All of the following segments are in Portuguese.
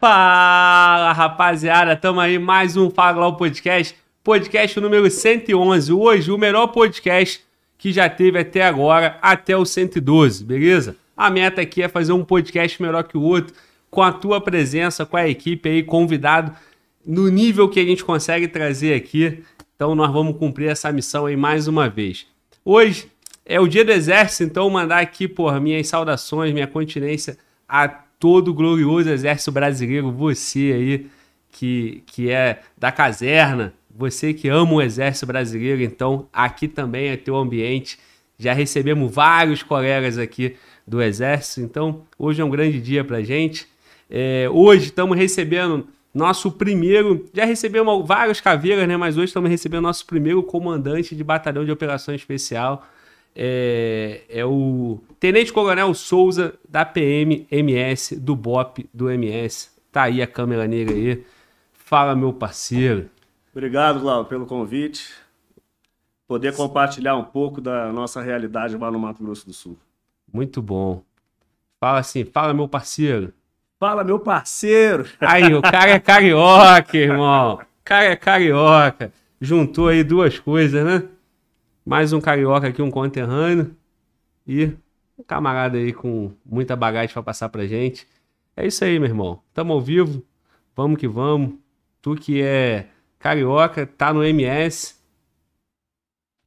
Fala, rapaziada, tamo aí mais um Fala Glau Podcast, podcast número 111. Hoje, o melhor podcast que já teve até agora, até o 112, beleza? A meta aqui é fazer um podcast melhor que o outro, com a tua presença, com a equipe aí, convidado, no nível que a gente consegue trazer aqui. Então, nós vamos cumprir essa missão aí mais uma vez. Hoje é o dia do exército, então mandar aqui, por minhas saudações, minha continência a todo o glorioso exército brasileiro, você aí que, que é da caserna, você que ama o exército brasileiro, então aqui também é teu ambiente. Já recebemos vários colegas aqui do exército, então hoje é um grande dia pra gente. É, hoje estamos recebendo nosso primeiro, já recebemos vários caveiras, né? Mas hoje estamos recebendo nosso primeiro comandante de batalhão de operação especial é, é o Tenente Coronel Souza da PM MS, do BOP do MS. Tá aí a câmera negra aí. Fala, meu parceiro. Obrigado, Glauco, pelo convite. Poder compartilhar um pouco da nossa realidade lá no Mato Grosso do Sul. Muito bom. Fala assim, fala, meu parceiro. Fala, meu parceiro. Aí, o cara é carioca, irmão. O cara é carioca. Juntou aí duas coisas, né? Mais um carioca aqui, um conterrâneo. E um camarada aí com muita bagagem para passar pra gente. É isso aí, meu irmão. Tamo ao vivo. Vamos que vamos. Tu que é carioca, tá no MS.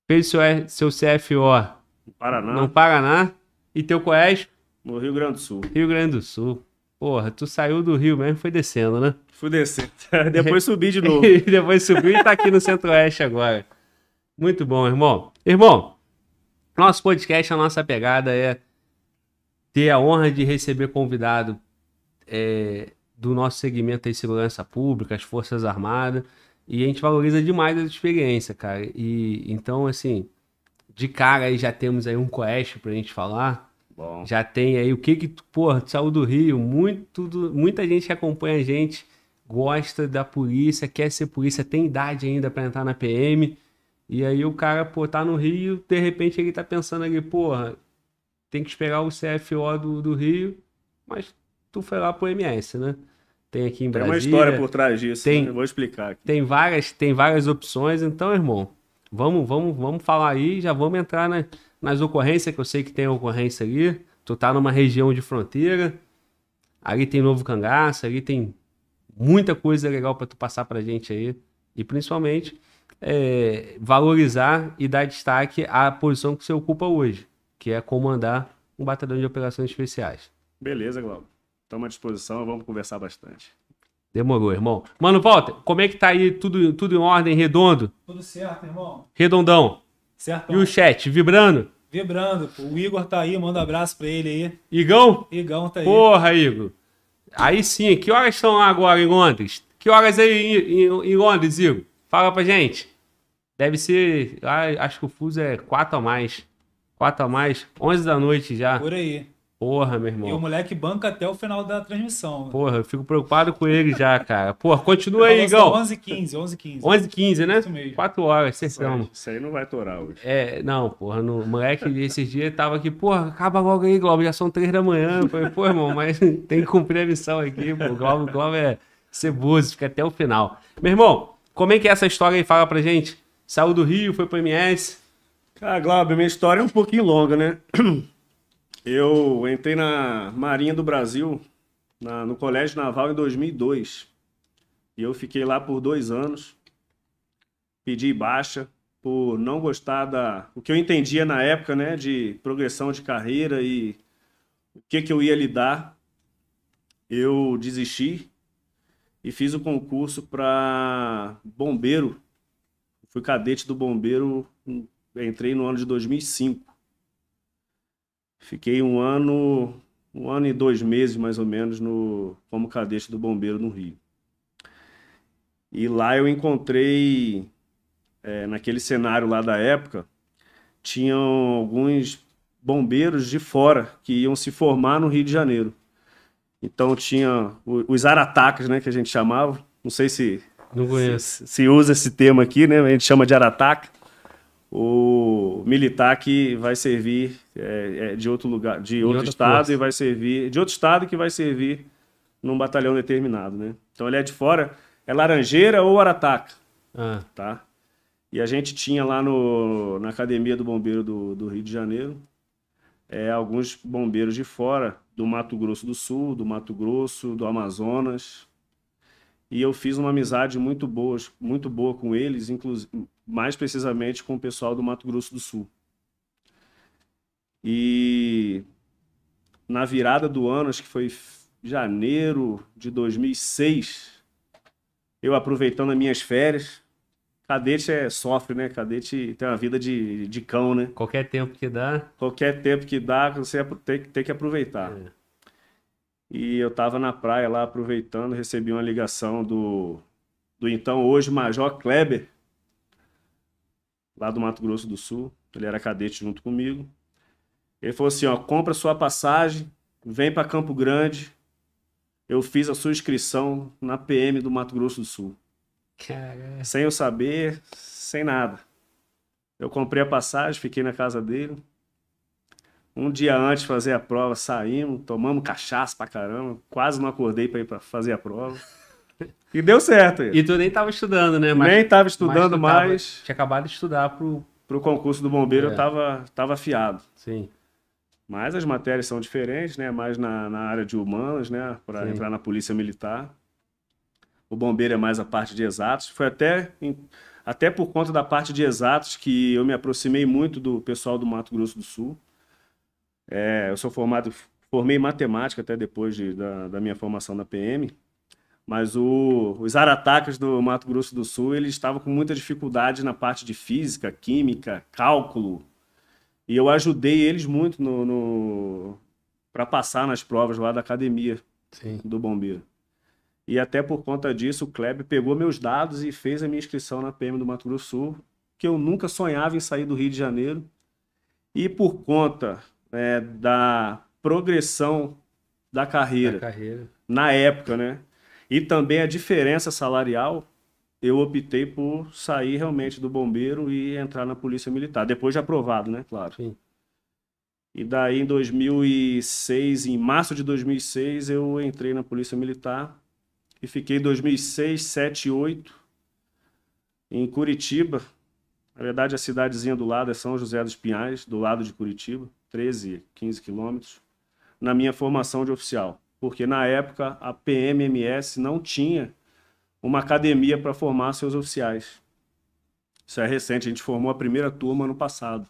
Fez seu, seu CFO no Paraná. no Paraná. E teu Coés? No Rio Grande do Sul. Rio Grande do Sul. Porra, tu saiu do Rio mesmo e foi descendo, né? Fui descendo. Depois subi de novo. Depois subiu e tá aqui no Centro-Oeste agora. Muito bom, irmão. Irmão, nosso podcast, a nossa pegada é ter a honra de receber convidado é, do nosso segmento de segurança pública, as Forças Armadas, e a gente valoriza demais a experiência, cara. E então, assim, de cara aí já temos aí um coeste pra gente falar. Bom. Já tem aí o que que, tu saiu do Rio, muito, do- muita gente que acompanha a gente gosta da polícia, quer ser polícia, tem idade ainda pra entrar na PM. E aí o cara, pô, tá no Rio, de repente ele tá pensando ali, porra, tem que esperar o CFO do, do Rio, mas tu foi lá pro MS, né? Tem aqui em Tem Brasília. uma história por trás disso. Tem- né? Eu vou explicar aqui. Tem várias, tem várias opções, então, irmão, vamos, vamos, vamos falar aí, já vamos entrar na- nas ocorrências, que eu sei que tem ocorrência ali. Tu tá numa região de fronteira, ali tem Novo Cangaço, ali tem muita coisa legal para tu passar pra gente aí. E principalmente é, valorizar e dar destaque à posição que você ocupa hoje, que é comandar um batalhão de operações especiais. Beleza, Glauco. Estamos à disposição, vamos conversar bastante. Demorou, irmão. Mano, volta. Como é que tá aí? Tudo, tudo em ordem, redondo? Tudo certo, irmão? Redondão. Certo? E o chat vibrando? Vibrando, pô. O Igor tá aí, manda um abraço pra ele aí. Igão? Igão tá aí. Porra, Igor. Aí sim, que horas são lá agora em Londres? Que horas aí em, em- em Londres, Igor? Fala pra gente. Deve ser, ah, acho que o fuso é 4 a mais. 4 a mais, 11 da noite já. Por aí. Porra, meu E o irmão. moleque banca até o final da transmissão. Porra, eu fico preocupado com ele já, cara. Porra, continua aí, Igão. assim, 11 15 11 15 11 15 né? Isso mesmo. 4 horas, certão. Isso aí não vai torar hoje. É, não, porra, no, moleque esses dias tava aqui, porra, acaba logo aí, Globo, já são três da manhã. Eu falei, pô, irmão, mas tem que cumprir a missão aqui, pô. O Globo, o Globo é ceboso, fica até o final. Meu irmão, como é que é essa história aí? Fala pra gente. Saiu do Rio, foi pro MS. Ah, Glauber, minha história é um pouquinho longa, né? Eu entrei na Marinha do Brasil, na- no Colégio Naval, em 2002. E eu fiquei lá por dois anos. Pedi baixa por não gostar da... O que eu entendia na época, né? De progressão de carreira e o que, que eu ia lidar. Eu desisti e fiz o concurso para bombeiro. Fui cadete do bombeiro entrei no ano de 2005. Fiquei um ano, um ano e dois meses mais ou menos no como cadete do bombeiro no Rio. E lá eu encontrei, é, naquele cenário lá da época, tinham alguns bombeiros de fora que iam se formar no Rio de Janeiro. Então tinha os aratacas, né, que a gente chamava. Não sei se Não conheço. se, se usa esse termo aqui, né? A gente chama de arataca. O militar que vai servir é, é, de outro lugar, de outro estado força. e vai servir de outro estado que vai servir num batalhão determinado, né? Então ele é de fora, é Laranjeira ou Arataca, Ah, tá? E a gente tinha lá no, na Academia do Bombeiro do, do Rio de Janeiro é, alguns bombeiros de fora, do Mato Grosso do Sul, do Mato Grosso, do Amazonas. E eu fiz uma amizade muito boa, muito boa com eles, mais precisamente com o pessoal do Mato Grosso do Sul. E na virada do ano, acho que foi janeiro de 2006, eu aproveitando as minhas férias, cadete é, sofre, né? Cadete tem uma vida de, de cão, né? qualquer tempo que dá. Qualquer tempo que dá, você tem, que- tem que aproveitar. É. E eu tava na praia lá aproveitando, recebi uma ligação do, do então hoje Major Kleber, lá do Mato Grosso do Sul. Ele era cadete junto comigo. Ele falou assim, ó, compra sua passagem, vem para Campo Grande. Eu fiz a sua inscrição na PM do Mato Grosso do Sul. Cara, Sem eu saber, sem nada. Eu comprei a passagem, fiquei na casa dele. Um dia antes de fazer a prova, saímos, tomamos cachaça pra caramba. Quase não acordei pra ir pra fazer a prova. E deu certo. E tu nem tava estudando, né? Mas, Nem tava estudando mais. Tinha acabado de estudar pro. Pro concurso do bombeiro É. eu tava, tava afiado. Sim. Mas as matérias são diferentes, né? Mais na, na área de humanas, né? Para entrar na polícia militar. O bombeiro é mais a parte de exatos. Foi até, até por conta da parte de exatos que eu me aproximei muito do pessoal do Mato Grosso do Sul. É, eu sou formado, formei em matemática até depois de- da, da minha formação na PM. Mas o- os aratacas do Mato Grosso do Sul, eles estavam com muita dificuldade na parte de física, química, cálculo. E eu ajudei eles muito no, no para passar nas provas lá da academia Sim. do bombeiro. E até por conta disso, o Kleber pegou meus dados e fez a minha inscrição na PM do Mato Grosso do Sul, que eu nunca sonhava em sair do Rio de Janeiro. E por conta é, da progressão da carreira, Da carreira. na época, né? E também a diferença salarial, eu optei por sair realmente do bombeiro e entrar na polícia militar, depois de aprovado, né? Claro. Sim. E daí em 2006, em março de 2006, eu entrei na polícia militar e fiquei 2006, 7 e 8 em Curitiba. Na verdade, a cidadezinha do lado é São José dos Pinhais, do lado de Curitiba, 13, 15 quilômetros, na minha formação de oficial. Porque na época a PMMS não tinha uma academia para formar seus oficiais. Isso é recente, a gente formou a primeira turma no passado.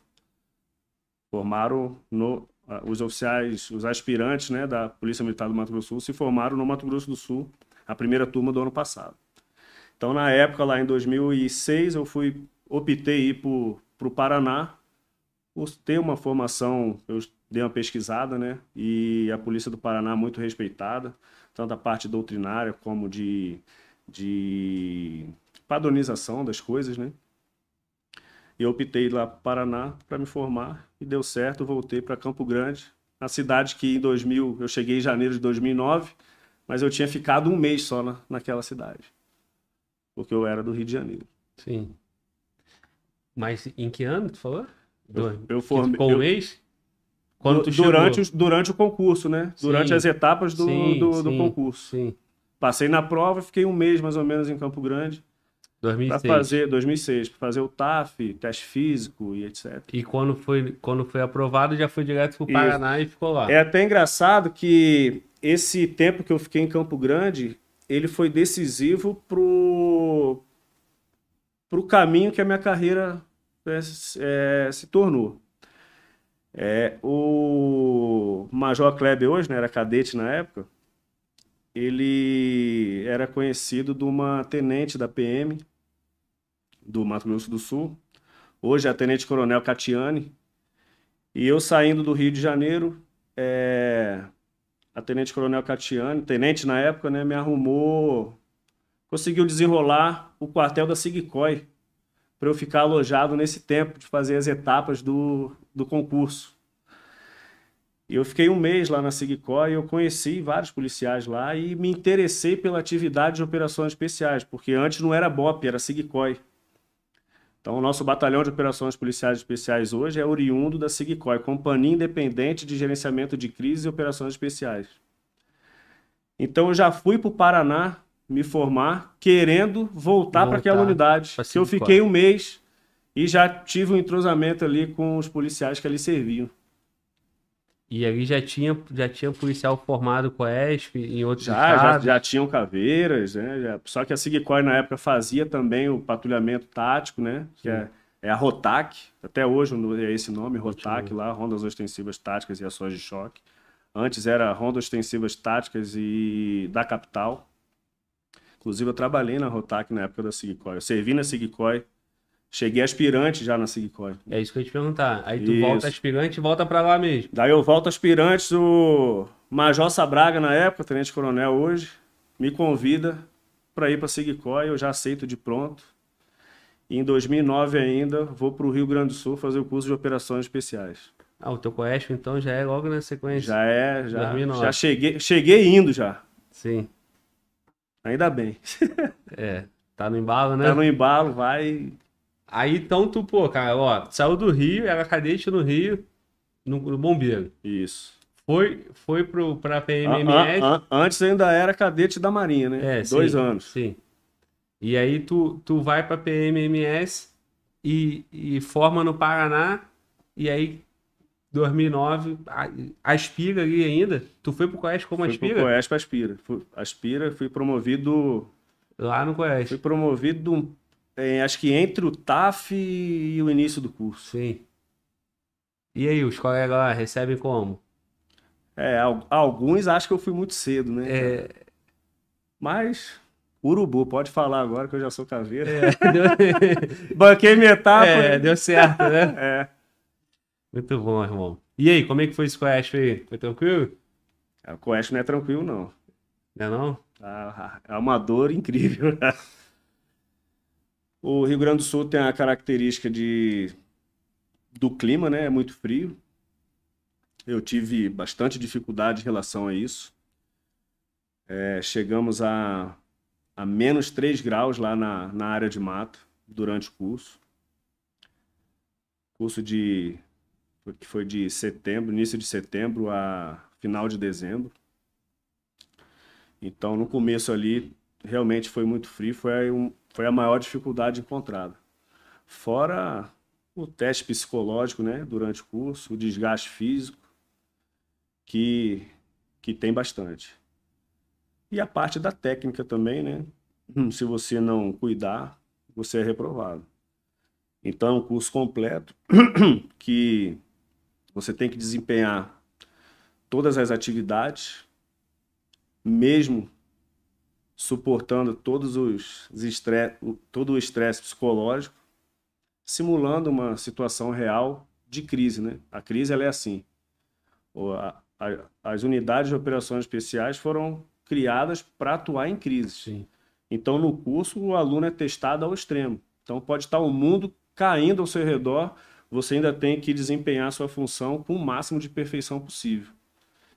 Formaram no, os oficiais, os aspirantes né, da Polícia Militar do Mato Grosso do Sul se formaram no Mato Grosso do Sul, a primeira turma do ano passado. Então, na época, lá em 2006, eu fui, optei ir para o Paraná, por ter uma formação, eu dei uma pesquisada, né? E a Polícia do Paraná é muito respeitada, tanto a parte doutrinária como de, de padronização das coisas, né? E eu optei lá para Paraná para me formar e deu certo, voltei para Campo Grande, a cidade que em 2000, eu cheguei em janeiro de 2009, mas eu tinha ficado um mês só na, naquela cidade, porque eu era do Rio de Janeiro. Sim. Mas em que ano tu falou? Do, Eu- eu formei- ficou um mês? Quando tu durante, os- durante o concurso, né? Durante Sim. as etapas do, Sim, do, do sim, concurso. Sim. Passei na prova, fiquei um mês mais ou menos em Campo Grande para 2006. fazer 2006, para fazer o TAF, teste físico e etc. E quando foi, quando foi aprovado, já foi direto pro Isso. Paraná e ficou lá. É até engraçado que esse tempo que eu fiquei em Campo Grande, ele foi decisivo pro pro caminho que a minha carreira é, é, se tornou. É, o Major Kleber hoje, né, era cadete na época, ele era conhecido de uma tenente da PM do Mato Grosso do Sul. Hoje é a Tenente Coronel Catiane. E eu saindo do Rio de Janeiro, é, a Tenente Coronel Catiane, tenente na época, né, me arrumou, conseguiu desenrolar o quartel da Sigcoy para eu ficar alojado nesse tempo de fazer as etapas do, do concurso. E eu fiquei um mês lá na Sigcoy e eu conheci vários policiais lá e me interessei pela atividade de operações especiais, porque antes não era BOP, era Sigcoy. Então, o nosso batalhão de operações policiais especiais hoje é oriundo da SIGCOI, Companhia Independente de Gerenciamento de Crises e Operações Especiais. Então eu já fui para o Paraná me formar, querendo voltar para aquela Voltar unidade. Que eu fiquei um mês e já tive um entrosamento ali com os policiais que ali serviam. E ali já tinha, já tinha policial formado com a ESP em outros Já, já, estados. já tinham caveiras, né? Já- só que a Sigcoy na época fazia também o patrulhamento tático, né? Que é, é a ROTAC, até hoje é esse nome, ROTAC lá, Rondas Ostensivas Táticas e Ações de Choque. Antes era Rondas Ostensivas Táticas e da Capital. Inclusive eu trabalhei na ROTAC na época da Sigcoy. Eu servi na Sigcoy, cheguei aspirante já na Sigcoy. É isso que eu ia te perguntar. Aí tu Isso. volta aspirante e volta pra lá mesmo. Daí eu volto aspirantes, o Major Sabraga, na época, Tenente Coronel hoje, me convida para ir para Sigcoy, eu já aceito de pronto. E em 2009 ainda, vou para o Rio Grande do Sul fazer o curso de Operações Especiais. Ah, o teu Coesp então já é logo na sequência. Já é, já, 2009. já cheguei, cheguei indo já. Sim. Ainda bem. É. Tá no embalo, né? Tá no embalo, vai. Aí então tu, pô, cara, ó, saiu do Rio, era cadete no Rio, no, no Bombeiro. Isso. Foi, foi pro, pra An- PMMS. an- an- antes ainda era cadete da Marinha, né? É, Dois sim, anos. Sim. E aí tu, tu vai pra PMMS e, e forma no Paraná, e aí 2009, a- aspira ali ainda. Tu foi pro Coeste como Fui pro aspira? Coesp Aspira. Fui, aspira, fui promovido Lá no Coeste. Fui promovido, eh, acho que entre o TAF e o início do curso. Sim. E aí, os colegas lá recebem como? É, al- alguns acham que eu fui muito cedo, né? É, Mas, urubu, pode falar agora que eu já sou caveira. é, deu, Banquei minha etapa. é, deu certo, né? É. Muito bom, irmão. E aí, como é que foi esse Coeste aí? Foi tranquilo? O Coeste não é tranquilo, não. Não é não? Tá- É uma dor incrível. O Rio Grande do Sul tem a característica de do clima, né? É muito frio. Eu tive bastante dificuldade em relação a isso. É, chegamos a, a menos 3 graus lá na, na área de mato durante o curso. Curso de que foi de setembro, início de setembro a final de dezembro. Então, no começo ali, realmente foi muito frio, foi, um, foi a maior dificuldade encontrada. Fora o teste psicológico, né, durante o curso, o desgaste físico, que, que tem bastante. E a parte da técnica também, né? Hum, Se você não cuidar, você é reprovado. Então, é um curso completo que você tem que desempenhar todas as atividades, mesmo suportando todos os os estre- todo o estresse psicológico, simulando uma situação real de crise, né? A crise ela é assim. As unidades de operações especiais foram criadas para atuar em crises. Sim. Então, no curso, o aluno é testado ao extremo. Então, pode estar o mundo caindo ao seu redor, você ainda tem que desempenhar a sua função com o máximo de perfeição possível.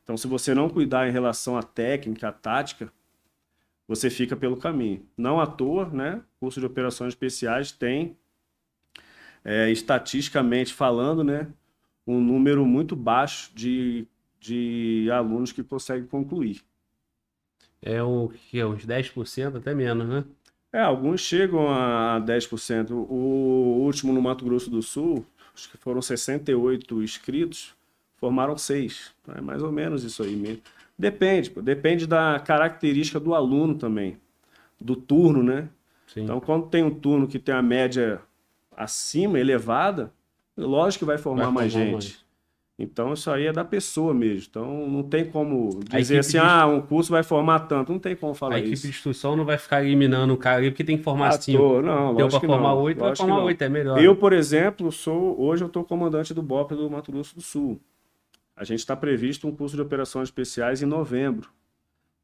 Então, se você não cuidar em relação à técnica, à tática, você fica pelo caminho. Não à toa, né? O curso de operações especiais tem, é, estatisticamente falando, né? Um número muito baixo de, de alunos que conseguem concluir. É o que é uns 10% até menos, né? É, alguns chegam a 10%. O último no Mato Grosso do Sul, acho que foram 68 inscritos, formaram seis. É mais ou menos isso aí mesmo. Depende, pô, depende da característica do aluno também, do turno, né? Sim. Então, quando tem um turno que tem a média acima, elevada, lógico que vai formar Vai mais formar gente. mais. Então, isso aí é da pessoa mesmo. Então, não tem como dizer assim, de- ah, um curso vai formar tanto. Não tem como falar a equipe isso. de instrução não vai ficar eliminando o cara ali porque tem que formar À cinco. não, Deu que formar oito, vai formar oito, é melhor. Eu, por exemplo, sou hoje eu estou comandante do BOP do Mato Grosso do Sul. A gente está previsto um curso de operações especiais em novembro.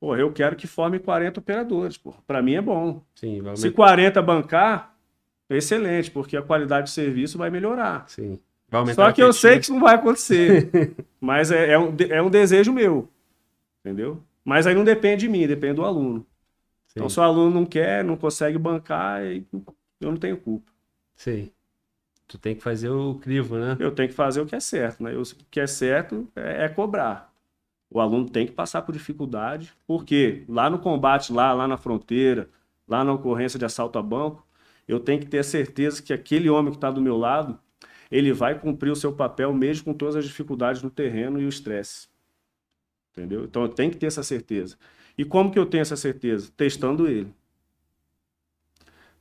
Pô, eu quero que forme 40 operadores, pô. Para mim é bom. Sim, vai Se aumentar. 40 bancar, excelente, porque a qualidade de serviço vai melhorar. Sim. Só que eu sei que isso não vai acontecer. Mas é, é um, é um desejo meu. Entendeu? Mas aí não depende de mim, depende do aluno. Então, Sim. se o aluno não quer, não consegue bancar, eu não tenho culpa. Sim. Tu tem que fazer o crivo, né? Eu tenho que fazer o que é certo, né? Eu- o que é certo é, é cobrar. O aluno tem que passar por dificuldade, porque lá no combate, lá, lá na fronteira, lá na ocorrência de assalto a banco, eu tenho que ter certeza que aquele homem que está do meu lado, ele vai cumprir o seu papel mesmo com todas as dificuldades no terreno e o estresse. Entendeu? Então eu tenho que ter essa certeza. E como que eu tenho essa certeza? Testando ele.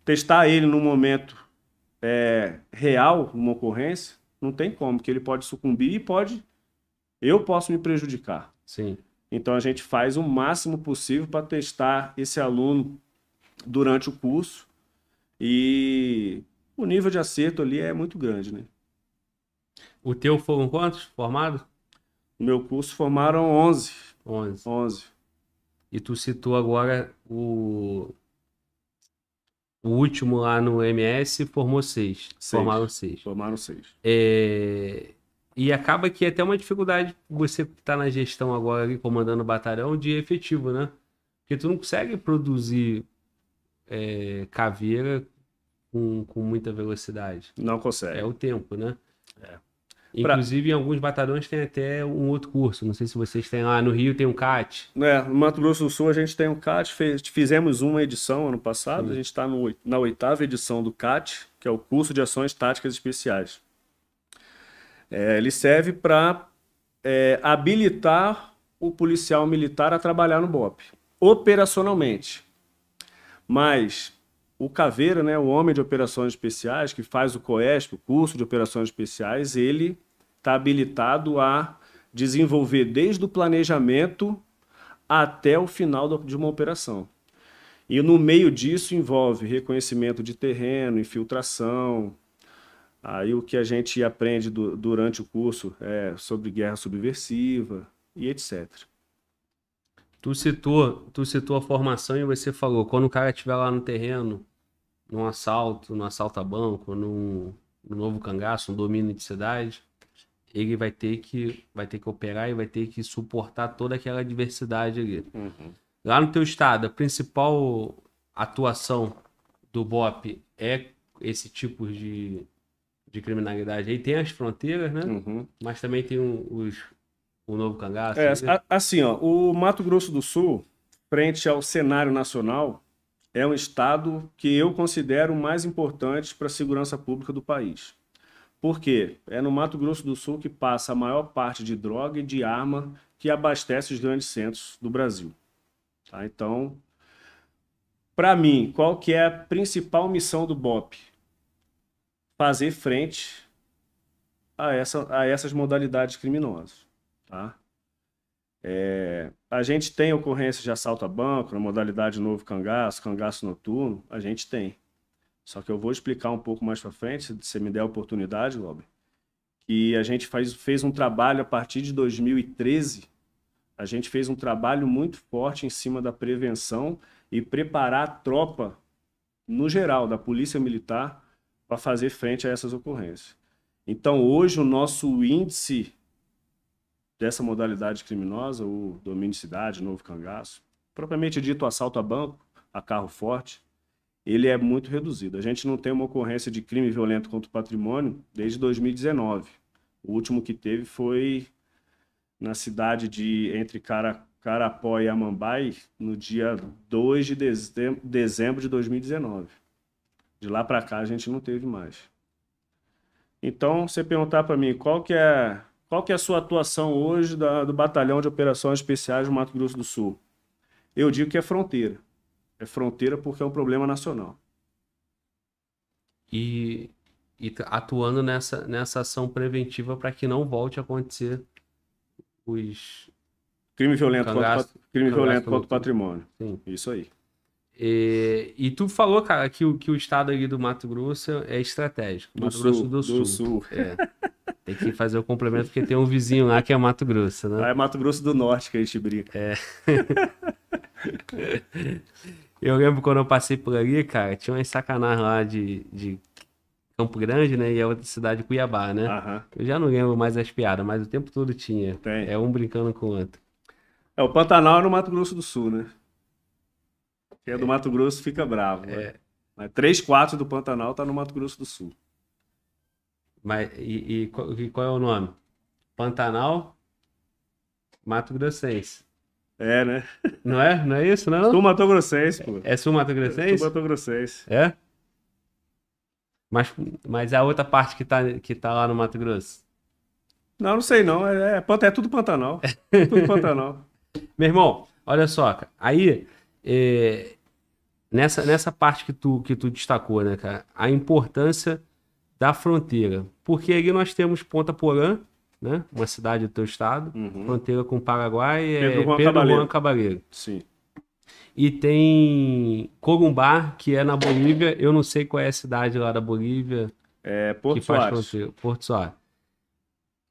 Testar ele no momento é, real, numa ocorrência, não tem como, que ele pode sucumbir e pode. Eu posso me prejudicar. Sim. Então a gente faz o máximo possível para testar esse aluno durante o curso e o nível de acerto ali é muito grande, né? O teu foram quantos formados? No meu curso formaram 11. 11. 11. E tu citou agora o, o último lá no MS formou seis. Seis. Formaram seis. Formaram 6. É, E acaba que é até uma dificuldade você que tá na gestão agora ali, comandando o batalhão, de efetivo, né? Porque tu não consegue produzir é, caveira com, com muita velocidade. Não consegue. É o tempo, né? É. Inclusive, em alguns batalhões tem até um outro curso. Não sei se vocês têm lá. No Rio tem um CAT. É, no Mato Grosso do Sul a gente tem um CAT, fez- fizemos uma edição ano passado, Sim. a gente está na oitava edição do CAT, que é o Curso de Ações Táticas Especiais. É, ele serve para habilitar o policial militar a trabalhar no BOP, operacionalmente. Mas o Caveira, né, o homem de operações especiais, que faz o COESP, o curso de operações especiais, ele está habilitado a desenvolver desde o planejamento até o final do- de uma operação. E no meio disso envolve reconhecimento de terreno, infiltração. Aí o que a gente aprende du- durante o curso é sobre guerra subversiva e etc. Tu citou, tu citou a formação e você falou, quando o cara estiver lá no terreno, num assalto, num assalto a banco, num, num novo cangaço, um domínio de cidade, ele vai ter que vai ter que operar e vai ter que suportar toda aquela adversidade ali. Lá no teu estado, a principal atuação do BOP é esse tipo de, de criminalidade. Aí tem as fronteiras, né? Uhum. Mas também tem o- os, o novo cangaço. É, né? a- assim, ó, o Mato Grosso do Sul, frente ao cenário nacional, é um estado que eu considero mais importante para a segurança pública do país. Por quê? É no Mato Grosso do Sul que passa a maior parte de droga e de arma que abastece os grandes centros do Brasil. Tá? Então, para mim, qual que é a principal missão do BOP? Fazer frente a, essa, a essas modalidades criminosas. Tá? É, a gente tem ocorrências de assalto a banco, na modalidade novo cangaço, cangaço noturno, a gente tem. Só que eu vou explicar um pouco mais para frente, se você me der a oportunidade, Lobe, que a gente faz, fez um trabalho a partir de 2013, a gente fez um trabalho muito forte em cima da prevenção e preparar a tropa, no geral, da Polícia Militar, para fazer frente a essas ocorrências. Então, hoje, o nosso índice dessa modalidade criminosa, o domínio de cidade, novo cangaço, propriamente dito assalto a banco, a carro forte, ele é muito reduzido. A gente não tem uma ocorrência de crime violento contra o patrimônio desde 2019. O último que teve foi na cidade de entre Cara, Carapó e Amambai, no dia 2 de dezembro, dezembro de 2019. De lá para cá a gente não teve mais. Então, você perguntar para mim qual que é qual que é a sua atuação hoje da- do Batalhão de Operações Especiais do Mato Grosso do Sul? Eu digo que é fronteira. É fronteira porque é um problema nacional. e, e t- atuando nessa, nessa ação preventiva para que não volte a acontecer os. Crime violento, contra, o Cangaço- pat- crime cangaço violento contra o patrimônio. Sim. Isso aí. E, e tu falou, cara, que o, que o estado ali do Mato Grosso é estratégico. Do Mato sul, Grosso do do Sul. sul. É. Tem que fazer o complemento porque tem um vizinho lá que é Mato Grosso, né? Lá é Mato Grosso do Norte que a gente brinca. Eu lembro quando eu passei por ali, cara, tinha umas sacanagem lá de, de Campo Grande, né? E a outra cidade Cuiabá, né? Aham. Eu já não lembro mais as piadas, mas o tempo todo tinha. Tem. É um brincando com o outro. É, o Pantanal é no Mato Grosso do Sul, né? Quem é do Mato Grosso fica bravo. né? Mas três quartos do Pantanal tá no Mato Grosso do Sul. Mas, e, e qual, e qual é o nome? Pantanal? Mato Grossense. É, né? Não é? Não é isso, não? Sul Mato Grossense, pô. É Sul Mato Grossense? Sul Mato Grossense. É? Mas, mas a outra parte que tá, que tá lá no Mato Grosso. Não, não sei não. É, é, é tudo Pantanal. tudo Pantanal. Meu irmão, olha só, cara. Aí, é, nessa, nessa parte que tu, que tu destacou, né, cara? A importância da fronteira. Porque ali nós temos Ponta Porã, né? Uma cidade do teu estado. Uhum. Fronteira com o Paraguai é Pedro Juan Pedro Cabaleiro. Juan Cabaleiro. Sim. E tem Corumbá, que é na Bolívia. Eu não sei qual é a cidade lá da Bolívia É Porto que faz Soares. fronteira. Porto Soares.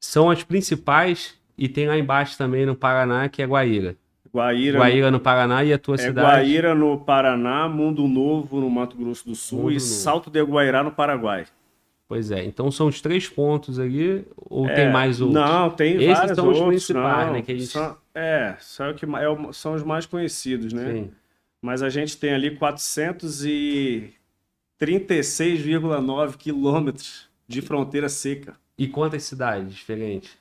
São as principais. E tem lá embaixo também no Paraná, que é Guaíra. Guaíra, Guaíra no Paraná e a tua é cidade. Guaíra no Paraná, Mundo Novo no Mato Grosso do Sul Mundo e Novo. Salto de Guairá no Paraguai. Pois é. Então são os três pontos ali. Ou É, tem mais outros? Não, tem Esses vários são os principais, não. né, que a gente- São- é, são, que é são os mais conhecidos, né? Sim. Mas a gente tem ali 436,9 quilômetros de fronteira seca. E quantas cidades diferentes?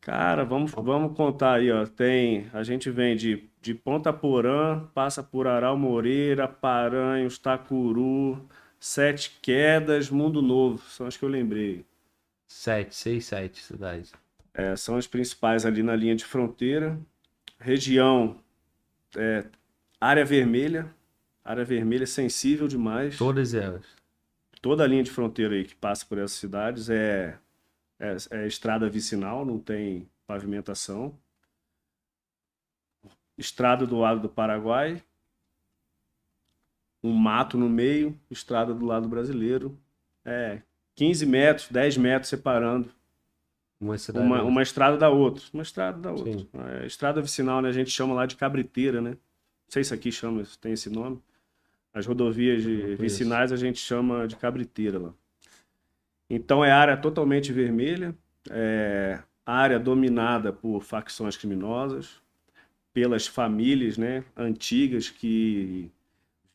Cara, vamos, vamos contar aí, ó. Tem, a gente vem de, de Ponta Porã, passa por Aral Moreira, Paranhos, Tacuru, Sete Quedas, Mundo Novo. São as que eu lembrei. Sete, seis, sete cidades. É, são as principais ali na linha de fronteira. Região, é, área vermelha. Área vermelha sensível demais. Todas elas. Toda a linha de fronteira aí que passa por essas cidades é, é, é estrada vicinal, não tem pavimentação. Estrada do lado do Paraguai. Um mato no meio, estrada do lado brasileiro. É 15 metros, 10 metros separando Uma uma, uma estrada da outra. Uma estrada da outra. É, estrada vicinal, né? A gente chama lá de cabriteira, né? Não sei se aqui chama, tem esse nome. As rodovias vicinais a gente chama de cabriteira lá. Então é área totalmente vermelha, é área dominada por facções criminosas, pelas famílias, né, antigas que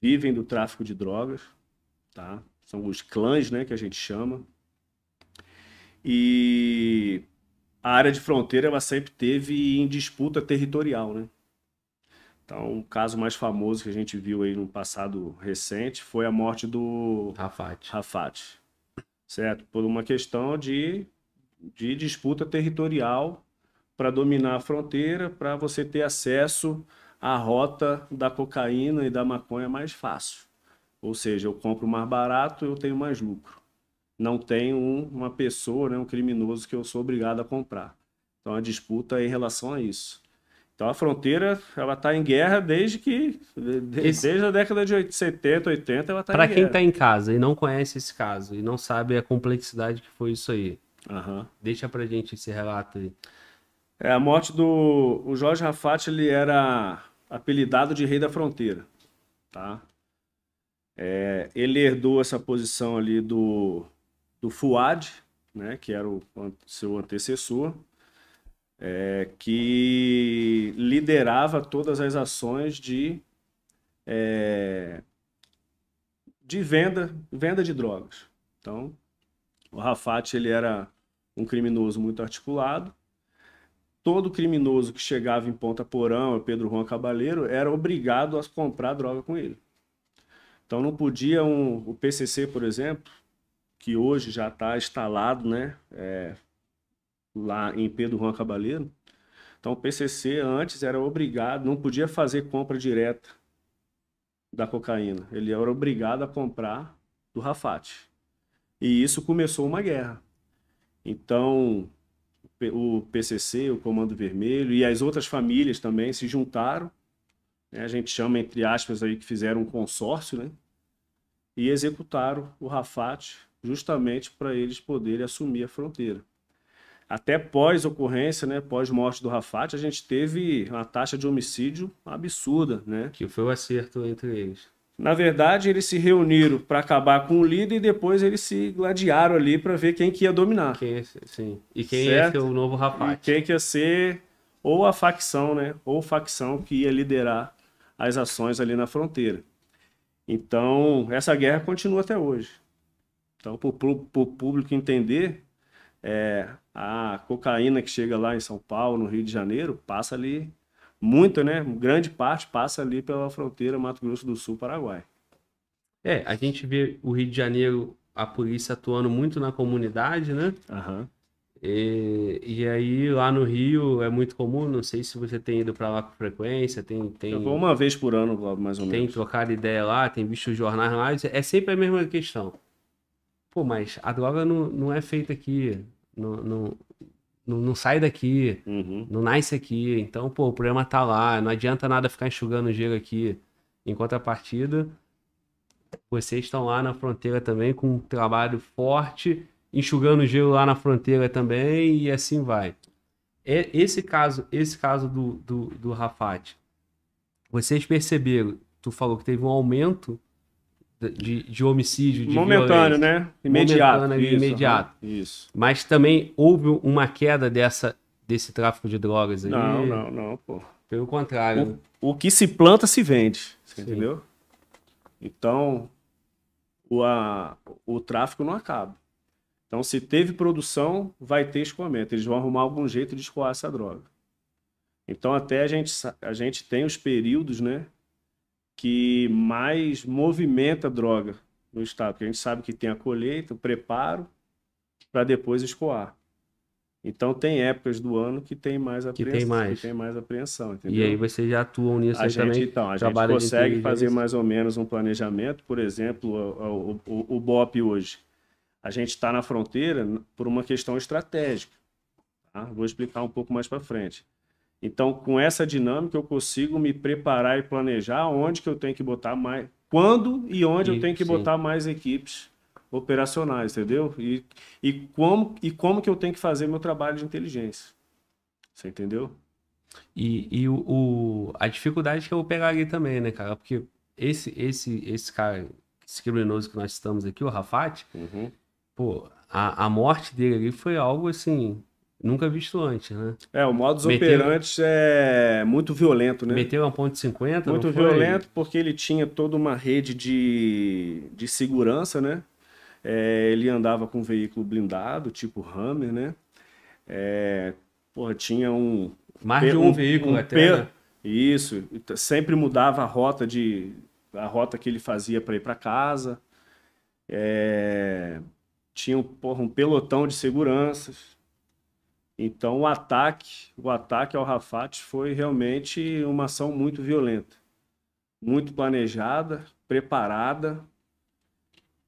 vivem do tráfico de drogas, tá? São os clãs, né, que a gente chama. E a área de fronteira ela sempre teve em disputa territorial, né? Então, o caso mais famoso que a gente viu aí no passado recente foi a morte do Rafate. Rafat, certo? Por uma questão de, de disputa territorial para dominar a fronteira, para você ter acesso à rota da cocaína e da maconha mais fácil. Ou seja, eu compro mais barato, eu tenho mais lucro. Não tem um- uma pessoa, né, um criminoso que eu sou obrigado a comprar. Então a disputa é em relação a isso. Então a fronteira ela está em guerra desde que de- de- Esse- desde a década de 80, 70, 80 ela está em quem guerra. tá em casa e não conhece esse caso e não sabe a complexidade que foi isso aí, Aham. deixa pra gente esse relato aí. É, a morte do o Jorge Rafat, ele era apelidado de Rei da Fronteira, tá? É, ele herdou essa posição ali do, do Fuad, né, que era o seu antecessor, é, que liderava todas as ações de, é, de venda, venda de drogas. Então, o Rafat, ele era um criminoso muito articulado, todo criminoso que chegava em Ponta Porã Pedro Juan Cabaleiro era obrigado a comprar droga com ele. Então não podia um, o PCC, por exemplo, que hoje já está instalado, né, é, lá em Pedro Juan Cabaleiro. Então o PCC antes era obrigado, não podia fazer compra direta da cocaína. Ele era obrigado a comprar do Rafat. E isso começou uma guerra. Então o PCC, o Comando Vermelho e as outras famílias também se juntaram. né? A gente chama, entre aspas, aí, que fizeram um consórcio, né? E executaram o Rafat justamente para eles poderem assumir a fronteira. Até pós-ocorrência, né, pós-morte do Rafat, a gente teve uma taxa de homicídio absurda, né? Que foi o acerto entre eles. Na verdade, eles se reuniram para acabar com o líder e depois eles se gladiaram ali para ver quem que ia dominar. Quem é, sim. E quem Certo. é seu novo E Rafate? quem que ia ser ou a facção, né? Ou facção que ia liderar as ações ali na fronteira. Então, essa guerra continua até hoje. Então, para o público entender, É, a cocaína que chega lá em São Paulo, no Rio de Janeiro, passa ali, muita, né? Grande parte passa ali pela fronteira Mato Grosso do Sul, Paraguai. É, a gente vê o Rio de Janeiro, a polícia atuando muito na comunidade, né? Aham. E, e aí lá no Rio é muito comum, não sei se você tem ido pra lá com frequência, tem, tem, Eu vou uma vez por ano, Glauber, mais ou tem menos. trocado ideia lá, tem visto os jornais lá, é sempre a mesma questão. Pô, mas a droga não, não é feita aqui, não, não, não, não sai daqui, Uhum. não nasce aqui. Então, pô, o problema tá lá, não adianta nada ficar enxugando gelo aqui. Em contrapartida, vocês estão lá na fronteira também com um trabalho forte, enxugando gelo lá na fronteira também e assim vai. É- Esse caso, esse caso do, do, do Rafat, vocês perceberam, tu falou que teve um aumento de, de, homicídio, de Momentâneo, violência, né? Imediato. Momentâneo isso, imediato. Isso. mas também houve uma queda dessa, desse tráfico de drogas aí. Não, não, não, pô. Pelo contrário. O que se planta se vende, entendeu? Então, o, a, o tráfico não acaba. Então, se teve produção, vai ter escoamento. Eles vão arrumar algum jeito de escoar essa droga. Então, até a gente, a gente tem os períodos, né, que mais movimenta a droga no estado. Porque a gente sabe que tem a colheita, o preparo, para depois escoar. Então, tem épocas do ano que tem mais Que tem apreensão. mais. Que tem mais apreensão, entendeu? E aí vocês já atuam nisso A aí gente, também. então, a gente consegue fazer mais ou menos um planejamento. Por exemplo, o, o, o, o BOP hoje. A gente está na fronteira por uma questão estratégica. tá? Vou explicar um pouco mais para frente. Então, com essa dinâmica, eu consigo me preparar e planejar onde que eu tenho que botar mais, quando e onde eu E- tenho que sim. botar mais equipes operacionais, entendeu? E, e, como, e como que eu tenho que fazer meu trabalho de inteligência. Você entendeu? E, e o, o- a dificuldade que eu vou pegar ali também, né, cara? Porque esse, esse, esse cara, esse criminoso que nós estamos aqui, o Rafat, Uhum. pô, a, a morte dele ali foi algo assim, nunca visto antes, né? É, o modus Meteu- operandi é muito violento, né? Meteu uma ponte 50, Muito violento porque ele tinha toda uma rede de, de segurança, né? É, ele andava com um veículo blindado, tipo Hammer, né? É, porra, tinha um... Mais de um, veículo até, pe- né? Isso, sempre mudava a rota de a rota que ele fazia para ir para casa. É, tinha um, porra, um pelotão de seguranças. Então o ataque, o ataque ao Rafat foi realmente uma ação muito violenta, muito planejada, preparada.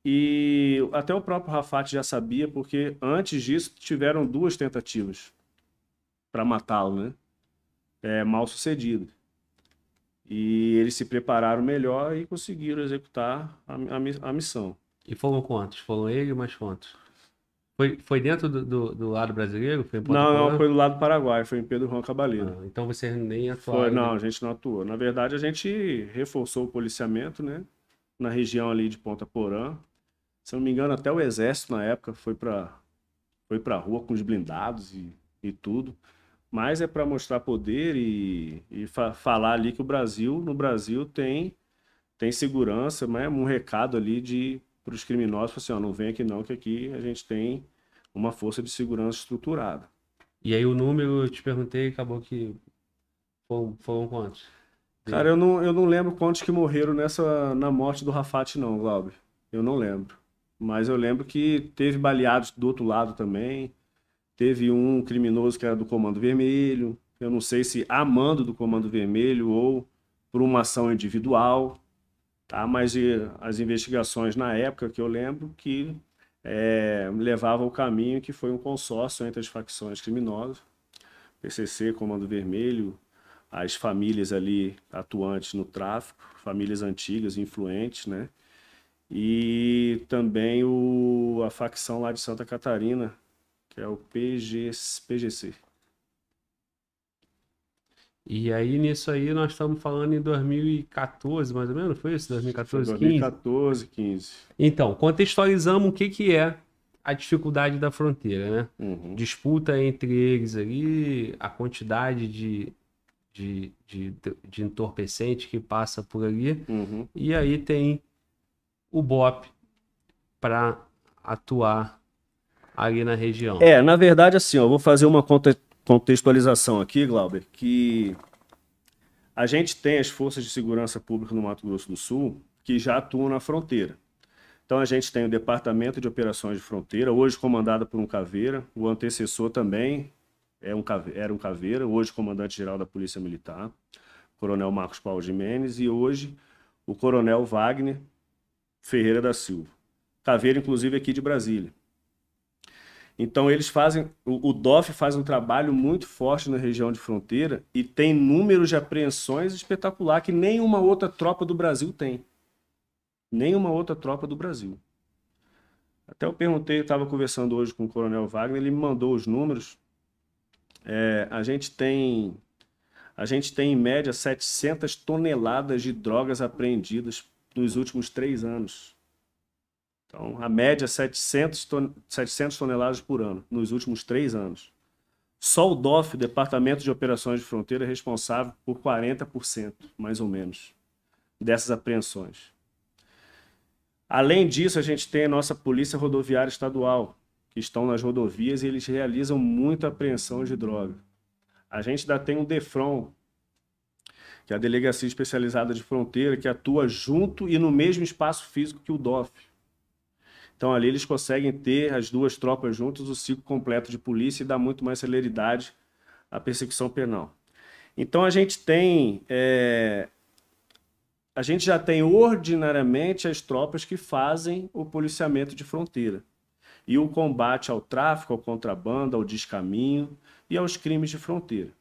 E até o próprio Rafat já sabia, porque antes disso tiveram duas tentativas para matá-lo, né? É, mal sucedido. E eles se prepararam melhor e conseguiram executar a, a a missão. E foram quantos? Foram ele e mais quantos? Foi, foi dentro do, do, do lado brasileiro? Foi Não, não, foi do lado do Paraguai, foi em Pedro Juan Cabaleiro. Ah, então vocês nem atuaram. Foi, não, né? a gente não atuou. Na verdade, a gente reforçou o policiamento, né? Na região ali de Ponta Porã. Se eu não me engano, até o exército na época foi para foi para rua com os blindados e, e tudo. Mas é para mostrar poder e, e fa- falar ali que o Brasil, no Brasil tem tem segurança, mas é um recado ali de para os criminosos, assim, ó, não vem aqui não, que aqui a gente tem uma força de segurança estruturada. E aí o número, eu te perguntei, acabou que foram, foram quantos? Cara, eu não, eu não lembro quantos que morreram nessa na morte do Rafat, não, Glauber. Eu não lembro. Mas eu lembro que teve baleados do outro lado também. Teve um criminoso que era do Comando Vermelho. Eu não sei se a mando do Comando Vermelho ou por uma ação individual. Tá? Mas e, as investigações na época que eu lembro que é, levavam o caminho que foi um consórcio entre as facções criminosas. PCC, Comando Vermelho, as famílias ali atuantes no tráfico, famílias antigas, influentes, né? E também o, a facção lá de Santa Catarina, que é o PG, PGC. E aí, nisso aí, nós estamos falando em 2014, mais ou menos, foi isso? 2014, 15? 2014, 15. Então, contextualizamos o que, que é a dificuldade da fronteira, né? Uhum. Disputa entre eles ali, a quantidade de, de, de, de entorpecente que passa por ali. Uhum. E aí tem o BOP para atuar ali na região. É, na verdade, assim, ó, eu vou fazer uma conte- contextualização aqui, Glauber, que a gente tem as forças de segurança pública no Mato Grosso do Sul que já atuam na fronteira. Então a gente tem o Departamento de Operações de Fronteira, hoje comandado por um caveira, o antecessor também é um cave- era um caveira, hoje comandante-geral da Polícia Militar, Coronel Marcos Paulo Jimenez, e hoje o Coronel Wagner Ferreira da Silva. Caveira, inclusive, aqui de Brasília. Então eles fazem, o, DOF faz um trabalho muito forte na região de fronteira e tem números de apreensões espetacular que nenhuma outra tropa do Brasil tem. Nenhuma outra tropa do Brasil. Até eu perguntei, estava conversando hoje com o Coronel Wagner, ele me mandou os números. É, a gente tem, a gente tem em média 700 toneladas de drogas apreendidas nos últimos três anos. Então, a média é 700, ton 700 toneladas por ano, nos últimos três anos. Só o DOF, Departamento de Operações de Fronteira, é responsável por 40%, mais ou menos, dessas apreensões. Além disso, a gente tem a nossa Polícia Rodoviária Estadual, que estão nas rodovias e eles realizam muita apreensão de droga. A gente ainda tem o DEFRON, que é a Delegacia Especializada de Fronteira, que atua junto e no mesmo espaço físico que o DOF. Então ali eles conseguem ter as duas tropas juntas, o ciclo completo de polícia e dá muito mais celeridade à perseguição penal. Então a gente tem, é, a gente já tem ordinariamente as tropas que fazem o policiamento de fronteira e o combate ao tráfico, ao contrabando, ao descaminho e aos crimes de fronteira.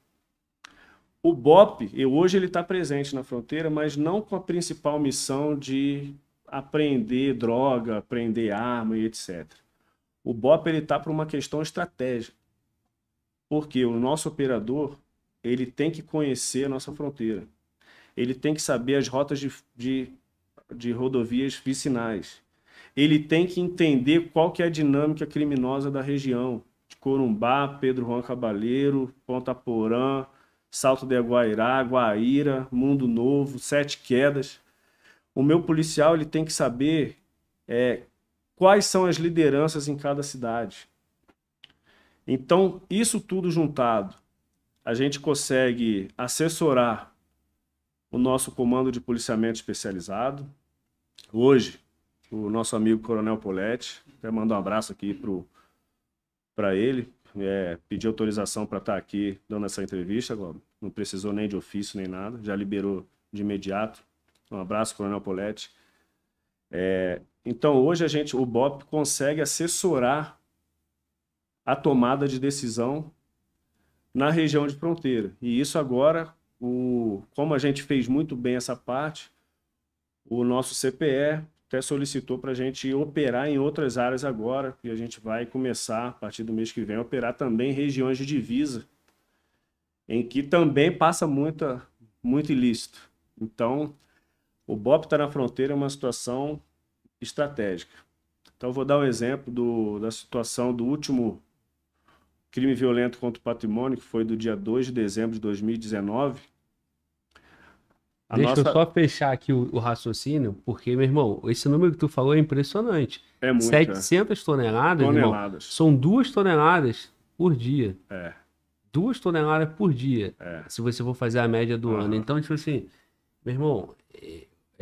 O BOP, hoje ele está presente na fronteira, mas não com a principal missão de apreender droga, apreender arma e etc. O BOP ele está para uma questão estratégica, porque o nosso operador ele tem que conhecer a nossa fronteira, ele tem que saber as rotas de, de, de rodovias vicinais, ele tem que entender qual que é a dinâmica criminosa da região, de Corumbá, Pedro Juan Cabaleiro, Ponta Porã, Salto de Guairá, Guaíra, Mundo Novo, Sete Quedas. O meu policial ele tem que saber é, quais são as lideranças em cada cidade. Então, isso tudo juntado, a gente consegue assessorar o nosso comando de policiamento especializado. Hoje, o nosso amigo Coronel Poletti, até mando um abraço aqui para ele, é, autorização para estar aqui dando essa entrevista, agora. não precisou nem de ofício nem nada, já liberou de imediato. Um abraço, Coronel Poletti. É, então, hoje a gente, o BOP consegue assessorar a tomada de decisão na região de fronteira. E isso agora, o, como a gente fez muito bem essa parte, o nosso CPE até solicitou para a gente operar em outras áreas agora, e a gente vai começar, a partir do mês que vem, a operar também em regiões de divisa, em que também passa muita, muito ilícito. Então, o BOP está na fronteira é uma situação estratégica. Então, vou dar um exemplo do, da situação do último crime violento contra o patrimônio, que foi do dia 2 de dezembro de 2019. A Deixa nossa... eu só fechar aqui o, o, raciocínio, porque, meu irmão, esse número que tu falou é impressionante. É muito, 700 é. toneladas, toneladas. Irmão, são duas toneladas por dia. É. Duas toneladas por dia, é. se você for fazer a média do Uhum. ano. Então, tipo assim, meu irmão,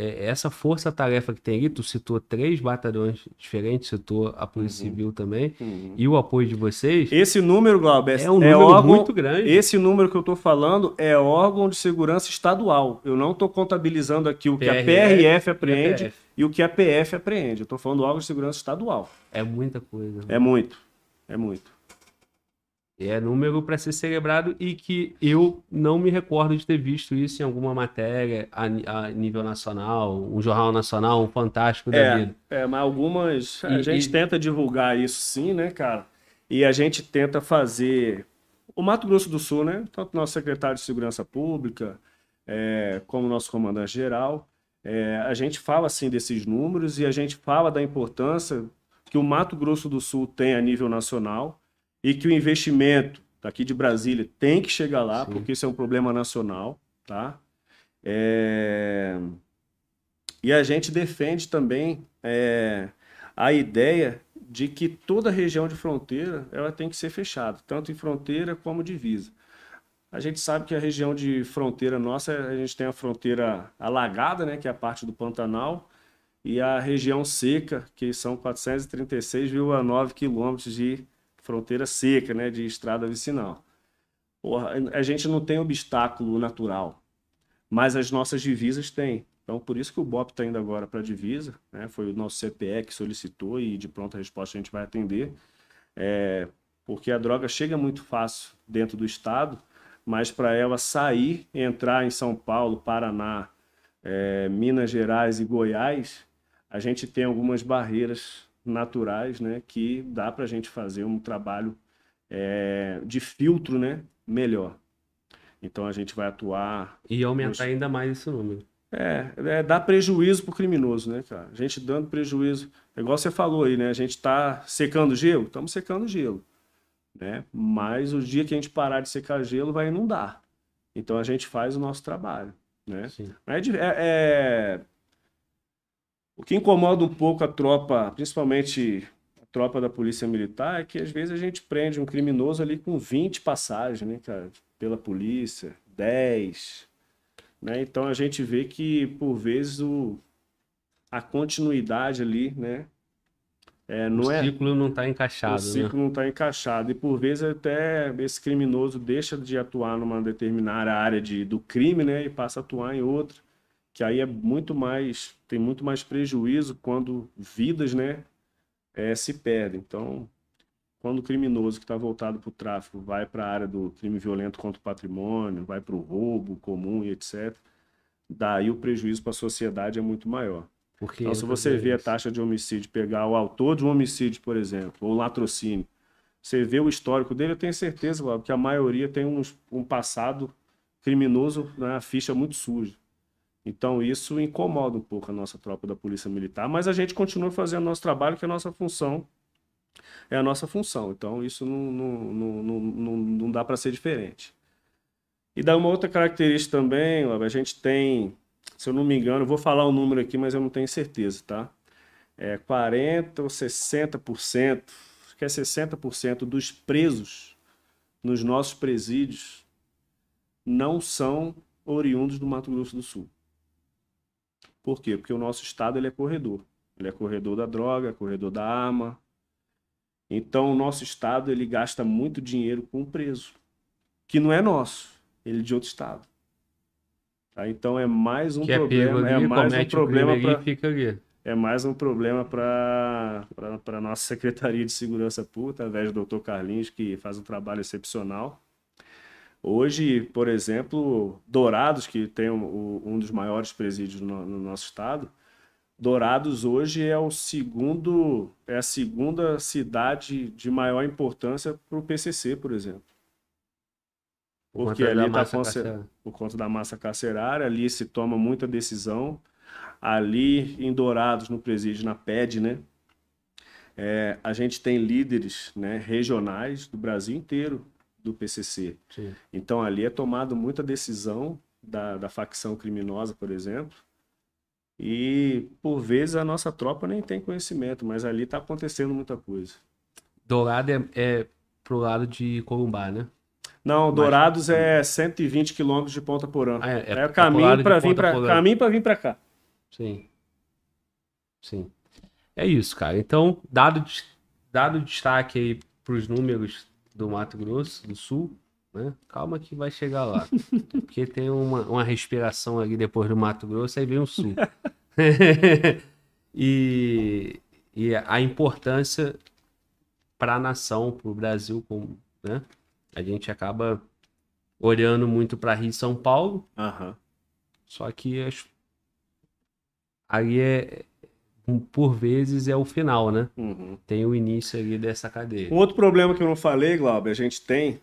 é, essa força-tarefa que tem aí, tu citou três batalhões diferentes, citou a Polícia Uhum. Civil também, Uhum. e o apoio de vocês. Esse número, Glauber, é um número órgão, muito grande. Esse número que eu estou falando é órgão de segurança estadual. Eu não estou contabilizando aqui o que a PRF apreende PRF. e o que a PF apreende. Eu estou falando do órgão de segurança estadual. É muita coisa. É muito. É muito. É número para ser celebrado e que eu não me recordo de ter visto isso em alguma matéria a, a nível nacional, um jornal nacional, um fantástico da É, vida. é mas algumas. A E- gente e- tenta divulgar isso sim, né, cara? E a gente tenta fazer. O Mato Grosso do Sul, né? Tanto nosso secretário de Segurança Pública, é, como nosso comandante geral, é, a gente fala assim desses números e a gente fala da importância que o Mato Grosso do Sul tem a nível nacional e que o investimento daqui de Brasília tem que chegar lá, Sim. porque isso é um problema nacional, tá? É, E a gente defende também é, a ideia de que toda região de fronteira ela tem que ser fechada, tanto em fronteira como divisa. A gente sabe que a região de fronteira nossa, a gente tem a fronteira alagada, né, que é a parte do Pantanal, e a região seca, que são 436,9 quilômetros de fronteira seca, né, de estrada vicinal. Porra, a gente não tem obstáculo natural, mas as nossas divisas têm. Então, por isso que o BOP está indo agora para a divisa, né? foi o nosso CPE que solicitou e de pronta resposta a gente vai atender, é, porque a droga chega muito fácil dentro do estado, mas para ela sair, entrar em São Paulo, Paraná, é, Minas Gerais e Goiás, a gente tem algumas barreiras naturais né, que dá para a gente fazer um trabalho é, de filtro né, melhor. Então a gente vai atuar. E aumentar nos... ainda mais esse número. É, é dar prejuízo pro criminoso, né, cara? A gente dando prejuízo. É igual você falou aí, né? A gente tá secando gelo? Estamos secando gelo. Né? Mas o dia que a gente parar de secar gelo, vai inundar. Então a gente faz o nosso trabalho. Né? É, é, é, O que incomoda um pouco a tropa, principalmente a tropa da Polícia Militar, é que às vezes a gente prende um criminoso ali com 20 passagens, né, cara? Pela polícia, 10, né? Então a gente vê que, por vezes, o, a continuidade ali, né? É, não o é, ciclo não está encaixado. O ciclo né? não está encaixado. E por vezes até esse criminoso deixa de atuar numa determinada área de, do crime, né? E passa a atuar em outra. Que aí é muito mais. tem muito mais prejuízo quando vidas, né? É, se perdem. Então, quando o criminoso que está voltado para o tráfico vai para a área do crime violento contra o patrimônio, vai para o roubo comum e etc., daí o prejuízo para a sociedade é muito maior. Porque então, se você vê a taxa de homicídio, pegar o autor de um homicídio, por exemplo, ou latrocínio, você vê o histórico dele, eu tenho certeza, que a maioria tem um, um passado criminoso na né, ficha muito suja. Então isso incomoda um pouco a nossa tropa da Polícia Militar, mas a gente continua fazendo nosso trabalho, que é a nossa função é a nossa função. Então, isso não, não, não, não, não dá para ser diferente. E dá uma outra característica também, a gente tem, se eu não me engano, vou falar o número aqui, mas eu não tenho certeza, tá? É 40% ou 60%, acho que é 60% dos presos nos nossos presídios não são oriundos do Mato Grosso do Sul. Por quê? Porque o nosso estado ele é corredor. Ele é corredor da droga, corredor da arma, então, o nosso Estado ele gasta muito dinheiro com o preso, que não é nosso, ele é de outro Estado. Tá? Então, é mais um que problema. É, ali, é mais um problema para. É mais um problema para a nossa Secretaria de Segurança Pública, através do doutor Carlinhos, que faz um trabalho excepcional. Hoje, por exemplo, Dourados, que tem um, um dos maiores presídios no, no nosso estado, Dourados hoje é o segundo, é a segunda cidade de maior importância para o PCC, por exemplo. Porque ali está por conta da massa carcerária, ali se toma muita decisão. Ali em Dourados, no presídio, na PED, né? É, a gente tem líderes né, regionais do Brasil inteiro do PCC. Sim. Então ali é tomado muita decisão da, da facção criminosa, por exemplo, e por vezes a nossa tropa nem tem conhecimento, mas ali está acontecendo muita coisa. Dourado é, é pro lado de Corumbá, né? Não, Dourados mas... é 120 quilômetros de Ponta Porã. Ah, é, é, é caminho para vir para caminho para vir para cá. Sim. Sim. É isso, cara. Então, dado dado destaque aí para os números do Mato Grosso do Sul, né? Calma que vai chegar lá. Porque tem uma, uma respiração ali depois do Mato Grosso, aí vem o sul. e, e a importância para a nação, para o Brasil, como, né? a gente acaba olhando muito para Rio e São Paulo. Uhum. Só que as... aí é por vezes é o final, né? Uhum. Tem o início ali dessa cadeia. Um outro problema que eu não falei, Glauber, a gente tem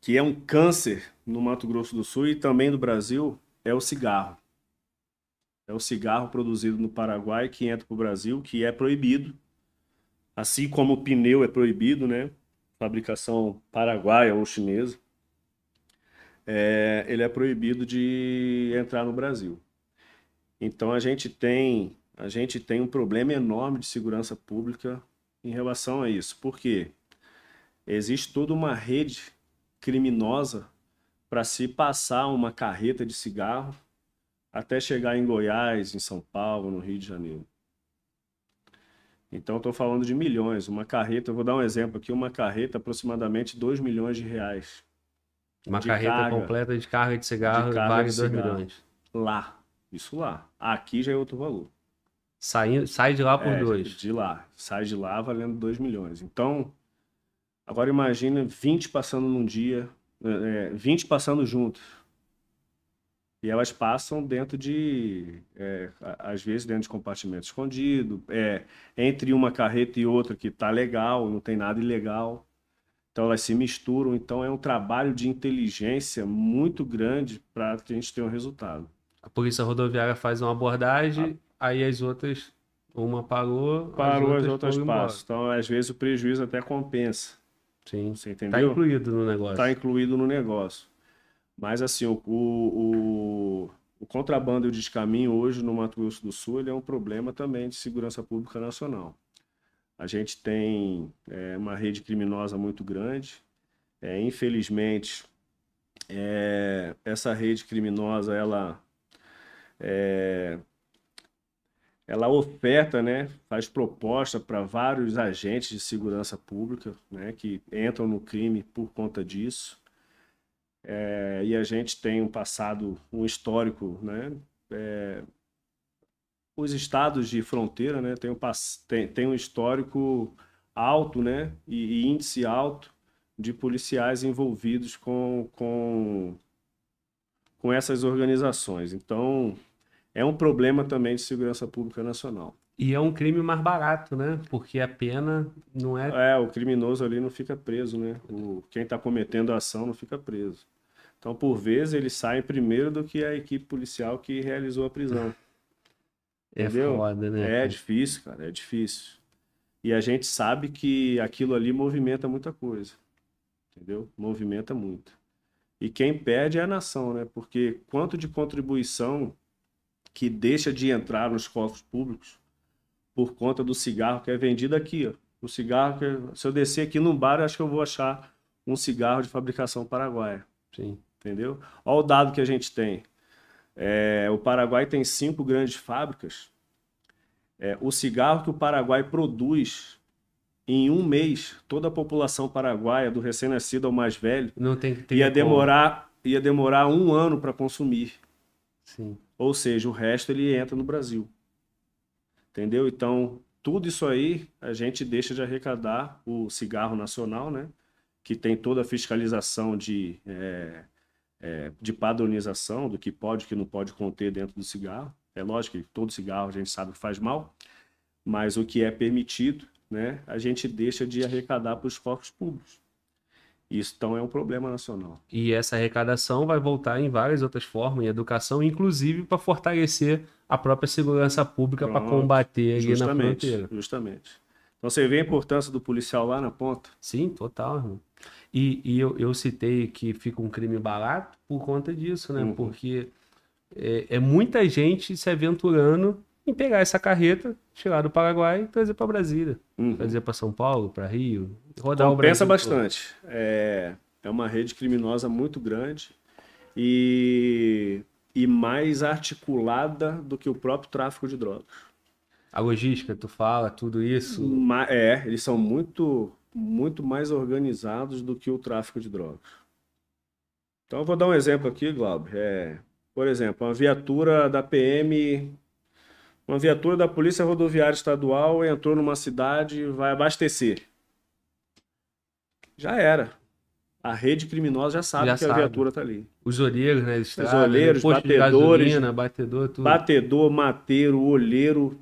que é um câncer no Mato Grosso do Sul e também no Brasil, é o cigarro. É o cigarro produzido no Paraguai que entra para o Brasil, que é proibido. Assim como o pneu é proibido, né? Fabricação paraguaia ou chinesa. É, ele é proibido de entrar no Brasil. Então a gente tem a gente tem um problema enorme de segurança pública em relação a isso. Por quê? Existe toda uma rede criminosa para se passar uma carreta de cigarro até chegar em Goiás, em São Paulo, no Rio de Janeiro. Então, estou falando de milhões. Uma carreta, eu vou dar um exemplo aqui: uma carreta, aproximadamente 2 milhões de reais. Uma de carreta carga. completa de carga de cigarro De carga vale de 2 cigarro. milhões. Lá. Isso lá. Aqui já é outro valor. Sai, sai de lá por É, dois. De lá. Sai de lá valendo 2 milhões. Então, agora imagina 20 passando num dia, é, 20 passando juntos. E elas passam dentro de, é, a- às vezes dentro de compartimento escondido, é, entre uma carreta e outra que tá legal, não tem nada ilegal. Então elas se misturam. Então é um trabalho de inteligência muito grande para que a gente tenha um resultado. A polícia rodoviária faz uma abordagem, aí as outras, uma parou, Parou as outras embora. passam. Então às vezes o prejuízo até compensa. Sim, Você tá entendeu? incluído no negócio. Está incluído no negócio. Mas assim, o, o, o, o contrabando e o descaminho hoje no Mato Grosso do Sul ele é um problema também de segurança pública nacional. A gente tem é, uma rede criminosa muito grande. É, infelizmente, é, essa rede criminosa ela é, ela oferta, né, faz proposta para vários agentes de segurança pública, né, que entram no crime por conta disso. É, e a gente tem um passado, um histórico, né, é, os estados de fronteira, né, tem um, tem, tem um histórico alto, né, e, e índice alto de policiais envolvidos com, com, com essas organizações. Então, é um problema também de segurança pública nacional. E é um crime mais barato, né? Porque a pena não é. É, o criminoso ali não fica preso, né? O, quem está cometendo a ação não fica preso. Então, por vezes, ele sai primeiro do que a equipe policial que realizou a prisão. É entendeu? foda, né? É difícil, cara, é difícil. E a gente sabe que aquilo ali movimenta muita coisa. Entendeu? Movimenta muito. E quem perde é a nação, né? Porque quanto de contribuição que deixa de entrar nos cofres públicos por conta do cigarro que é vendido aqui, ó. O cigarro que se eu descer aqui num bar, eu acho que eu vou achar um cigarro de fabricação paraguaia Sim. entendeu? Olha o dado que a gente tem. É, o Paraguai tem cinco grandes fábricas. É, o cigarro que o Paraguai produz em um mês, toda a população paraguaia, do recém-nascido ao mais velho, ia como. demorar, ia demorar um ano para consumir. Sim. Ou seja, o resto ele entra no Brasil. Entendeu? Então, tudo isso aí a gente deixa de arrecadar o cigarro nacional, né? Que tem toda a fiscalização de, é, é, de padronização do que pode e que não pode conter dentro do cigarro. É lógico que todo cigarro a gente sabe que faz mal, mas o que é permitido, né? A gente deixa de arrecadar para os cofres públicos. Isso então é um problema nacional. E essa arrecadação vai voltar em várias outras formas, em educação, inclusive para fortalecer a própria segurança pública para combater ali na Justamente, fronteira. justamente. Então você vê a importância do policial lá na ponta. Sim, total, irmão. E, e eu, eu citei que fica um crime barato por conta disso, né? Uhum. Porque é, é muita gente se aventurando em pegar essa carreta, tirar do Paraguai e trazer para Brasília. Uhum. Trazer para São Paulo, para Rio, rodar o Compensa Brasil todo. bastante. É, é uma rede criminosa muito grande e, e mais articulada do que o próprio tráfico de drogas. A logística, tu fala, tudo isso. Ma- É, eles são muito, muito mais organizados do que o tráfico de drogas. Então, eu vou dar um exemplo aqui, Glauber. É, por exemplo, uma viatura da PM, uma viatura da Polícia Rodoviária Estadual entrou numa cidade e vai abastecer. Já era. A rede criminosa já sabe Já que a sabe. viatura está ali. Os olheiros, né? Estrada, olheiros, posto de batedores, gasolina, batedor, tudo. Batedor, mateiro, olheiro.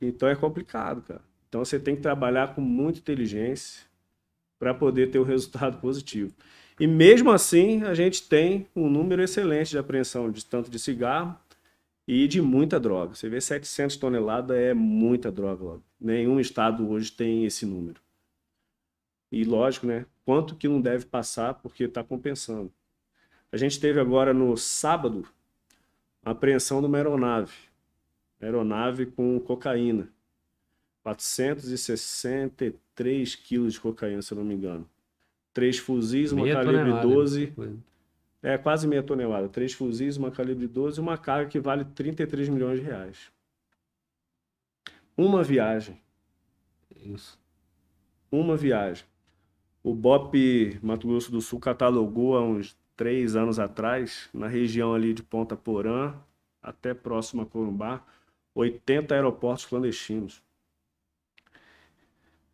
Então é complicado, cara. Então você tem que trabalhar com muita inteligência para poder ter o resultado positivo. E mesmo assim, a gente tem um número excelente de apreensão de tanto de cigarro e de muita droga. Você vê 700 toneladas é muita droga. Nenhum estado hoje tem esse número. E lógico, né? Quanto que não deve passar porque está compensando. A gente teve agora no sábado a apreensão de uma aeronave. Aeronave com cocaína. 463 quilos de cocaína, se eu não me engano. Três fuzis, uma Meia calibre tonelada, 12. coisa. É, quase meia tonelada. Três fuzis, uma calibre 12 e uma carga que vale 33 milhões de reais. Uma viagem. Isso. Uma viagem. O BOP Mato Grosso do Sul catalogou há uns três anos atrás, na região ali de Ponta Porã, até próximo a Corumbá, 80 aeroportos clandestinos.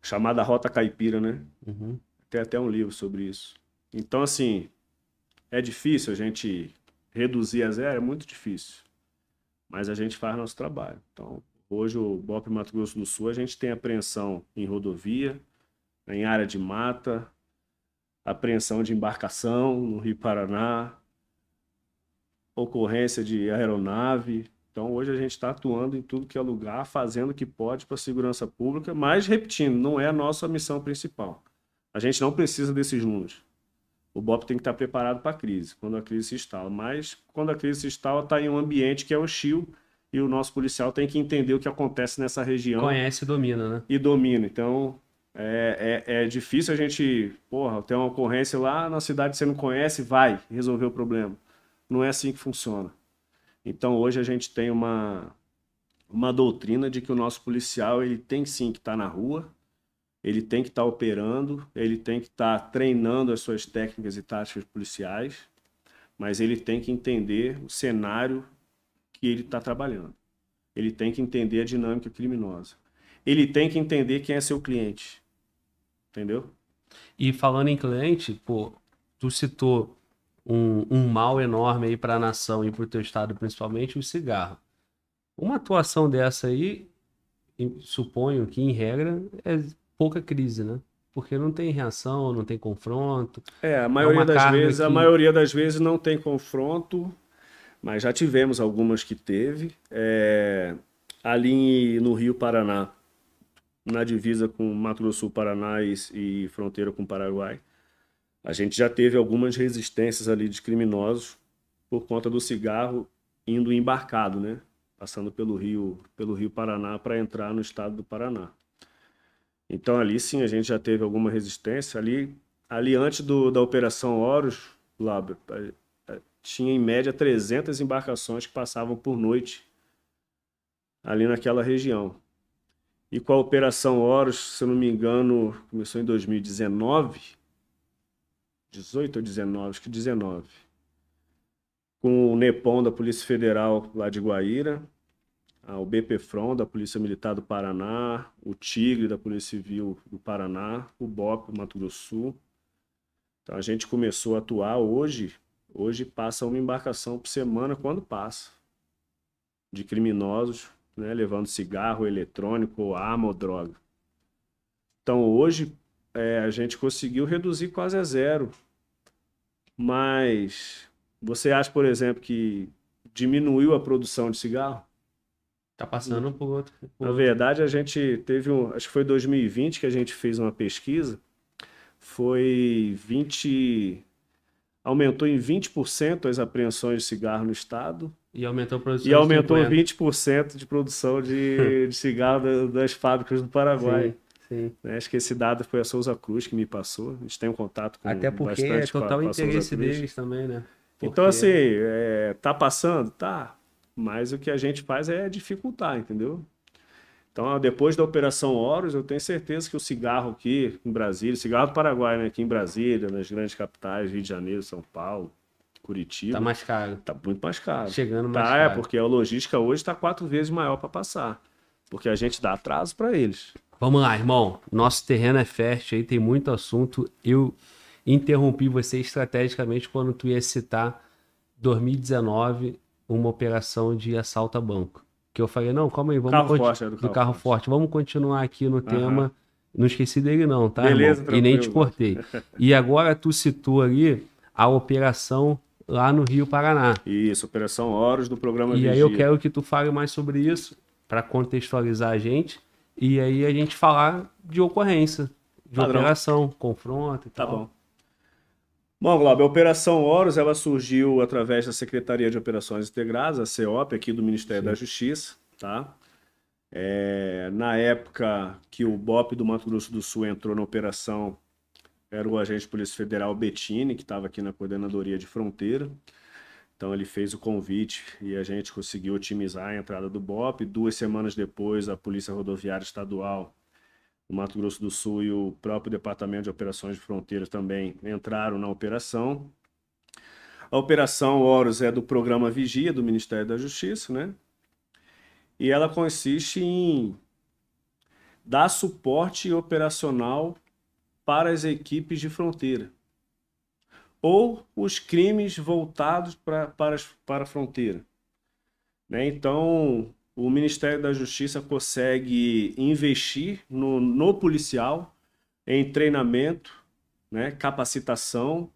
Chamada Rota Caipira, né? Uhum. Tem até um livro sobre isso. Então, assim, é difícil a gente reduzir a zero? É muito difícil. Mas a gente faz nosso trabalho. Então, hoje o BOP Mato Grosso do Sul, a gente tem apreensão em rodovia, em área de mata, apreensão de embarcação no Rio Paraná, ocorrência de aeronave. Então, hoje a gente está atuando em tudo que é lugar, fazendo o que pode para a segurança pública, mas, repetindo, não é a nossa missão principal. A gente não precisa desses números. O BOP tem que estar preparado para a crise, quando a crise se instala. Mas, quando a crise se instala, está em um ambiente que é hostil e o nosso policial tem que entender o que acontece nessa região Conhece e domina, né? e domina. Então, é, é, é difícil a gente, porra, ter uma ocorrência lá na cidade que você não conhece, vai resolver o problema. Não é assim que funciona. Então, hoje a gente tem uma, uma doutrina de que o nosso policial ele tem sim que estar na rua, ele tem que estar operando, ele tem que estar treinando as suas técnicas e táticas policiais, mas ele tem que entender o cenário que ele está trabalhando. Ele tem que entender a dinâmica criminosa. Ele tem que entender quem é seu cliente. Entendeu? E falando em cliente, pô, tu citou um, um mal enorme aí para a nação e para o teu estado, principalmente, o cigarro. Uma atuação dessa aí, suponho que, em regra, é pouca crise, né? Porque não tem reação, não tem confronto. É, a maioria uma das vezes, a que- maioria das vezes não tem confronto, mas já tivemos algumas que teve. É, ali no Rio Paraná, na divisa com Mato Grosso do Sul, Paraná e, e fronteira com o Paraguai, a gente já teve algumas resistências ali de criminosos por conta do cigarro indo embarcado, né? Passando pelo Rio, pelo Rio Paraná para entrar no estado do Paraná. Então ali sim a gente já teve alguma resistência. Ali, ali antes do, da Operação Horus, Lábio, a- a- tinha em média 300 embarcações que passavam por noite ali naquela região. E com a Operação Horus, se eu não me engano, começou em 2019, 18 ou 19, acho que 19. Com o NEPOM da Polícia Federal lá de Guaíra, o BPFRON da Polícia Militar do Paraná, o Tigre da Polícia Civil do Paraná, o BOP Mato Grosso Sul. Então a gente começou a atuar hoje, hoje passa uma embarcação por semana quando passa, de criminosos, né, levando cigarro, eletrônico, ou arma ou droga. Então hoje é, a gente conseguiu reduzir quase a zero. Mas você acha, por exemplo, que diminuiu a produção de cigarro? Tá passando por outro. por Na verdade, a gente teve um. Acho que foi 2020 que a gente fez uma pesquisa. Foi 20. Aumentou em 20% as apreensões de cigarro no estado. E aumentou a produção E aumentou 50. 20% de produção de, de cigarro da- das fábricas do Paraguai. Sim, sim. né? Acho que esse dado foi a Souza Cruz que me passou. A gente tem um contato com Até porque é bastante com a- total com a interesse deles também, né? Então, Porque- assim, é, tá passando? Tá. Mas o que a gente faz é dificultar, entendeu? Então, depois da Operação Horus, eu tenho certeza que o cigarro aqui em Brasília, cigarro do Paraguai, né? Aqui em Brasília, nas grandes capitais, Rio de Janeiro, São Paulo, Curitiba, Tá mais caro. tá muito mais caro. Chegando mais Tá, é, caro. porque a logística hoje está quatro vezes maior para passar. Porque a gente dá atraso para eles. Vamos lá, irmão. Nosso terreno é fértil aí, tem muito assunto. Eu interrompi você estrategicamente quando tu ia citar 2019, uma operação de assalto a banco. Que eu falei, não, calma aí, vamos Carro forte, é do do carro carro forte. forte. Vamos continuar aqui no tema. Não esqueci dele não, tá, Beleza, irmão? E nem te cortei. E agora tu citou ali a operação lá no Rio Paraná. Isso, Operação Horus do programa E aí eu Vigia. quero que tu fale mais sobre isso, para contextualizar a gente, e aí a gente falar de ocorrência, de Padrão. operação, confronto e Tá tal. bom. Bom, Glauber, a Operação Horus ela surgiu através da Secretaria de Operações Integradas, a CEOP, aqui do Ministério da Justiça, tá? É, na época que o BOP do Mato Grosso do Sul entrou na operação, era o agente de Polícia Federal Bettini, que estava aqui na coordenadoria de fronteira. Então ele fez o convite e a gente conseguiu otimizar a entrada do BOP. Duas semanas depois, a Polícia Rodoviária Estadual do Mato Grosso do Sul e o próprio Departamento de Operações de Fronteira também entraram na operação. A Operação Horus é do programa Vigia do Ministério da Justiça, né? E ela consiste em dar suporte operacional para as equipes de fronteira ou os crimes voltados pra, para, para a fronteira. Né? Então, o Ministério da Justiça consegue investir no, no policial em treinamento, né? capacitação,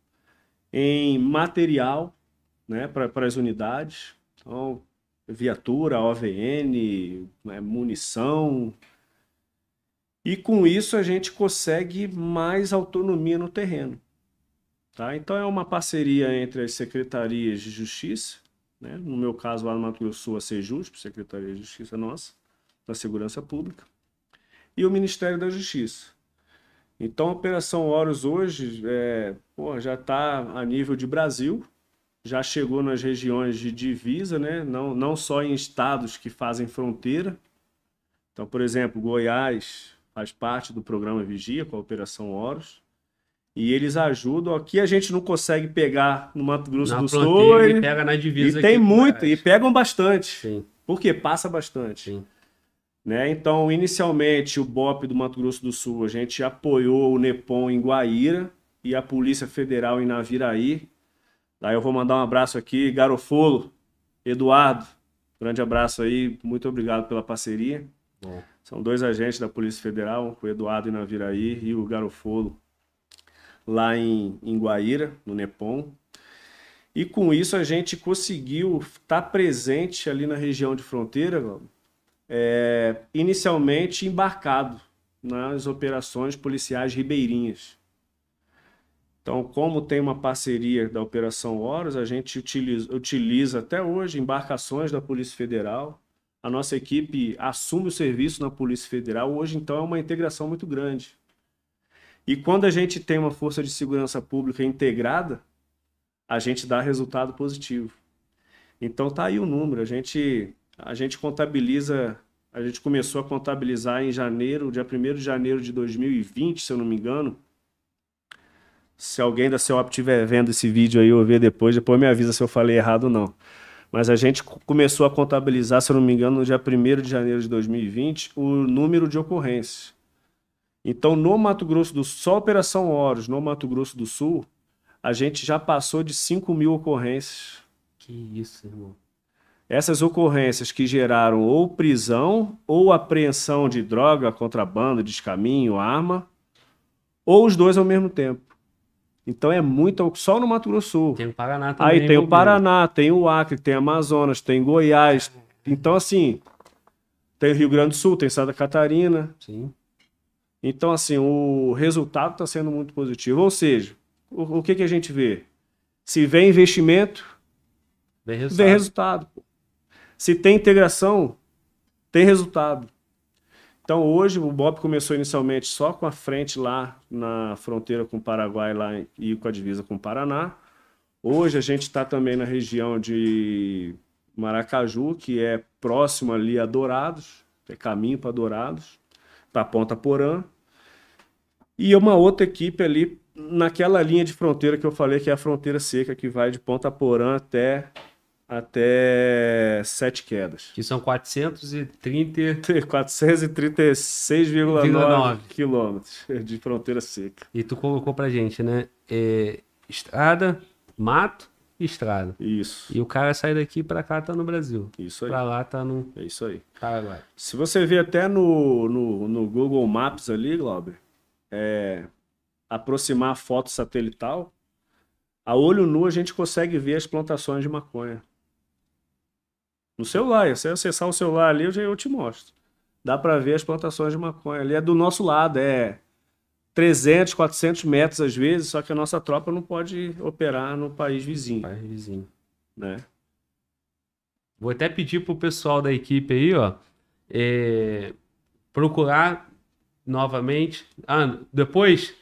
em material né? para as unidades. Então, viatura, OVN, né? munição. E com isso a gente consegue mais autonomia no terreno. Tá? Então é uma parceria entre as secretarias de justiça, né? no meu caso lá no Mato Grosso a Sejusp, Secretaria de Justiça nossa, da Segurança Pública, e o Ministério da Justiça. Então a Operação Horus hoje é, já está a nível de Brasil, já chegou nas regiões de divisa, né? não, não só em estados que fazem fronteira. Então, por exemplo, Goiás faz parte do programa Vigia com a Operação Horus. E eles ajudam. Aqui a gente não consegue pegar no Mato Grosso Na do Sul. e E, pega na e divisa tem aqui com muito, e pegam bastante. Sim, Porque passa bastante. sim. Né? Então, inicialmente, o BOP do Mato Grosso do Sul, a gente apoiou o NEPOM em Guaíra e a Polícia Federal em Naviraí. Daí eu vou mandar um abraço aqui, Garofolo, Eduardo. Grande abraço aí, muito obrigado pela parceria. Bom. São dois agentes da Polícia Federal, o Eduardo em Naviraí e o Garofolo lá em, em Guaíra, no Nepom. E com isso a gente conseguiu estar presente ali na região de fronteira, é, inicialmente embarcado nas operações policiais ribeirinhas. Então, como tem uma parceria da Operação Horus, a gente utiliza, utiliza até hoje embarcações da Polícia Federal. A nossa equipe assume o serviço na Polícia Federal. Hoje, então, é uma integração muito grande. E quando a gente tem uma força de segurança pública integrada, a gente dá resultado positivo. Então tá aí o número. A gente, a gente contabiliza, a gente começou a contabilizar em janeiro, dia 1 de janeiro de 2020, se eu não me engano. Se alguém da CEOP estiver vendo esse vídeo aí ou ver depois, depois me avisa se eu falei errado ou não. Mas a gente co- começou a contabilizar, se eu não me engano, no dia 1 de janeiro de 2020, o número de ocorrências. Então, no Mato Grosso do Sul, só Operação Horus, no Mato Grosso do Sul, a gente já passou de 5 mil ocorrências. Que isso, irmão. Essas ocorrências que geraram ou prisão, ou apreensão de droga, contrabando, descaminho, arma, ou os dois ao mesmo tempo. Então é muito, só no Mato Grosso do Sul. Tem o Paraná também. Aí tem o envolvido. Paraná, tem o Acre, tem Amazonas, tem Goiás. Então, assim, tem o Rio Grande do Sul, tem Santa Catarina. Sim. Então, assim, o resultado está sendo muito positivo. Ou seja, o, o que, que a gente vê? Se vem investimento, Bem resultado. vem resultado. Se tem integração, tem resultado. Então, hoje, o BOP começou inicialmente só com a frente lá na fronteira com o Paraguai lá e com a divisa com o Paraná. Hoje, a gente está também na região de Maracaju, que é próximo ali a Dourados, é caminho para Dourados, para Ponta Porã. E uma outra equipe ali naquela linha de fronteira que eu falei, que é a fronteira seca, que vai de Ponta Porã até, até Sete Quedas. Que são 430. 436,9 quilômetros de fronteira seca. E tu colocou pra gente, né? É, estrada, mato e estrada. Isso, E o cara sai daqui pra cá, tá no Brasil. isso aí. Pra lá tá no É isso aí. Paraguai. Se você ver até no, no, no Google Maps ali, Glauber, é, aproximar a foto satelital, a olho nu a gente consegue ver as plantações de maconha. No celular, se você acessar o celular ali, eu te mostro. Dá para ver as plantações de maconha. Ali é do nosso lado, é 300, 400 metros às vezes, só que a nossa tropa não pode operar no país vizinho, País vizinho. né? Vou até pedir pro pessoal da equipe aí, ó. é, procurar novamente. Ah, depois.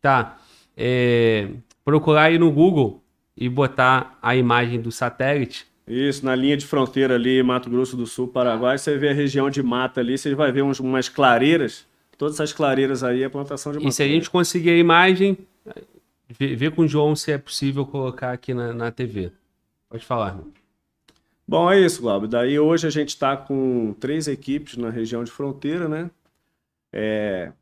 Tá. É, procurar aí no Google e botar a imagem do satélite. Isso, na linha de fronteira ali, Mato Grosso do Sul, Paraguai, você vê a região de mata ali, você vai ver uns, umas clareiras. Todas essas clareiras aí é plantação de maconha. E se a gente conseguir a imagem, vê, vê com o João se é possível colocar aqui na, na TV. Pode falar. Meu. Bom, é isso, Glauber. Daí hoje a gente está com três equipes na região de fronteira, né? É,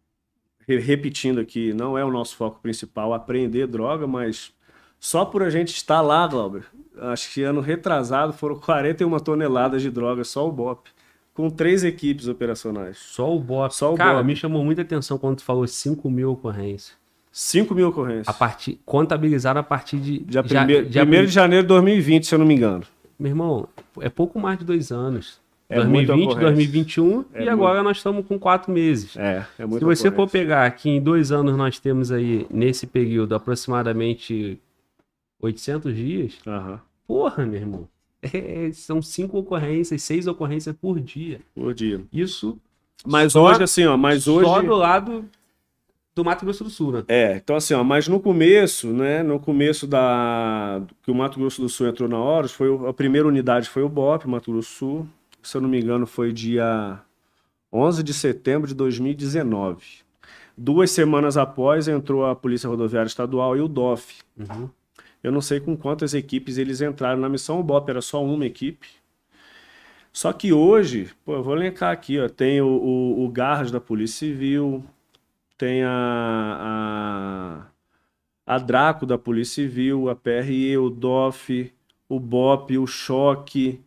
repetindo aqui, não é o nosso foco principal apreender droga, mas só por a gente estar lá, Glauber, acho que ano retrasado foram 41 toneladas de droga, só o BOP, com três equipes operacionais. Só o BOP. Só o Cara, BOP. me chamou muita atenção quando tu falou 5 mil ocorrências. 5 mil ocorrências. A partir, contabilizado a partir de. Dia 1 já- já- de janeiro de 2020, se eu não me engano. Meu irmão, é pouco mais de dois anos. É muita 2020, ocorrência. 2021 É e agora nós estamos com quatro meses. É, é muito Se você for pegar que em dois anos nós temos aí, nesse período, aproximadamente 800 dias, Aham, porra, meu irmão. É, são cinco ocorrências, seis ocorrências por dia. por dia. Isso Mas Só- hoje, assim, ó, mas hoje... só do lado do Mato Grosso do Sul, né? É, então assim, ó, mas no começo, né, no começo da que o Mato Grosso do Sul entrou na Horus, foi o- a primeira unidade foi o BOP, Mato Grosso do Sul, se eu não me engano foi dia 11 de setembro de 2019. Duas semanas após entrou a Polícia Rodoviária Estadual e o DOF. Uhum. Eu não sei com quantas equipes eles entraram na missão, o BOP era só uma equipe. Só que hoje, pô, eu vou elencar aqui, ó, tem o, o, o Garras da Polícia Civil, tem a, a, a Draco da Polícia Civil, a PRE, o DOF, o BOP, o Choque,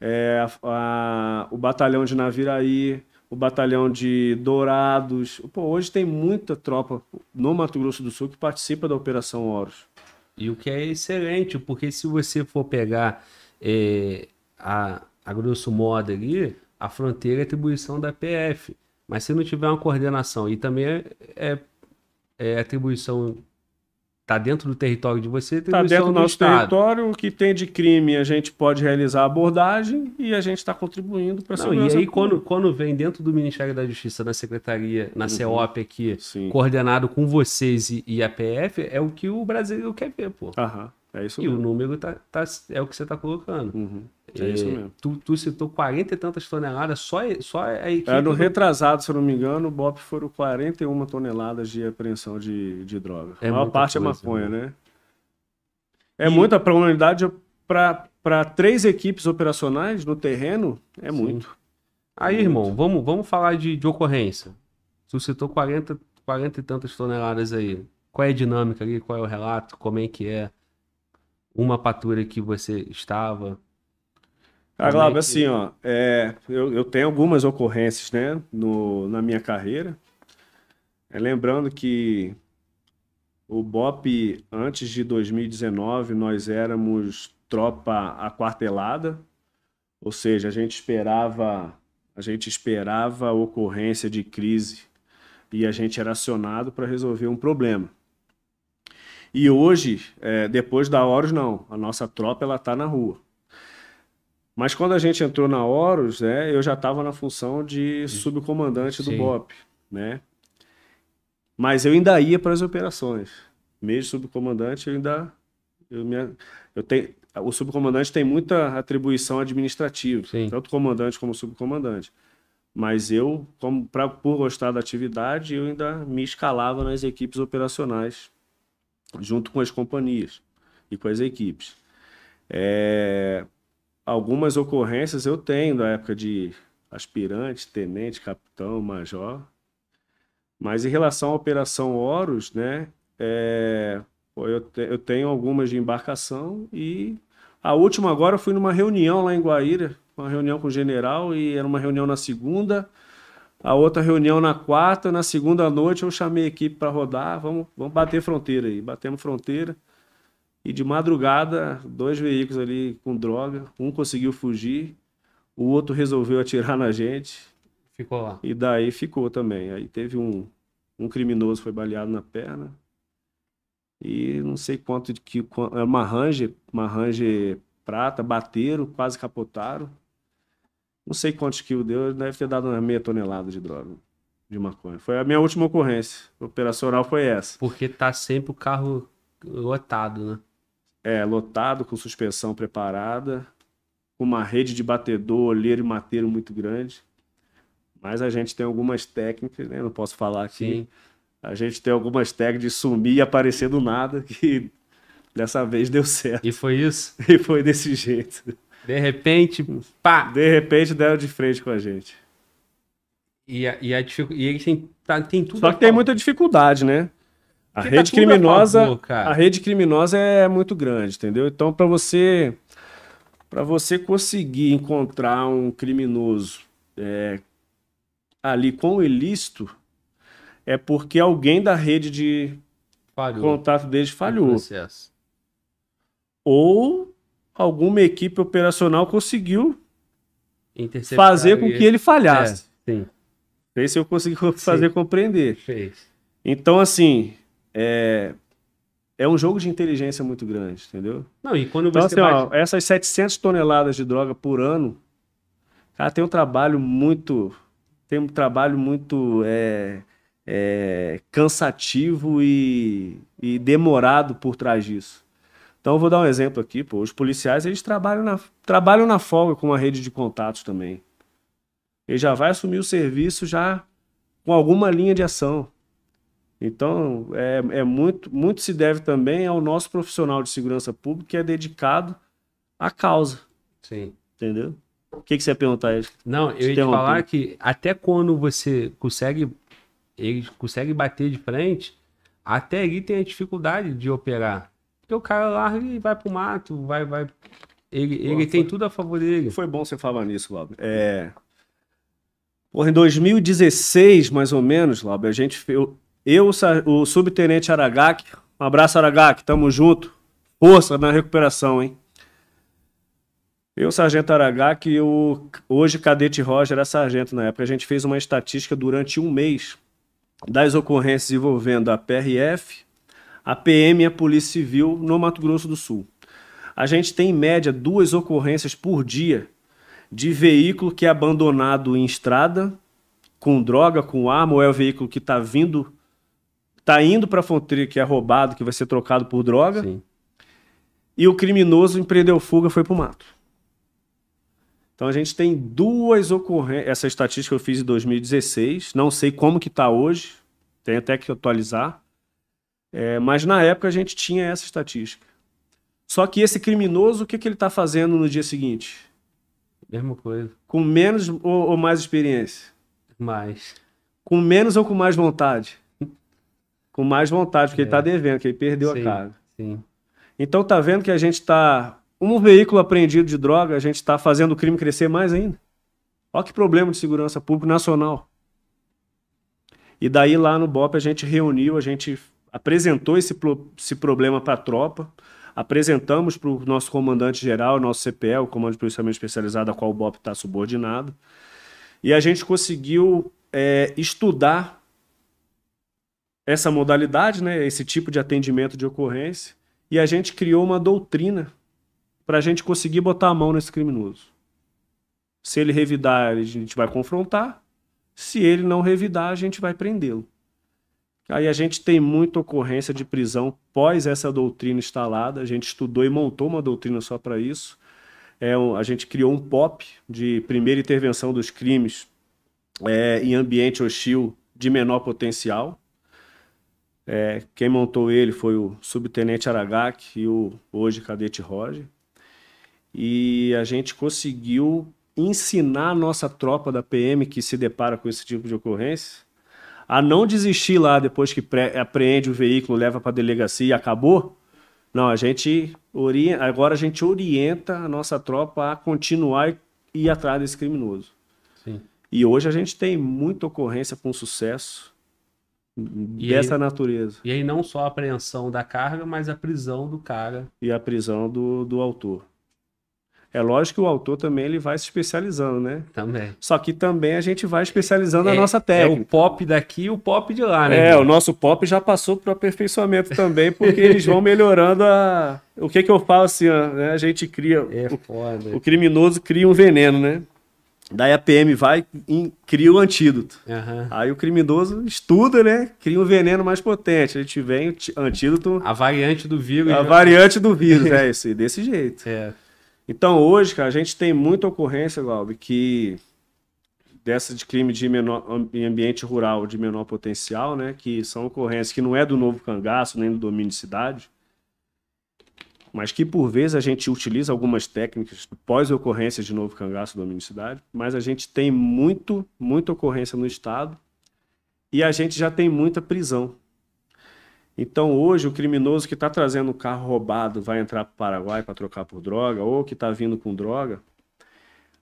é, a- a- o Batalhão de Naviraí, o Batalhão de Dourados. Pô, hoje tem muita tropa no Mato Grosso do Sul que participa da Operação Horus. E o que é excelente, porque se você for pegar é, a, a grosso modo ali, a fronteira é atribuição da PF. Mas se não tiver uma coordenação e também é, é, é atribuição. Tá dentro do território de você, Está atribuição dentro do nosso Estado. território, o que tem de crime a gente pode realizar a abordagem e a gente está contribuindo para a segurança e aí, quando, quando vem dentro do Ministério da Justiça, na Secretaria, na CEOP aqui, Sim. coordenado com vocês e, e a PF, é o que o brasileiro quer ver, pô. Aham, é isso E o mesmo. número tá, tá- é o que você tá colocando. Uhum, É isso É, mesmo. Tu, tu citou 40 e tantas toneladas, só, só a equipe. É, no do- retrasado, se eu não me engano, o BOP foram 41 toneladas de apreensão de, de droga. É a maior parte é coisa, maconha, né? né? É E- muita para uma unidade, para três equipes operacionais no terreno, é Sim. muito. Aí, irmão, vamos, vamos falar de, de ocorrência. Tu citou 40, 40 e tantas toneladas aí. Qual é a dinâmica ali? Qual é o relato? Como é que é? Uma patrulha que você estava? É Glauber, assim, ó, é, eu, eu tenho algumas ocorrências, né, no, na minha carreira. É, lembrando que o BOP, antes de 2019, nós éramos tropa aquartelada, ou seja, a gente esperava, a gente esperava a ocorrência de crise e a gente era acionado para resolver um problema. E hoje, é, depois da Horus, não, a nossa tropa ela está na rua. Mas quando a gente entrou na Horus, né, eu já estava na função de subcomandante do Sim. BOP, né? Mas eu ainda ia para as operações. Mesmo subcomandante, eu ainda eu me, eu tenho o subcomandante tem muita atribuição administrativa, Sim. tanto comandante como subcomandante. Mas eu, como pra, por gostar da atividade, eu ainda me escalava nas equipes operacionais, junto com as companhias e com as equipes. É, algumas ocorrências eu tenho da época de aspirante, tenente, capitão, major. Mas em relação à Operação Horus, né, é, eu, te- eu tenho algumas de embarcação e a última agora eu fui numa reunião lá em Guaíra, uma reunião com o general e era uma reunião na segunda, a outra reunião na quarta, na segunda noite eu chamei a equipe para rodar, vamos, vamos bater fronteira aí, batemos fronteira. E de madrugada, dois veículos ali com droga, um conseguiu fugir, o outro resolveu atirar na gente Ficou lá. e daí ficou também. Aí teve um, um criminoso foi baleado na perna. E não sei quanto de que era uma Ranger, uma Ranger prata, bateram, quase capotaram. Não sei quantos quilos deu, deve ter dado uma meia tonelada de droga, de maconha. Foi a minha última ocorrência operacional, foi essa. Porque tá sempre o carro lotado, né? É, lotado, com suspensão preparada, com uma rede de batedor, olheiro e mateiro muito grande. Mas a gente tem algumas técnicas, né? Não posso falar aqui. Sim. A gente tem algumas técnicas de sumir e aparecer do nada, que dessa vez deu certo. E foi isso. E foi desse jeito. De repente, pá! De repente deram de frente com a gente. E, a, e, a e eles têm, tá- tem tudo. Só que tem muita dificuldade, né? A Porque tá rede a criminosa, favor, cara. a rede criminosa é muito grande, entendeu? Então, para você, para você conseguir encontrar um criminoso é, ali com o ilícito, é porque alguém da rede de Falhou. contato deles falhou, ou alguma equipe operacional conseguiu fazer com que ele falhasse. É, sim, Não sei se eu consegui fazer compreender. fez. Então, assim, é, é um jogo de inteligência muito grande, entendeu? Não, e quando Então, você assim, ó, essas 700 toneladas de droga por ano, cara, tem um trabalho muito, tem um trabalho muito é, é, cansativo e, e demorado por trás disso. Então, eu vou dar um exemplo aqui, pô. Os policiais, eles trabalham na, trabalham na folga com uma rede de contatos também. Ele já vai assumir o serviço já com alguma linha de ação. Então, é, é muito, muito se deve também ao nosso profissional de segurança pública que é dedicado à causa, Sim. entendeu? O que, que você ia perguntar aí? Não, eu ia te falar que até quando você consegue, ele consegue bater de frente, até ali tem a dificuldade de operar. Porque o cara larga e vai pro mato, vai, vai. Ele, ele foi- tem tudo a favor dele. Foi bom você falar nisso, Lauber. É... Porra, em 2016, mais ou menos, Lauber, a gente fez... Eu, o subtenente Aragaki, um abraço, Aragaki, tamo junto. Força na recuperação, hein? Eu, sargento Aragaki, e o hoje cadete Roger era sargento na época. A gente fez uma estatística durante um mês das ocorrências envolvendo a PRF, a PM e a Polícia Civil no Mato Grosso do Sul. A gente tem em média duas ocorrências por dia de veículo que é abandonado em estrada com droga, com arma, ou é o veículo que está vindo, está indo para a fronteira que é roubado, que vai ser trocado por droga, Sim. e o criminoso empreendeu fuga e foi para o mato. Então a gente tem duas ocorrências. Essa estatística eu fiz em 2016, não sei como que está hoje, tem até que atualizar. É, mas na época a gente tinha essa estatística. Só que esse criminoso, o que, que ele está fazendo no dia seguinte? Mesma coisa. Com menos ou, ou mais experiência? Mas. Com menos ou com mais vontade? Com mais vontade, porque ele está devendo, que ele perdeu É. Sim. a carga. Sim. Então tá vendo que a gente está. Um veículo apreendido de droga, a gente está fazendo o crime crescer mais ainda. Olha que problema de segurança pública nacional. E daí lá no BOP a gente reuniu, a gente apresentou esse, pro- esse problema para a tropa, apresentamos para o nosso comandante geral, nosso CPL, o Comando de Policiamento Especializado, a qual o BOP está subordinado, e a gente conseguiu é, estudar essa modalidade, né, esse tipo de atendimento de ocorrência, e a gente criou uma doutrina para a gente conseguir botar a mão nesse criminoso. Se ele revidar, a gente vai confrontar. Se ele não revidar, a gente vai prendê-lo. Aí a gente tem muita ocorrência de prisão pós essa doutrina instalada. A gente estudou e montou uma doutrina só para isso. É a gente criou um POP de primeira intervenção dos crimes é, em ambiente hostil de menor potencial. É, quem montou ele foi o subtenente Aragaki e o hoje cadete Roger. E a gente conseguiu ensinar a nossa tropa da PM que se depara com esse tipo de ocorrência a não desistir lá depois que pre- apreende o veículo, leva para a delegacia e acabou. Não, a gente ori- agora a gente orienta a nossa tropa a continuar e ir atrás desse criminoso. Sim. E hoje a gente tem muita ocorrência com sucesso E dessa aí- natureza. E aí não só a apreensão da carga, mas a prisão do cara. E a prisão do, do autor. É lógico que o autor também ele vai se especializando, né? Também. Só que também a gente vai especializando a É- nossa É técnica. o pop daqui e o pop de lá, né? É, o nosso pop já passou para o aperfeiçoamento também, porque eles vão melhorando a. O que que eu falo assim, né? A gente cria. É o- foda. O criminoso cria um veneno, né? Daí a PM vai e cria o antídoto. Aham. Aí o criminoso estuda, né? Cria um veneno mais potente. A gente vem antídoto, A variante do vírus. a né? variante do vírus, é esse, desse jeito. É. Então hoje, cara, a gente tem muita ocorrência, Glauber, que dessa de crime de menor, em ambiente rural de menor potencial, né? Que são ocorrências que não é do novo cangaço, nem do domínio de cidade, mas que por vezes a gente utiliza algumas técnicas pós-ocorrência de novo cangaço do domínio de cidade, mas a gente tem muito, muita ocorrência no estado e a gente já tem muita prisão. Então hoje o criminoso que está trazendo um carro roubado vai entrar para o Paraguai para trocar por droga, ou que está vindo com droga,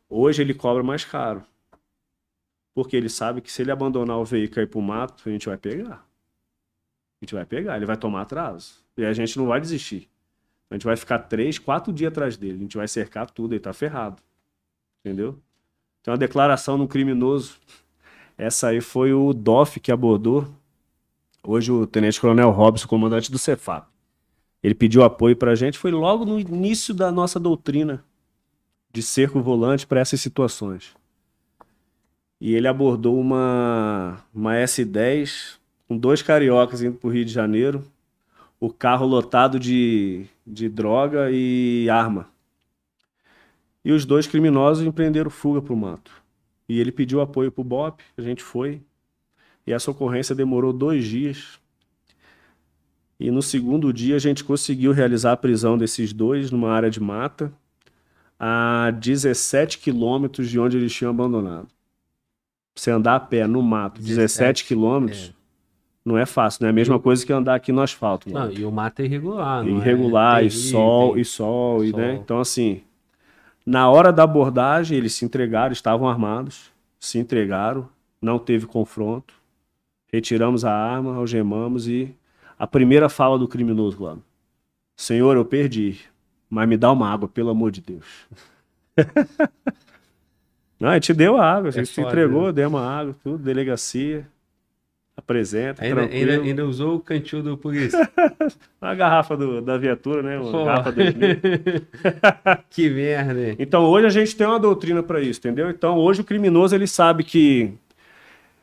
hoje ele cobra mais caro. Porque ele sabe que se ele abandonar o veículo e ir para o mato, a gente vai pegar. A gente vai pegar, ele vai tomar atraso. E a gente não vai desistir. A gente vai ficar três, quatro dias atrás dele. A gente vai cercar tudo, ele tá ferrado. Entendeu? Tem uma declaração no criminoso. Essa aí foi o DOF que abordou. Hoje o Tenente Coronel Robson, comandante do Cefap. Ele pediu apoio pra gente. Foi logo no início da nossa doutrina de cerco volante para essas situações. E ele abordou uma, uma S10 com dois cariocas indo pro Rio de Janeiro o carro lotado de, de droga e arma. E os dois criminosos empreenderam fuga para o mato. E ele pediu apoio para o BOP, a gente foi. E essa ocorrência demorou dois dias. E no segundo dia a gente conseguiu realizar a prisão desses dois numa área de mata, a 17 quilômetros de onde eles tinham abandonado. Você andar a pé no mato, 17, 17, quilômetros, não é fácil, não é a mesma coisa que andar aqui no asfalto. Não, e o mato é irregular. não é? irregular, e Tem- sol, tem- e sol, e, né? sol. Então, assim, na hora da abordagem, eles se entregaram, estavam armados, se entregaram, não teve confronto, retiramos a arma, algemamos e a primeira fala do criminoso lá, Senhor, eu perdi, mas me dá uma água, pelo amor de Deus. não, a gente deu a água, a gente se foda, entregou, né? deu uma água, tudo, delegacia, apresenta, Ainda, ainda, ainda usou o cantil do polícia. A garrafa do- da viatura, né? Uma Pô. garrafa 2000. que merda, hein? Então hoje a gente tem uma doutrina para isso, entendeu? Então hoje o criminoso ele sabe que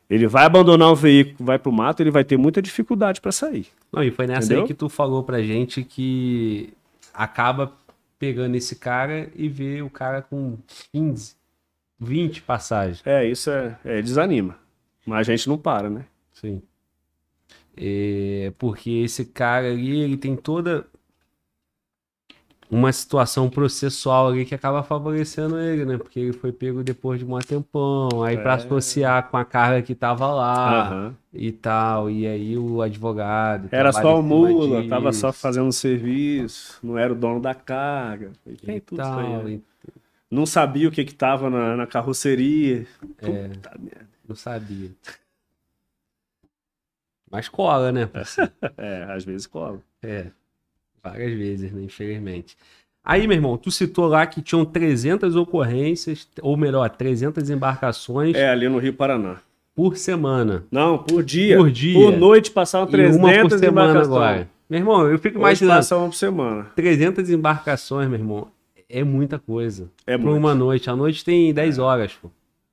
ele vai abandonar o veículo, vai pro mato, ele vai ter muita dificuldade para sair. Não, e foi nessa Entendeu? aí que tu falou pra gente que acaba pegando esse cara e vê o cara com 15, 20 passagens. É, isso é, é desanima. Mas a gente não para, né? Sim. É, porque esse cara ali, ele tem toda uma situação processual ali que acaba favorecendo ele, né? Porque ele foi pego depois de um tempão, aí pra É. associar com a carga que tava lá Aham. e tal, e aí o advogado Era só o mula, tava disso só fazendo serviço, não era o dono da carga. E tem e tudo isso aí, tal, né? e Não sabia o que que tava na, na carroceria. É. Puta merda. não sabia. Mas cola, né? É, às vezes cola. É, várias vezes, né? Infelizmente. Aí, meu irmão, tu citou lá que tinham 300 ocorrências, ou melhor, 300 embarcações É, ali no Rio Paraná. por semana. Não, por dia. Por dia. Por noite passavam E 300 uma por semana agora. Meu irmão, eu fico Hoje imaginando, passa uma por semana. 300 embarcações, meu irmão, é muita coisa. É Por muito. uma noite. A noite tem 10 horas, pô.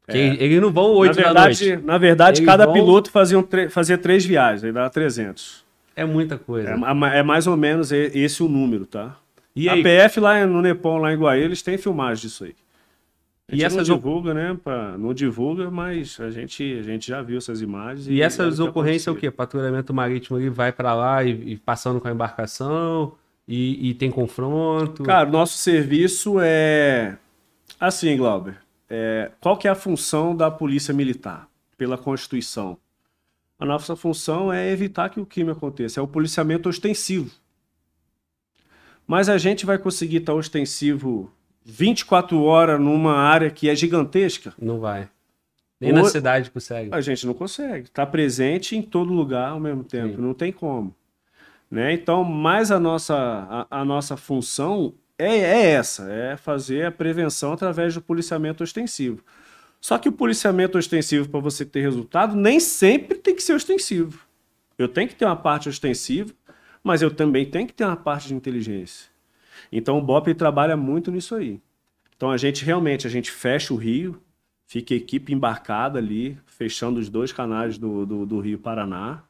É. eles não vão Na 8 da verdade, noite. na verdade Eles cada vão- piloto fazia, um tre- fazia três viagens, aí dava 300. É muita coisa. É, é mais ou menos e- esse o número, tá? E a aí, PF lá no Nepal, lá em Guaí, eles têm filmagem disso aí. E essas não divulga, né? Pra, não divulga, mas a gente, a gente já viu essas imagens. e era essas ocorrências é o quê? Patrulhamento marítimo ele vai pra lá e, e passando com a embarcação e, e tem confronto. Cara, o nosso serviço é assim, Glauber. É, qual que é a função da polícia militar pela Constituição? A nossa função é evitar que o crime aconteça, é o policiamento ostensivo. Mas a gente vai conseguir estar ostensivo 24 horas numa área que é gigantesca? Não vai. Nem na Ou- cidade consegue. A gente não consegue. Está presente em todo lugar ao mesmo tempo. Sim. Não tem como. Né? Então, mais a nossa, a, a nossa função é, é essa: é fazer a prevenção através do policiamento ostensivo. Só que o policiamento ostensivo, para você ter resultado, nem sempre tem que ser ostensivo. Eu tenho que ter uma parte ostensiva, mas eu também tenho que ter uma parte de inteligência. Então o BOP trabalha muito nisso aí. Então a gente realmente, a gente fecha o rio, Fica a equipe embarcada ali, fechando os dois canais do, do, do Rio Paraná.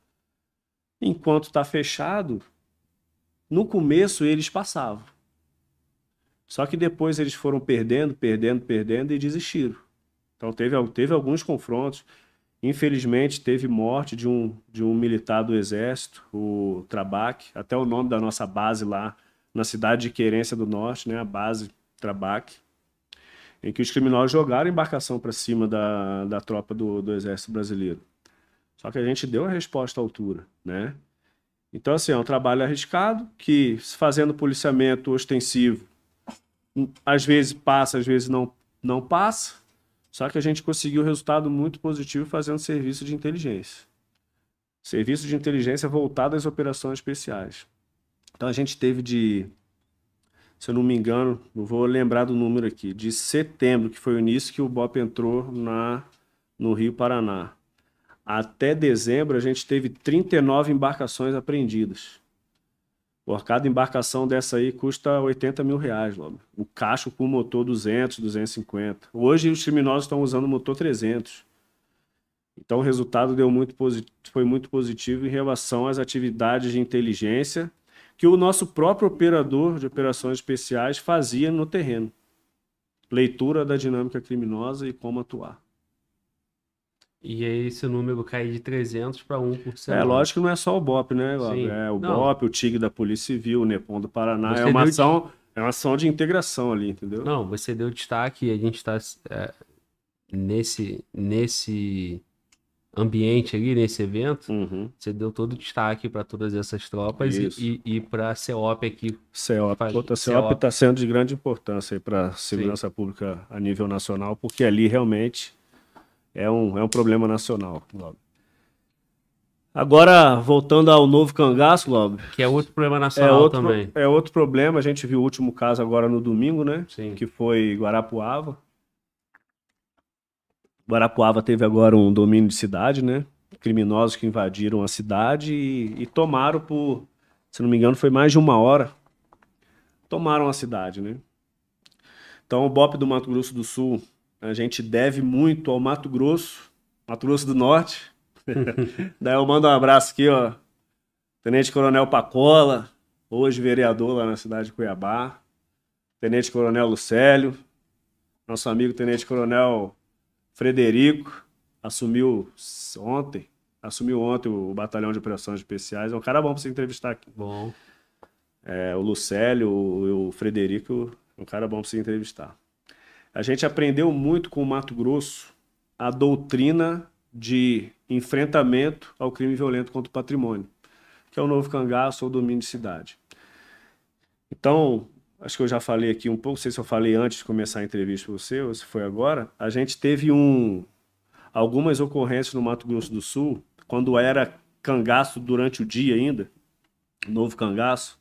Enquanto está fechado, no começo eles passavam. Só que depois eles foram perdendo, perdendo, perdendo e desistiram. Então teve, teve alguns confrontos. Infelizmente teve morte de um, de um militar do exército, o Trabac, até o nome da nossa base lá na cidade de Querência do Norte, né, a base Trabac, em que os criminosos jogaram a embarcação para cima da, da tropa do, do exército brasileiro. Só que a gente deu a resposta à altura, né? Então, assim, é um trabalho arriscado que, fazendo policiamento ostensivo, às vezes passa, às vezes não, não passa, só que a gente conseguiu um resultado muito positivo fazendo serviço de inteligência. Serviço de inteligência voltado às operações especiais. Então a gente teve de, se eu não me engano, não vou lembrar do número aqui, de setembro, que foi o início que o BOP entrou na, no Rio Paraná. Até dezembro a gente teve 39 embarcações apreendidas. Por cada embarcação dessa aí custa 80 mil reais, logo. O cacho com motor 200, 250. Hoje os criminosos estão usando motor 300. Então o resultado deu muito foi muito positivo em relação às atividades de inteligência que o nosso próprio operador de operações especiais fazia no terreno. Leitura da dinâmica criminosa e como atuar. E aí esse número cai de 300 para 1 por semana. É, lógico que não é só o BOP, né? Sim. É o não. BOP, o TIG da Polícia Civil, o NEPOM do Paraná. Você é uma, ação, de... é uma ação de integração ali, entendeu? Não, você deu destaque e a gente está é, nesse, nesse ambiente ali, nesse evento, uhum. você deu todo o destaque para todas essas tropas Isso. e, e, e para a CEOP aqui. CEOP. Faz... a CEOP está sendo de grande importância para a segurança Sim. pública a nível nacional, porque ali realmente é um, é um problema nacional, Globo. Agora, voltando ao novo cangaço, Globo. Que é outro problema nacional é outro, também. É outro problema. A gente viu o último caso agora no domingo, né? Sim. Que foi Guarapuava. Guarapuava teve agora um domínio de cidade, né? Criminosos que invadiram a cidade e, e tomaram por, se não me engano, foi mais de uma hora. Tomaram a cidade, né? Então, o BOP do Mato Grosso do Sul a gente deve muito ao Mato Grosso, Mato Grosso do Norte. Daí eu mando um abraço aqui, ó. Tenente Coronel Pacola, hoje vereador lá na cidade de Cuiabá. Tenente Coronel Lucélio, nosso amigo Tenente Coronel Frederico, assumiu ontem, assumiu ontem o Batalhão de Operações Especiais. É um cara bom para você entrevistar aqui. Bom. É, o Lucélio, o, o Frederico, é um cara bom para você entrevistar. A gente aprendeu muito com o Mato Grosso a doutrina de enfrentamento ao crime violento contra o patrimônio, que é o novo cangaço ou domínio de cidade. Então, acho que eu já falei aqui um pouco, não sei se eu falei antes de começar a entrevista com você ou se foi agora, a gente teve um, algumas ocorrências no Mato Grosso do Sul, quando era cangaço durante o dia ainda, novo cangaço,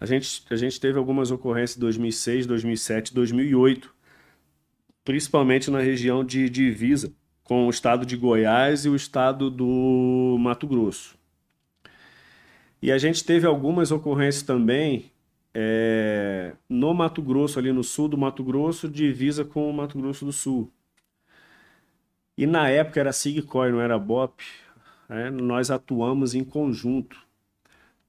a gente, a gente teve algumas ocorrências em 2006, 2007, 2008, principalmente na região de divisa com o estado de Goiás e o estado do Mato Grosso. E a gente teve algumas ocorrências também é, no Mato Grosso, ali no sul do Mato Grosso, divisa com o Mato Grosso do Sul. E na época era SIGCOI, não era BOP. Né? Nós atuamos em conjunto,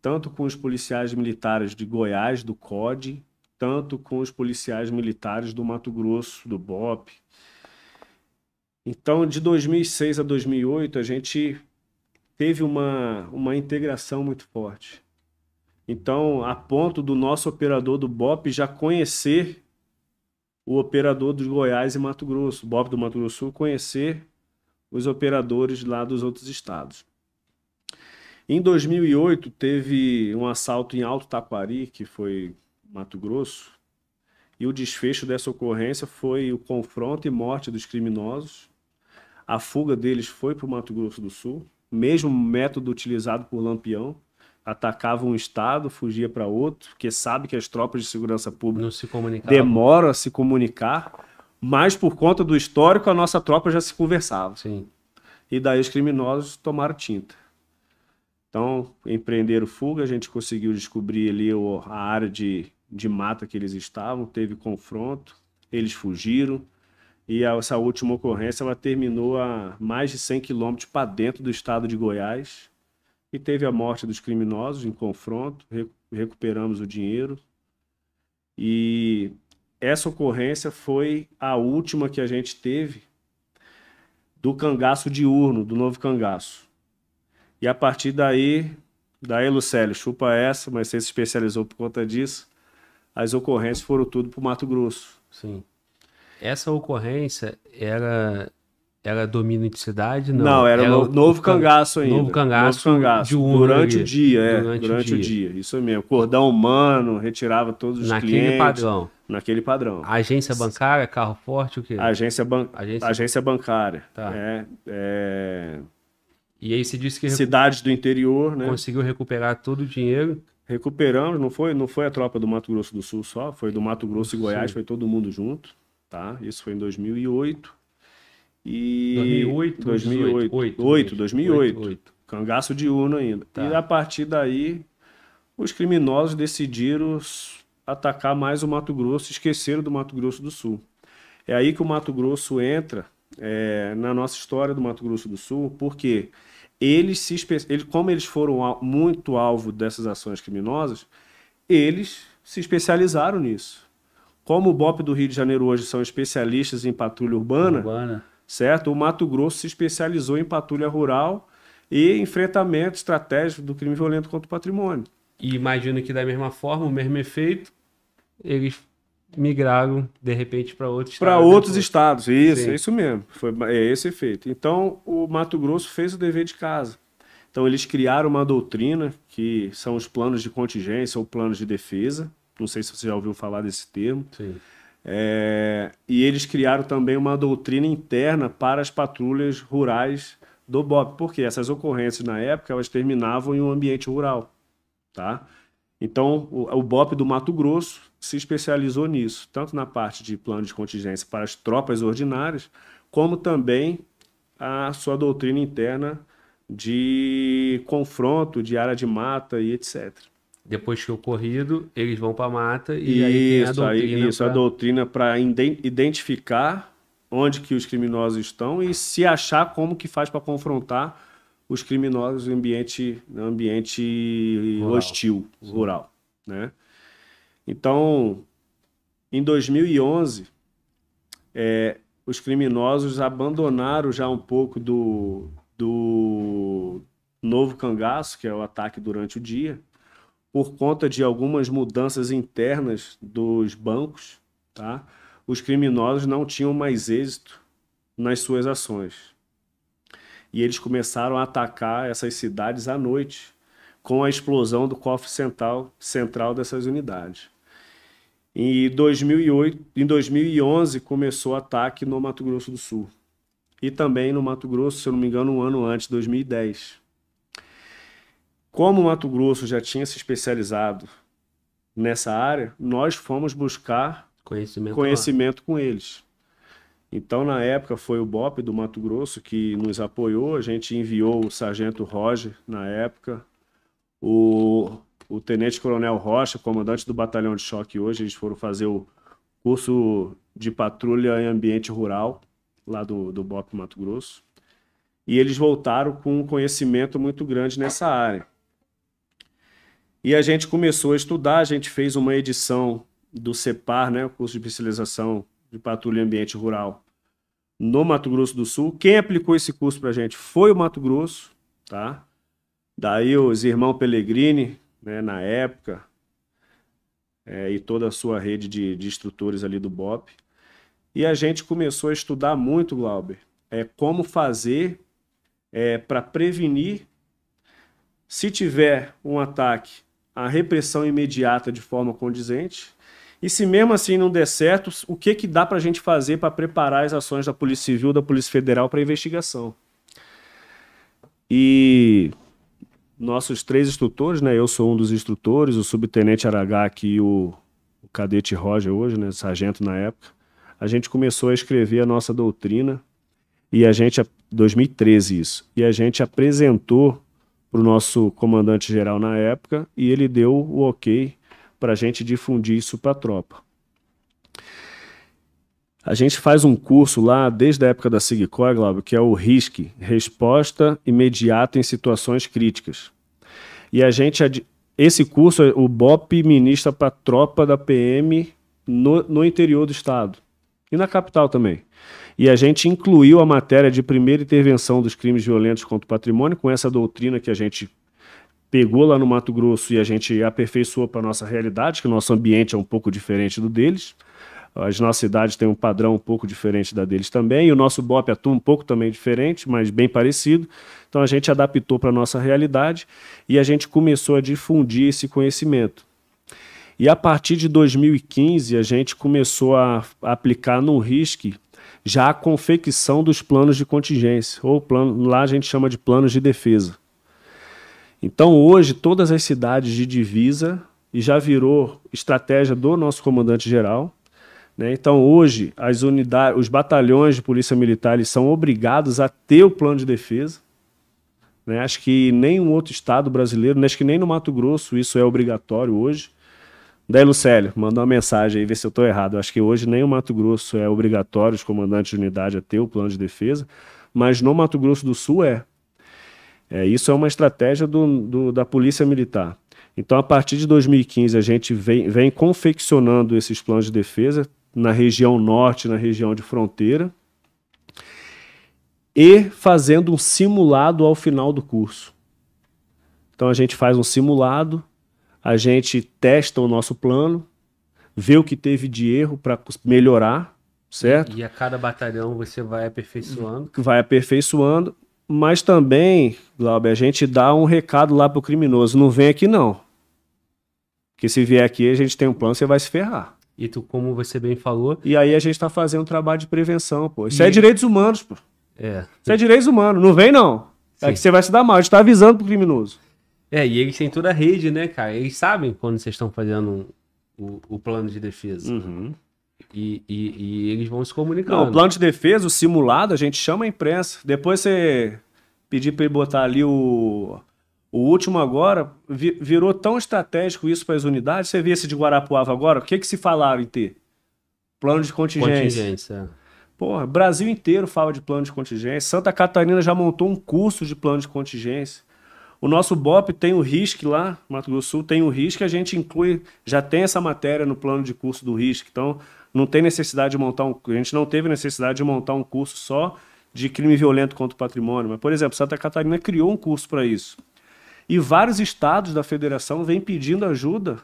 tanto com os policiais militares de Goiás, do COD, tanto com os policiais militares do Mato Grosso, do BOP. Então, de 2006 a 2008, a gente teve uma, uma integração muito forte. Então, a ponto do nosso operador do BOP já conhecer o operador dos Goiás e Mato Grosso, o BOP do Mato Grosso Sul, conhecer os operadores lá dos outros estados. Em 2008, teve um assalto em Alto Taquari, que foi Mato Grosso, e o desfecho dessa ocorrência foi o confronto e morte dos criminosos. A fuga deles foi para o Mato Grosso do Sul, mesmo método utilizado por Lampião. Atacava um estado, fugia para outro, porque sabe que as tropas de segurança pública demoram a se comunicar, mas por conta do histórico a nossa tropa já se conversava. Sim. E daí os criminosos tomaram tinta. Então, empreenderam fuga, a gente conseguiu descobrir ali a área de de mata que eles estavam, teve confronto, eles fugiram E essa última ocorrência ela terminou a mais de 100 quilômetros para dentro do estado de Goiás e teve a morte dos criminosos em confronto. re- recuperamos o dinheiro. E essa ocorrência foi a última que a gente teve do cangaço diurno, do novo cangaço. E a partir daí, daí, Lucélio, chupa essa, mas você se especializou por conta disso. As ocorrências foram tudo para o Mato Grosso. Sim. Essa ocorrência era era domínio de cidade? Não, Não, era, no- o- novo cangaço ainda. Novo cangaço, Novo cangaço. durante ali. o dia, é. Durante Durante, o o, dia. Isso mesmo. Cordão humano, retirava todos os Naquele clientes. padrão. Naquele padrão. Agência bancária, carro forte, o quê? Agência, ban... Agência- Agência bancária. Tá. É, é, E aí você disse que Cidades do interior, né? conseguiu recuperar todo o dinheiro. Recuperamos, não foi, não foi a tropa do Mato Grosso do Sul só, foi do Mato Grosso e Goiás, Sim. foi todo mundo junto, tá? Isso foi em 2008. E 2008, 2008, 18, 8, 2008. 8. Cangaço diurno ainda. Tá. E a partir daí, os criminosos decidiram atacar mais o Mato Grosso, esqueceram do Mato Grosso do Sul. É aí que o Mato Grosso entra é, na nossa história do Mato Grosso do Sul, porque eles se espe- ele- como eles foram muito alvo dessas ações criminosas, eles se especializaram nisso. Como o BOP do Rio de Janeiro hoje são especialistas em patrulha urbana, Urbana. certo? O Mato Grosso se especializou em patrulha rural e enfrentamento estratégico do crime violento contra o patrimônio. E imagino que da mesma forma, o mesmo efeito, eles migraram de repente para outros Para outros estados, isso, Sim. é isso mesmo. Foi é esse efeito. Então, o Mato Grosso fez o dever de casa. Então, eles criaram uma doutrina, que são os planos de contingência ou planos de defesa. Não sei se você já ouviu falar desse termo. Sim. É, e eles criaram também uma doutrina interna para as patrulhas rurais do BOP, porque essas ocorrências na época elas terminavam em um ambiente rural, tá? Então o, o BOP do Mato Grosso se especializou nisso, tanto na parte de plano de contingência para as tropas ordinárias, como também a sua doutrina interna de confronto, de área de mata e etc. Depois que ocorrido, eles vão para mata e aí tem a Isso, doutrina. aí, isso, a doutrina para identificar onde que os criminosos estão e se achar como que faz para confrontar os criminosos em ambiente, no ambiente Rural. hostil, rural, né? Então, em 2011, é, os criminosos abandonaram já um pouco do, do novo cangaço, que é o ataque durante o dia, por conta de algumas mudanças internas dos bancos, tá? os criminosos não tinham mais êxito nas suas ações. E eles começaram a atacar essas cidades à noite, com a explosão do cofre central, central dessas unidades. Em 2008, em 2011 começou o ataque no Mato Grosso do Sul. E também no Mato Grosso, se eu não me engano, um ano antes, 2010. Como o Mato Grosso já tinha se especializado nessa área, nós fomos buscar Conhecimento. conhecimento com eles. Então, na época, foi o BOP do Mato Grosso que nos apoiou. A gente enviou o Sargento Roger, na época, o, o Tenente Coronel Rocha, comandante do Batalhão de Choque hoje. Eles foram fazer o curso de patrulha em ambiente rural, lá do, do BOP Mato Grosso. E eles voltaram com um conhecimento muito grande nessa área. E a gente começou a estudar, a gente fez uma edição do CEPAR, né, o curso de especialização de patrulha em ambiente rural, no Mato Grosso do Sul. Quem aplicou esse curso para a gente foi o Mato Grosso, tá? Daí os irmãos Pellegrini, né, na época, é, e toda a sua rede de, de instrutores ali do BOP. E a gente começou a estudar muito, Glauber, é, como fazer é, para prevenir, se tiver um ataque, a repressão imediata de forma condizente. E se mesmo assim não der certo, o que, que dá para a gente fazer para preparar as ações da Polícia Civil, da Polícia Federal para investigação? E nossos três instrutores, né? Eu sou um dos instrutores, o subtenente Aragá aqui e o, o cadete Roger hoje, né? Sargento na época. A gente começou a escrever a nossa doutrina e a gente, 2013 isso, e a gente apresentou para o nosso comandante-geral na época e ele deu o ok para a gente difundir isso para a tropa. A gente faz um curso lá desde a época da SIGCOR, Glauber, que é o RISC, Resposta Imediata em Situações Críticas. E a gente, esse curso, o BOP ministra para a tropa da PM no, no interior do estado e na capital também. E a gente incluiu a matéria de primeira intervenção dos crimes violentos contra o patrimônio com essa doutrina que a gente pegou lá no Mato Grosso e a gente aperfeiçoou para a nossa realidade, que o nosso ambiente é um pouco diferente do deles. As nossas cidades têm um padrão um pouco diferente da deles também, e o nosso BOP atua um pouco também diferente, mas bem parecido. Então a gente adaptou para a nossa realidade e a gente começou a difundir esse conhecimento. E a partir de 2015, a gente começou a aplicar no RISC já a confecção dos planos de contingência, ou plano, lá a gente chama de planos de defesa. Então hoje todas as cidades de divisa e já virou estratégia do nosso comandante geral. Né? Então hoje as unidades, os batalhões de polícia militar eles são obrigados a ter o plano de defesa. né? Acho que nenhum outro estado brasileiro, né? acho que nem no Mato Grosso isso é obrigatório hoje. Daí, Lucélio, manda uma mensagem aí, ver se eu estou errado. Acho que hoje nem o Mato Grosso é obrigatório os comandantes de unidade a ter o plano de defesa, mas no Mato Grosso do Sul é. É, isso é uma estratégia do, do- da Polícia Militar. Então, a partir de 2015, a gente vem, vem confeccionando esses planos de defesa na região norte, na região de fronteira, e fazendo um simulado ao final do curso. Então, a gente faz um simulado, a gente testa o nosso plano, vê o que teve de erro para melhorar, certo? E a cada batalhão você vai aperfeiçoando. vai aperfeiçoando, mas também, Glauber, a gente dá um recado lá pro criminoso, não vem aqui não. Porque se vier aqui, a gente tem um plano, você vai se ferrar. E tu, como você bem falou, E aí a gente tá fazendo um trabalho de prevenção, pô. Isso é E- direitos humanos, pô. é. Isso é direitos humanos, não vem não. É Sim. que você vai se dar mal, a gente tá avisando pro criminoso. É, e eles têm toda a rede, né, cara? Eles sabem quando vocês estão fazendo o, o plano de defesa. E, e, e eles vão se comunicando. Não, o plano de defesa, o simulado, a gente chama a imprensa. Depois você pedir para ele botar ali o, o último agora, vi- virou tão estratégico isso para as unidades. Você vê esse de Guarapuava agora, o que que se falava em ter? Plano de contingência. Contingência. Porra, Brasil inteiro fala de plano de contingência. Santa Catarina já montou um curso de plano de contingência. O nosso BOP tem o RISC lá, Mato Grosso do Sul tem o RISC, a gente inclui, já tem essa matéria no plano de curso do RISC. Então, não tem necessidade de montar um. A gente não teve necessidade de montar um curso só de crime violento contra o patrimônio. Mas, por exemplo, Santa Catarina criou um curso para isso. E vários estados da federação vêm pedindo ajuda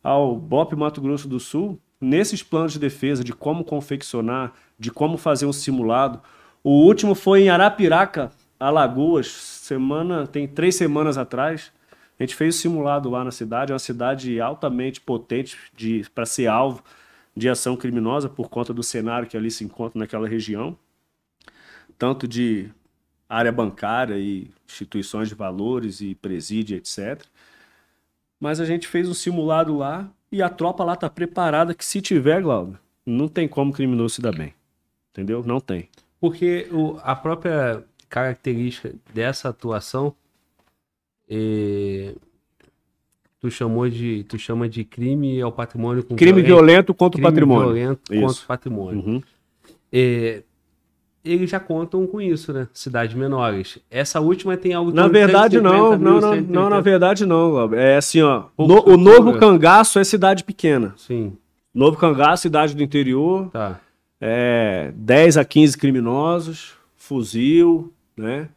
ao BOP Mato Grosso do Sul nesses planos de defesa, de como confeccionar, de como fazer um simulado. O último foi em Arapiraca, Alagoas, semana, tem três semanas atrás. A gente fez o simulado lá na cidade, é uma cidade altamente potente para ser alvo de ação criminosa por conta do cenário que ali se encontra naquela região, tanto de área bancária e instituições de valores e presídio, etc. Mas a gente fez um simulado lá e a tropa lá tá preparada que se tiver, Glauber, não tem como o criminoso se dar bem. Entendeu? Não tem. Porque o, a própria característica dessa atuação é, tu chamou de tu chama de crime ao patrimônio com Crime violento contra o crime patrimônio. violento Isso. contra o patrimônio. Uhum. É, eles já contam com isso, né? Cidades menores. Essa última tem algo Na verdade, 150 não, mil, não, não, 180. não, na verdade, não, Glauber. É assim, ó. No- o. Novo Cangaço é cidade pequena. Sim, Novo Cangaço, cidade do interior, tá. é, 10 a 15 criminosos, fuzil, né?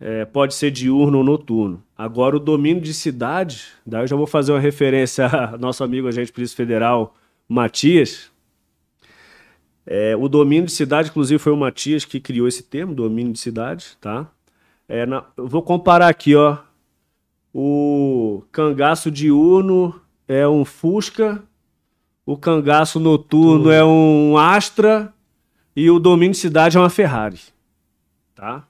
É, pode ser diurno ou noturno. Agora, o domínio de cidade, daí eu já vou fazer uma referência ao nosso amigo agente Polícia Federal, Matias. É, o domínio de cidade, inclusive, foi o Matias que criou esse termo, domínio de cidade, tá? É, na- eu vou comparar aqui, ó. O cangaço diurno é um Fusca, o cangaço noturno é um Astra e o domínio de cidade é uma Ferrari. Tá?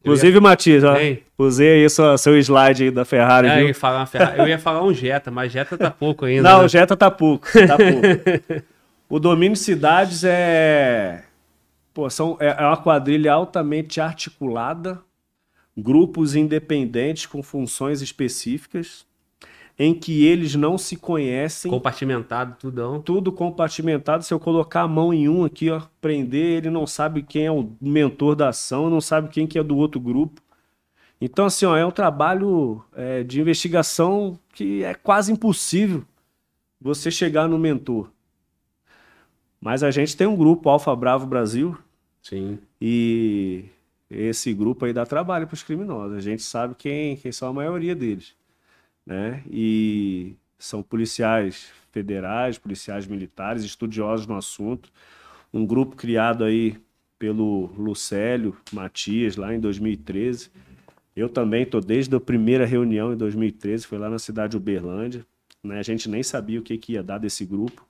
Inclusive, Matias, ó, usei aí sua- seu slide aí da Ferrari, É, eu, ia falar Ferrari- eu ia falar um Jetta, mas Jetta tá pouco ainda. Não, né? o Jetta tá pouco, tá pouco. o domínio de cidades é... Pô, são, é é uma quadrilha altamente articulada, grupos independentes com funções específicas. em que eles não se conhecem. Compartimentado, tudão. Tudo compartimentado. Se eu colocar a mão em um aqui, ó, prender, ele não sabe quem é o mentor da ação, não sabe quem que é do outro grupo. Então, assim, ó, é um trabalho é, de investigação que é quase impossível você chegar no mentor. Mas a gente tem um grupo, Alfa Bravo Brasil, Sim. e esse grupo aí dá trabalho para os criminosos. A gente sabe quem, quem são a maioria deles. Né? E são policiais federais, policiais militares, estudiosos no assunto. Um grupo criado aí pelo Lucélio Matias, lá em 2013. Eu também estou desde a primeira reunião em 2013, foi lá na cidade de Uberlândia. Né? A gente nem sabia o que, que ia dar desse grupo,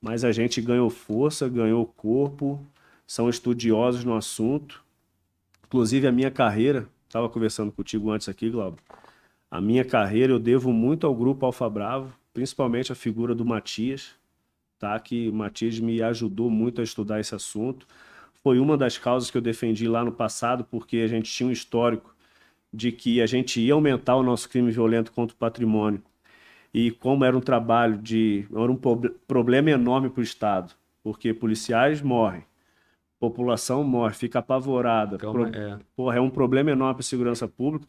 mas a gente ganhou força, ganhou corpo, são estudiosos no assunto. Inclusive, a minha carreira, estava conversando contigo antes aqui, Glauber, a minha carreira eu devo muito ao grupo Alfa Bravo, principalmente a figura do Matias, tá? que o Matias me ajudou muito a estudar esse assunto. Foi uma das causas que eu defendi lá no passado, porque a gente tinha um histórico de que a gente ia aumentar o nosso crime violento contra o patrimônio. E como era um trabalho de. era um problema enorme para o Estado, porque policiais morrem, população morre, fica apavorada. Calma, Pro... é. Porra, é um problema enorme para a segurança pública.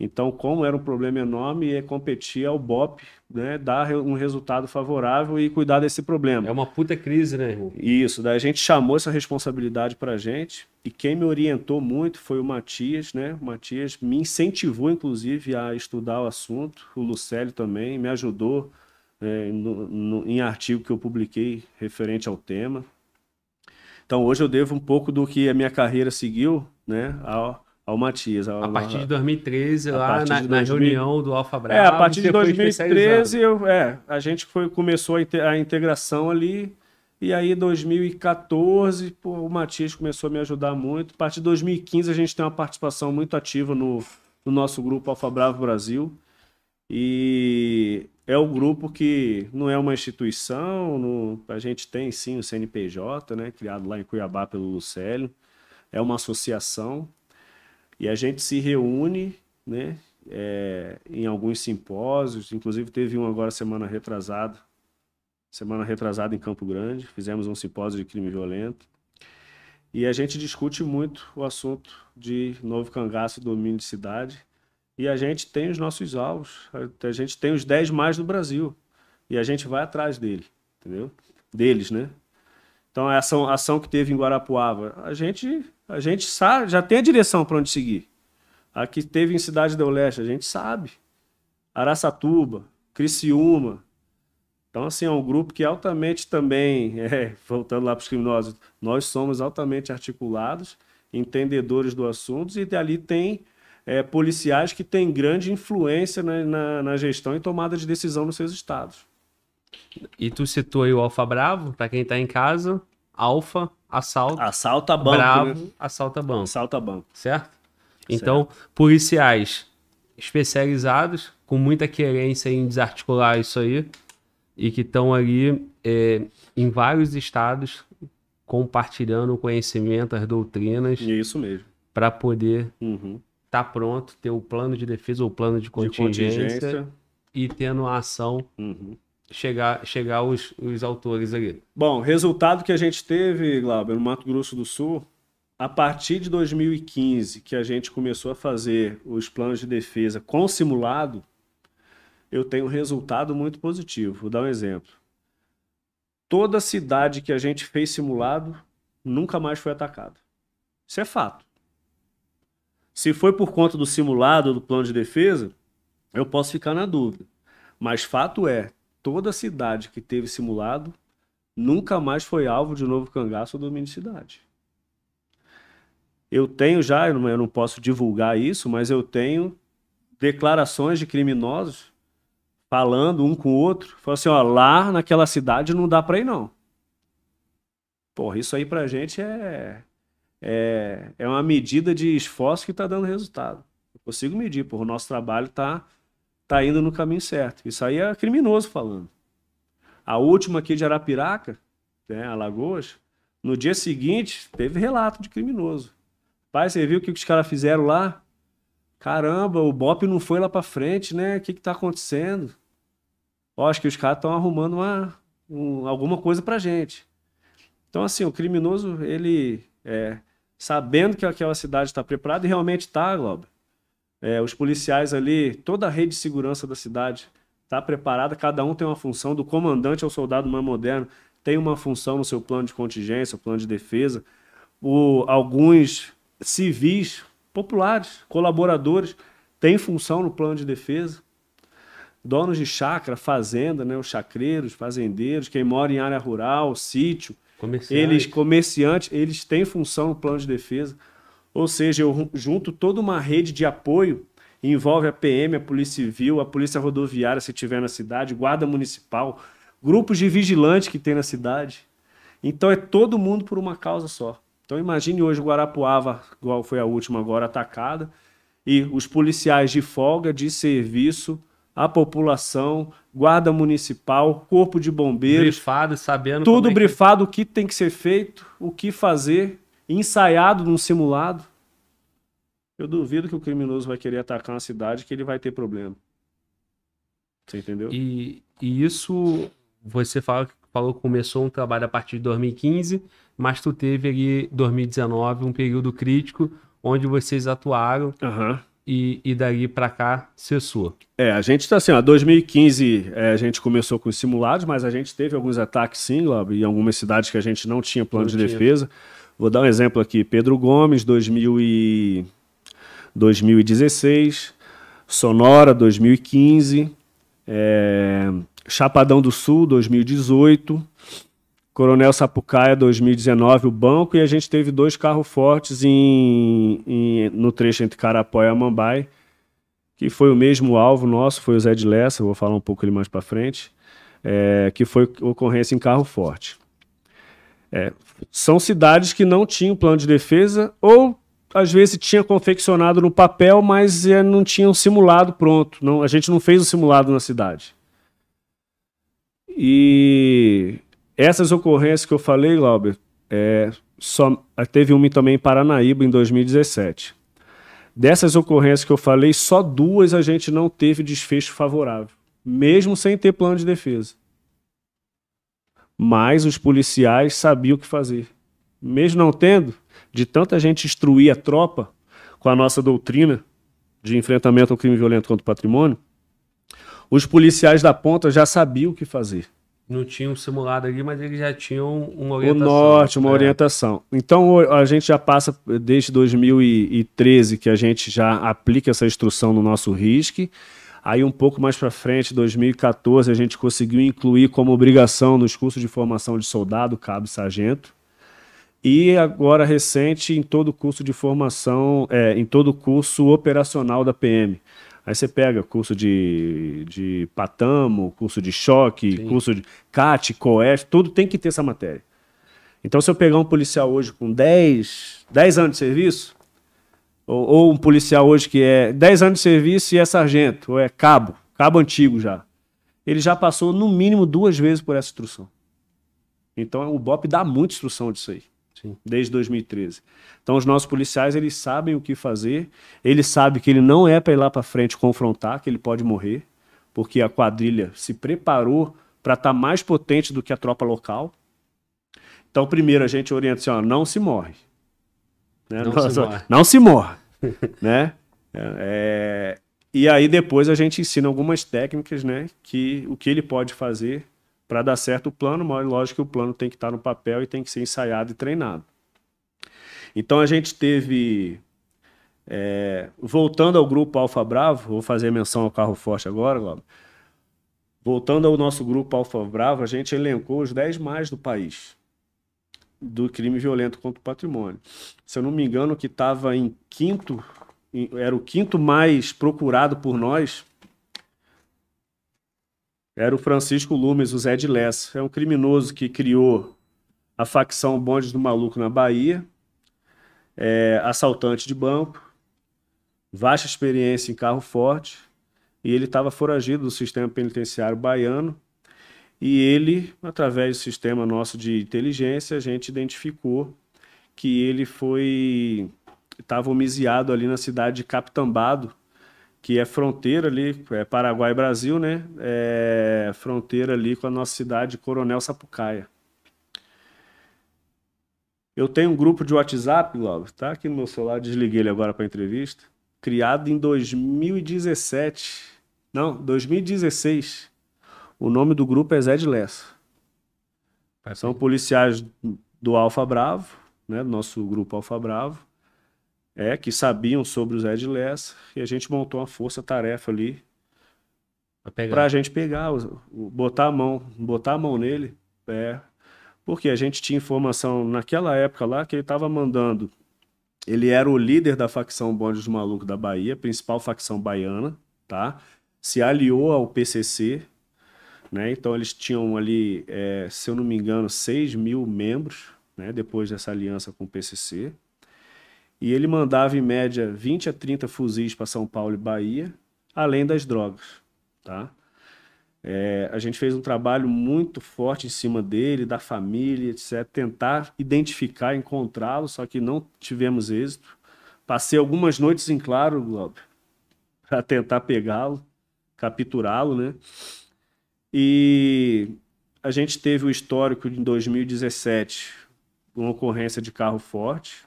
Então, como era um problema enorme, é competir ao BOP, né, dar um resultado favorável e cuidar desse problema. É uma puta crise, né, irmão? Isso, daí a gente chamou essa responsabilidade para a gente e quem me orientou muito foi o Matias, né? O Matias me incentivou, inclusive, a estudar o assunto. O Lucélio também me ajudou é, no, no, em artigo que eu publiquei referente ao tema. Então, hoje eu devo um pouco do que a minha carreira seguiu, né? Ao, ao Matias. Ao, a partir de 2013, lá na, de na 2000 reunião do Alfa Bravo. É, a partir de você foi 2013, eu, é, a gente foi, começou a, a integração ali. E aí, 2014, pô, o Matias começou a me ajudar muito. A partir de 2015, a gente tem uma participação muito ativa no, no nosso grupo Alfa Bravo Brasil. E é o grupo que não é uma instituição, não- a gente tem sim o CNPJ, né, criado lá em Cuiabá pelo Lucélio. É uma associação e a gente se reúne, né, é, em alguns simpósios, inclusive teve um agora semana retrasada, semana retrasada em Campo Grande, fizemos um simpósio de crime violento. E a gente discute muito o assunto de novo cangaço e domínio de cidade. E a gente tem os nossos alvos, a- gente tem os 10 mais do Brasil. E a gente vai atrás dele, entendeu? Deles, né? Então, a ação, ação que teve em Guarapuava, a gente, a gente sabe, já tem a direção para onde seguir. A que teve em Cidade do Leste, a gente sabe. Araçatuba, Criciúma. Então, assim, é um grupo que altamente também, é, voltando lá para os criminosos, nós somos altamente articulados, entendedores do assunto, e dali tem é, policiais que têm grande influência na, na, na gestão e tomada de decisão nos seus estados. E tu citou aí o Alfa Bravo, pra quem tá em casa. Alfa, assalto, Assalta banco, Bravo, né? assalta banco, Assalta banco. certo? Então, policiais especializados, com muita querência em desarticular isso aí, e que estão ali é, em vários estados compartilhando o conhecimento, as doutrinas, isso mesmo. para poder Uhum. estar pronto, ter o plano de defesa ou plano de De contingência, contingência. e tendo a ação Uhum. Chegar, chegar os, os autores ali. Bom, resultado que a gente teve, Glauber, no Mato Grosso do Sul, a partir de 2015, que a gente começou a fazer os planos de defesa com simulado, eu tenho um resultado muito positivo. Vou dar um exemplo. Toda cidade que a gente fez simulado nunca mais foi atacada. Isso é fato. Se foi por conta do simulado do plano de defesa, eu posso ficar na dúvida. Mas fato é, toda cidade que teve simulado nunca mais foi alvo de novo cangaço ou domínio de cidade. Eu tenho já, eu não, posso divulgar isso, mas eu tenho declarações de criminosos falando um com o outro, falando assim, ó, lá naquela cidade não dá pra ir não. Porra, isso aí pra gente é, é, é uma medida de esforço que tá dando resultado. Eu consigo medir, porra, o nosso trabalho tá, tá indo no caminho certo. Isso aí é criminoso falando. A última aqui de Arapiraca, né, Alagoas, no dia seguinte teve relato de criminoso. Pai, você viu o que os caras fizeram lá? Caramba, o BOP não foi lá pra frente, né? O que que tá acontecendo? Ó, acho que os caras estão arrumando uma, um, alguma coisa pra gente. Então, assim, o criminoso, ele, é, sabendo que aquela cidade está preparada, e realmente está, Globo. É, os policiais ali, toda a rede de segurança da cidade está preparada, cada um tem uma função, do comandante ao soldado mais moderno, tem uma função no seu plano de contingência, plano de defesa. O, alguns civis populares, colaboradores, têm função no plano de defesa. Donos de chácara, fazenda, né, os chacreiros, fazendeiros, quem mora em área rural, sítio, eles comerciantes, eles têm função no plano de defesa. Ou seja, eu junto toda uma rede de apoio, envolve a PM, a Polícia Civil, a Polícia Rodoviária, se tiver na cidade, Guarda Municipal, grupos de vigilantes que tem na cidade. Então é todo mundo por uma causa só. Então imagine hoje Guarapuava, igual foi a última agora atacada, e os policiais de folga, de serviço, a população, guarda municipal, corpo de bombeiros, brifado, sabendo tudo é brifado, que... o que tem que ser feito, o que fazer, ensaiado num simulado. Eu duvido que o criminoso vai querer atacar uma cidade que ele vai ter problema. Você entendeu? E, e isso você fala, falou que começou um trabalho a partir de 2015, mas tu teve ali 2019 um período crítico onde vocês atuaram uhum. e, e dali para cá cessou. É, a gente está assim, ó, 2015 é, a gente começou com os simulados, mas a gente teve alguns ataques sim, Globo, em algumas cidades que a gente não tinha plano não de tinha. defesa. Vou dar um exemplo aqui, Pedro Gomes, 2000 e... 2016, Sonora, 2015, é... Chapadão do Sul, 2018, Coronel Sapucaia, 2019, o banco, e a gente teve dois carros fortes em, em, no trecho entre Carapó e Amambai, que foi o mesmo alvo nosso, foi o Zé de Lessa, vou falar um pouco ele mais para frente, é, que foi ocorrência em carro forte. É, são cidades que não tinham plano de defesa ou às vezes tinha confeccionado no papel, mas é, não tinham simulado pronto. Não, a gente não fez o simulado na cidade. E essas ocorrências que eu falei, Lauber, é, só, teve uma também em Paranaíba em 2017. Dessas ocorrências que eu falei, só duas a gente não teve desfecho favorável, mesmo sem ter plano de defesa. Mas os policiais sabiam o que fazer. Mesmo não tendo, de tanta gente instruir a tropa com a nossa doutrina de enfrentamento ao crime violento contra o patrimônio, os policiais da ponta já sabiam o que fazer. Não tinham simulado ali, mas eles já tinham uma orientação. O norte, uma é. orientação. Então a gente já passa desde 2013 que a gente já aplica essa instrução no nosso RISC. Aí um pouco mais para frente, 2014, a gente conseguiu incluir como obrigação nos cursos de formação de soldado, cabo e sargento. E agora recente em todo o curso de formação, é, em todo o curso operacional da PM. Aí você pega curso de, de patamo, curso de choque, Sim. curso de CAT, COEF, tudo tem que ter essa matéria. Então, se eu pegar um policial hoje com 10, 10 anos de serviço, ou, ou, um policial hoje que é 10 anos de serviço e é sargento, ou é cabo, cabo antigo já, ele já passou no mínimo duas vezes por essa instrução. Então, o BOP dá muita instrução disso aí. Sim. desde 2013. Então os nossos policiais eles sabem o que fazer, ele sabe que ele não é para ir lá para frente confrontar, que ele pode morrer, porque a quadrilha se preparou para estar tá mais potente do que a tropa local. Então primeiro a gente orienta assim, ó, não se morre, né? não, Nossa, se morre. não se morre, né? É, e aí depois a gente ensina algumas técnicas, né? Que o que ele pode fazer para dar certo o plano, mas lógico que o plano tem que estar no papel e tem que ser ensaiado e treinado. Então a gente teve. É, voltando ao grupo Alfa Bravo, vou fazer menção ao carro forte agora, Globo. Voltando ao nosso grupo Alfa Bravo, a gente elencou os 10 mais do país do crime violento contra o patrimônio. Se eu não me engano, que estava em quinto, era o quinto mais procurado por nós, era o Francisco Lumes, o Zé de Lessa. É um criminoso que criou a facção Bondes do Maluco na Bahia, é, assaltante de banco, vasta experiência em carro forte, e ele estava foragido do sistema penitenciário baiano. E ele, através do sistema nosso de inteligência, a gente identificou que ele foi estava homiciado ali na cidade de Capitambado, que é fronteira ali, é Paraguai Brasil, né? É fronteira ali com a nossa cidade, Coronel Sapucaia. Eu tenho um grupo de WhatsApp, logo, tá aqui no meu celular, desliguei ele agora para entrevista, criado em 2017. Não, 2016. O nome do grupo é Zé de Lessa. São policiais do Alfa Bravo, né, do nosso grupo Alfa Bravo, é, que sabiam sobre o Zé de Lessa, e a gente montou uma força-tarefa ali para a gente pegar, botar a mão, botar a mão nele, é, porque a gente tinha informação naquela época lá que ele estava mandando, ele era o líder da facção Bonde dos Malucos da Bahia, principal facção baiana, tá? Se aliou ao PCC, né? Então eles tinham ali, é, se eu não me engano, 6 mil membros, né? depois dessa aliança com o PCC. E ele mandava em média 20 a 30 fuzis para São Paulo e Bahia, além das drogas. Tá? É, a gente fez um trabalho muito forte em cima dele, da família, etc. Tentar identificar, encontrá-lo, só que não tivemos êxito. Passei algumas noites em claro, para tentar pegá-lo, capturá-lo, né? E a gente teve o histórico em 2017, uma ocorrência de carro forte,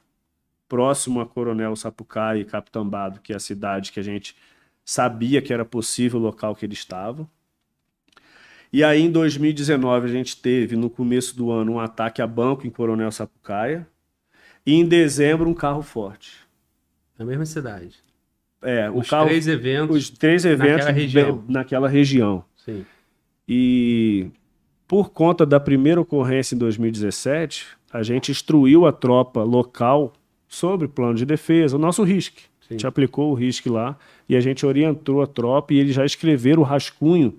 próximo a Coronel Sapucaí e Capitambado, que é a cidade que a gente sabia que era possível o local que ele estava. E aí, em 2019, a gente teve, no começo do ano, um ataque a banco em Coronel Sapucaia. E em dezembro, um carro forte. Na mesma cidade. É, os o carro, três eventos. Os três eventos naquela região. naquela região. Sim. E por conta da primeira ocorrência em 2017, a gente instruiu a tropa local sobre plano de defesa, o nosso RISC. A gente aplicou o RISC lá e a gente orientou a tropa e eles já escreveram o rascunho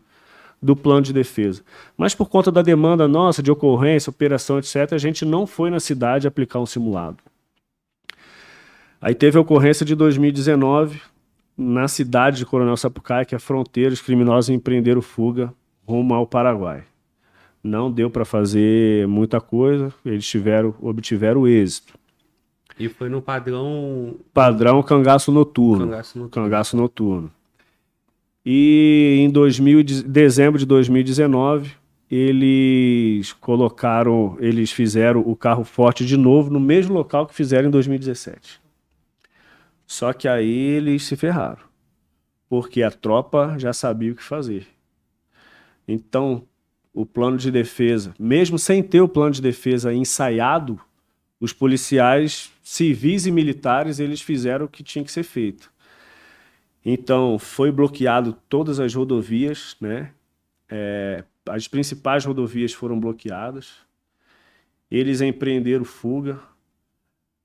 do plano de defesa. Mas por conta da demanda nossa de ocorrência, operação, etc., a gente não foi na cidade aplicar um simulado. Aí teve a ocorrência de 2019, na cidade de Coronel Sapucaia, que é a fronteira, os criminosos empreenderam fuga rumo ao Paraguai. Não deu para fazer muita coisa, eles tiveram, obtiveram êxito. E foi no padrão. Padrão cangaço noturno. Cangaço noturno. Cangaço noturno. E em 2000, dezembro de 2019, eles colocaram, eles fizeram o carro forte de novo no mesmo local que fizeram em 2017. Só que aí eles se ferraram, porque a tropa já sabia o que fazer. Então, o plano de defesa, mesmo sem ter o plano de defesa ensaiado, os policiais civis e militares eles fizeram o que tinha que ser feito. Então, foi bloqueado todas as rodovias, né? É, as principais rodovias foram bloqueadas. Eles empreenderam fuga,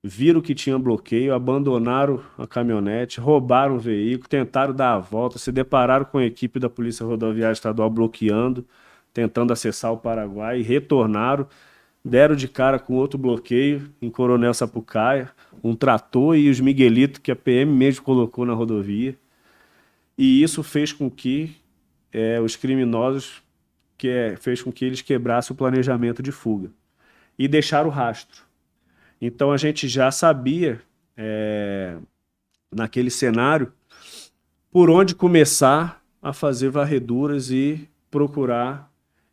viram que tinha bloqueio, abandonaram a caminhonete, roubaram o veículo, tentaram dar a volta, se depararam com a equipe da Polícia Rodoviária Estadual bloqueando, tentando acessar o Paraguai, e retornaram, deram de cara com outro bloqueio em Coronel Sapucaia, um trator e os miguelitos que a PM mesmo colocou na rodovia. E isso fez com que é, os criminosos que é, fez com que eles quebrassem o planejamento de fuga e deixaram o rastro. Então a gente já sabia, é, naquele cenário, por onde começar a fazer varreduras e procurar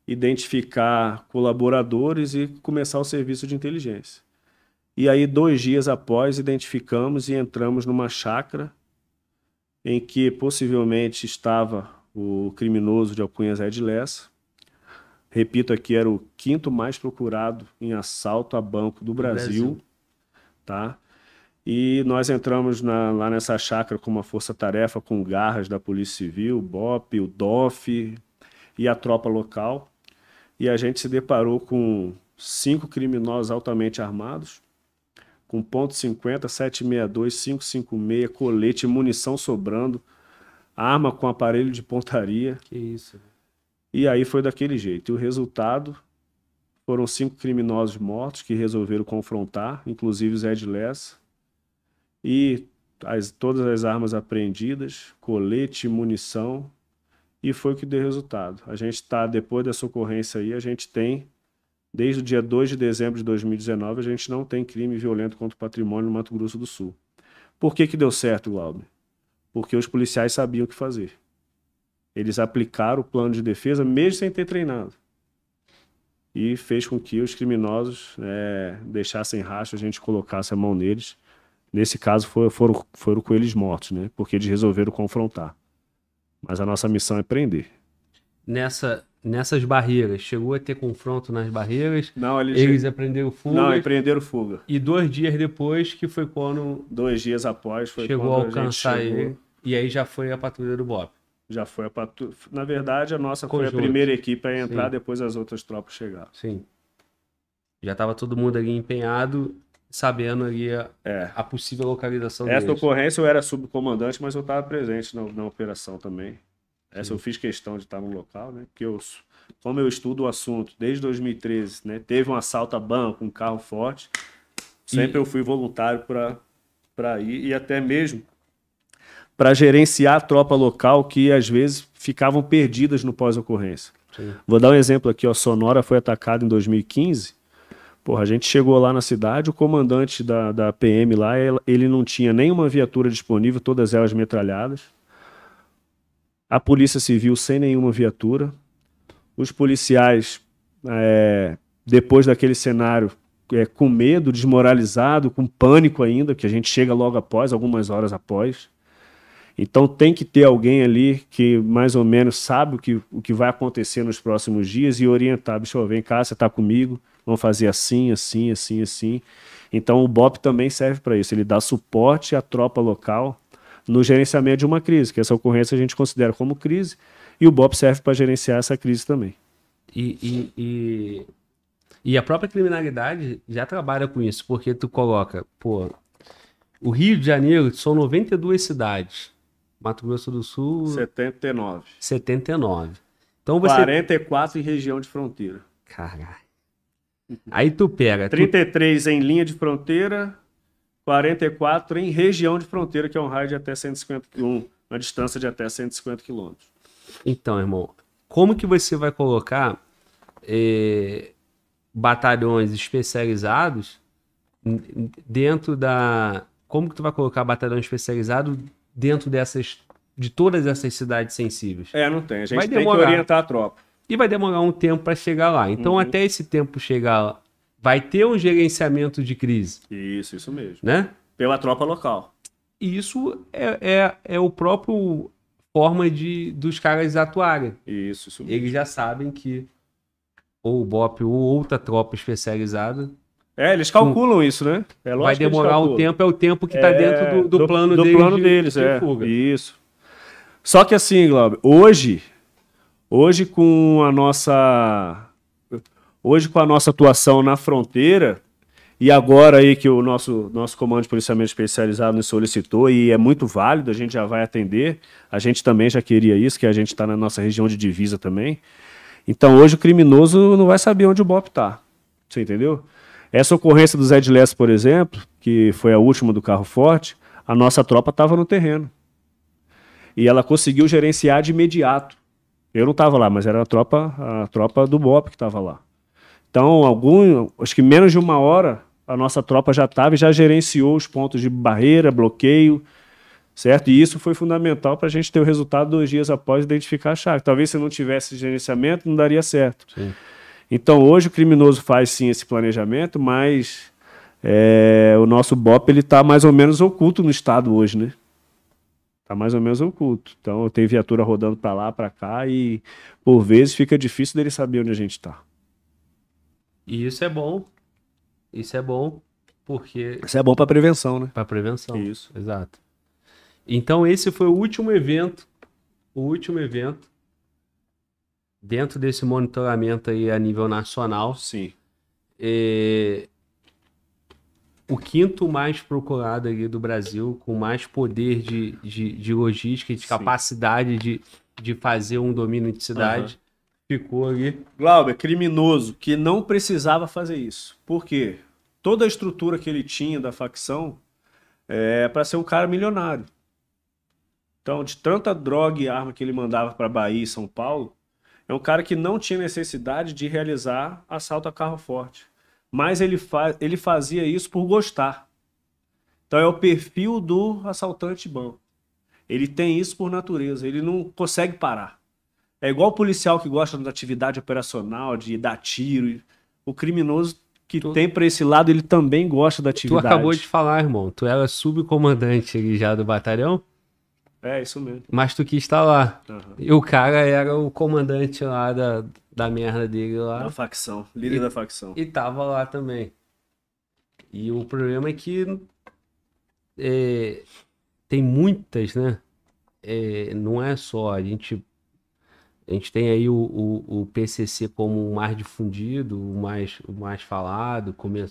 identificar colaboradores e começar o serviço de inteligência. E aí, dois dias após, identificamos e entramos numa chácara em que possivelmente estava o criminoso de Alcunha Zé de Lessa, Repito aqui, era o quinto mais procurado em assalto a banco do Brasil, Brasil. tá? E nós entramos na, lá nessa chácara com uma força-tarefa com garras da Polícia Civil, BOP, o DOF e a tropa local. E a gente se deparou com cinco criminosos altamente armados, com ponto .50, 762, 556, colete, munição sobrando, arma com aparelho de pontaria. Que isso. E aí foi daquele jeito. E o resultado foram cinco criminosos mortos que resolveram confrontar, inclusive o Zé de Lessa. E as, todas as armas apreendidas, colete, munição, e foi o que deu resultado. A gente está, depois dessa ocorrência aí, a gente tem, desde o dia 2 de dezembro de 2019, a gente não tem crime violento contra o patrimônio no Mato Grosso do Sul. Por que que deu certo, Glauber? porque os policiais sabiam o que fazer. Eles aplicaram o plano de defesa mesmo sem ter treinado. E fez com que os criminosos é, deixassem rastro, a gente colocasse a mão neles. Nesse caso foi, foram, foram com eles mortos, né? Porque eles resolveram confrontar. Mas a nossa missão é prender. Nessa, nessas barreiras, chegou a ter confronto nas barreiras? Não, eles, Eles aprenderam fuga? não, empreenderam fuga. E dois dias depois, que foi quando Dois dias após foi chegou a quando gente alcançar chegou. ele. E aí já foi a patrulha do Bop. Já foi a. Na verdade, a nossa foi Conjunto. a primeira equipe a entrar, Sim. depois as outras tropas chegaram. Sim. Já estava todo mundo ali empenhado, sabendo ali a, É. a possível localização Essa deles. ocorrência eu era subcomandante, mas eu estava presente na, na operação também. Essa eu fiz questão de estar no local, né? Porque eu, como eu estudo o assunto desde 2013, né? Teve um assalto a banco, um carro forte. Sempre E- eu fui voluntário para ir e até mesmo para gerenciar a tropa local que às vezes ficavam perdidas no pós-ocorrência. Vou dar um exemplo aqui, ó. Sonora foi atacada em 2015. Porra, a gente chegou lá na cidade, o comandante da, da PM lá, ele- ele não tinha nenhuma viatura disponível, todas elas metralhadas. A polícia civil sem nenhuma viatura. Os policiais, é, depois daquele cenário, é, com medo, desmoralizado, com pânico ainda, que a gente chega logo após, algumas horas após. Então tem que ter alguém ali que mais ou menos sabe o que, o que vai acontecer nos próximos dias e orientar. Bicho, vem cá, você está comigo, vamos fazer assim, assim, assim, assim. Então o BOP também serve para isso. Ele dá suporte à tropa local no gerenciamento de uma crise, que essa ocorrência a gente considera como crise, e o BOP serve para gerenciar essa crise também. E, e, e, e a própria criminalidade já trabalha com isso, porque tu coloca, pô, o Rio de Janeiro são 92 cidades, Mato Grosso do Sul, 79. 79. Então você. 44 em região de fronteira. Caralho. Aí tu pega. Tu, 33 em linha de fronteira, 44 em região de fronteira, que é um raio de até 150 um, uma distância de até 150 quilômetros. Então, irmão, como que você vai colocar eh, batalhões especializados dentro da. Como que tu vai colocar batalhão especializado dentro dessas. de todas essas cidades sensíveis? É, não tem. A gente Vai tem demorar. que orientar a tropa. E vai demorar um tempo para chegar lá. Então, Uhum. até esse tempo chegar lá, vai ter um gerenciamento de crise, Isso, isso mesmo. né? Pela tropa local. E isso é, é, é o próprio forma de dos caras atuarem. Isso, isso mesmo. Eles já sabem que ou o BOP ou outra tropa especializada É, eles calculam isso, né? É lógico vai demorar um tempo, é o tempo que está É, dentro do, do plano do deles. plano de- deles, de é. fuga. Isso. Só que assim, Glauber, hoje, hoje com a nossa, hoje com a nossa atuação na fronteira e agora aí que o nosso nosso comando de policiamento especializado nos solicitou e é muito válido, a gente já vai atender. A gente também já queria isso, que a gente está na nossa região de divisa também. Então hoje o criminoso não vai saber onde o BOP está. Você entendeu? Essa ocorrência do Zé de Lessa, por exemplo, que foi a última do carro forte, a nossa tropa estava no terreno. E ela conseguiu gerenciar de imediato. Eu não estava lá, mas era a tropa, a tropa do BOP que estava lá. Então, algum, acho que menos de uma hora, a nossa tropa já estava e já gerenciou os pontos de barreira, bloqueio, certo? E isso foi fundamental para a gente ter o resultado dois dias após identificar a chave. Talvez se não tivesse esse gerenciamento, não daria certo. Sim. Então, hoje o criminoso faz sim esse planejamento, mas é, o nosso BOP ele está mais ou menos oculto no estado hoje, né? Está mais ou menos oculto. Então, tem viatura rodando para lá, para cá e por vezes fica difícil dele saber onde a gente está. E isso é bom. Isso é bom porque Isso é bom para prevenção, né? para prevenção. Isso. Exato. Então esse foi o último evento, o último evento dentro desse monitoramento aí a nível nacional. Sim. é, o quinto mais procurado ali do Brasil, com mais poder de, de, de logística, de Sim. capacidade de, de fazer um domínio de cidade, ficou ali. Glauber, criminoso que não precisava fazer isso. Por quê? Toda a estrutura que ele tinha da facção é para ser um cara milionário. Então, de tanta droga e arma que ele mandava para Bahia e São Paulo, é um cara que não tinha necessidade de realizar assalto a carro forte. Mas ele, fa ele fazia isso por gostar. Então é o perfil do assaltante bom. Ele tem isso por natureza, ele não consegue parar. É igual o policial que gosta da atividade operacional, de dar tiro. O criminoso que Tu- tem pra esse lado, ele também gosta da Tu atividade. acabou de falar, irmão. Tu era subcomandante ali já do batalhão, É, isso mesmo. mas tu quis estar lá. Aham. E o cara era o comandante lá da, da merda dele lá. Da facção, líder E- da facção. E tava lá também. E o problema é que é, tem muitas, né? É, não é só, a gente, a gente tem aí o, o, o PCC como o mais difundido, o mais, o mais falado, come,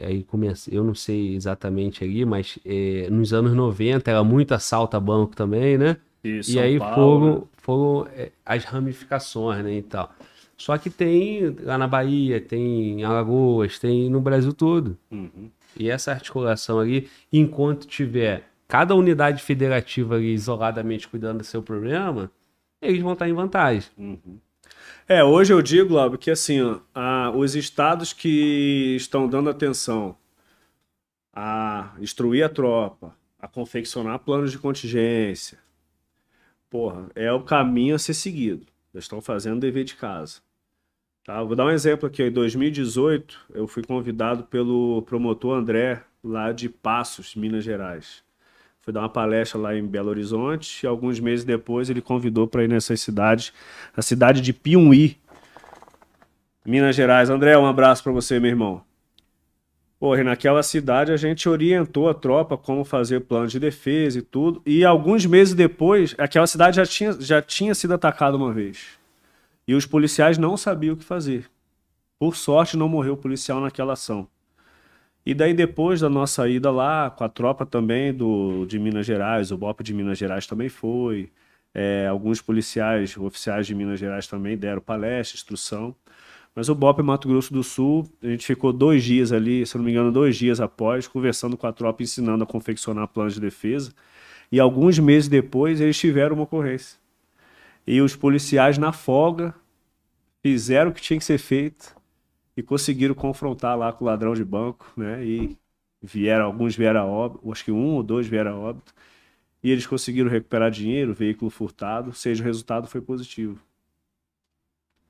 aí começa, eu não sei exatamente ali, mas é, nos anos 90 era muito assalto a banco também, né? E São aí Paulo, né? foram, foram é, as ramificações, né, e tal. Só que tem lá na Bahia, tem em Alagoas, tem no Brasil todo. Uhum. E essa articulação ali, enquanto tiver cada unidade federativa ali isoladamente cuidando do seu problema, eles vão estar em vantagem. Uhum. É, hoje eu digo, Glauber, que assim, ó, a- os estados que estão dando atenção a instruir a tropa, a confeccionar planos de contingência, porra, é o caminho a ser seguido. Eles estão fazendo o dever de casa. Tá? Vou dar um exemplo aqui. Em 2018, eu fui convidado pelo promotor André, lá de Passos, Minas Gerais. Fui dar uma palestra lá em Belo Horizonte e alguns meses depois ele convidou para ir nessas cidades, a cidade de Piumhi, Minas Gerais. André, um abraço para você, meu irmão. Porra, naquela cidade a gente orientou a tropa como fazer plano de defesa e tudo. E alguns meses depois, aquela cidade já tinha, já tinha sido atacada uma vez. E os policiais não sabiam o que fazer. Por sorte, não morreu policial naquela ação. E daí, depois da nossa ida lá, com a tropa também do, de Minas Gerais, o BOP de Minas Gerais também foi. É, alguns policiais, oficiais de Minas Gerais também deram palestra, instrução. Mas o BOP Mato Grosso do Sul, a gente ficou dois dias ali, se não me engano, dois dias após, conversando com a tropa, ensinando a confeccionar planos de defesa. E alguns meses depois, eles tiveram uma ocorrência. E os policiais, na folga, fizeram o que tinha que ser feito e conseguiram confrontar lá com o ladrão de banco, né? E vieram, alguns vieram a óbito, acho que um ou dois vieram a óbito. E eles conseguiram recuperar dinheiro, veículo furtado, seja, o resultado foi positivo.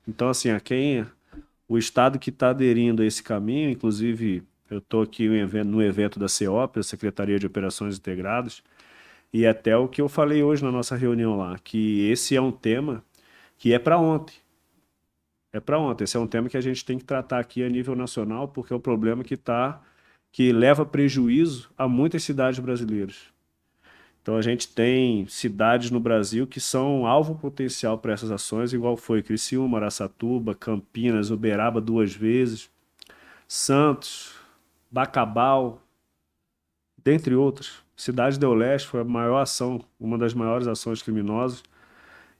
Então, assim, a quem o Estado que está aderindo a esse caminho, inclusive eu estou aqui no evento da CEOP, a Secretaria de Operações Integradas, e até o que eu falei hoje na nossa reunião lá, que esse é um tema que é para ontem. É para ontem. Esse é um tema que a gente tem que tratar aqui a nível nacional, porque é um problema que tá, que leva prejuízo a muitas cidades brasileiras. Então a gente tem cidades no Brasil que são alvo potencial para essas ações, igual foi Criciúma, Araçatuba, Campinas, Uberaba duas vezes, Santos, Bacabal, dentre outras. Cidade do Leste foi a maior ação, uma das maiores ações criminosas.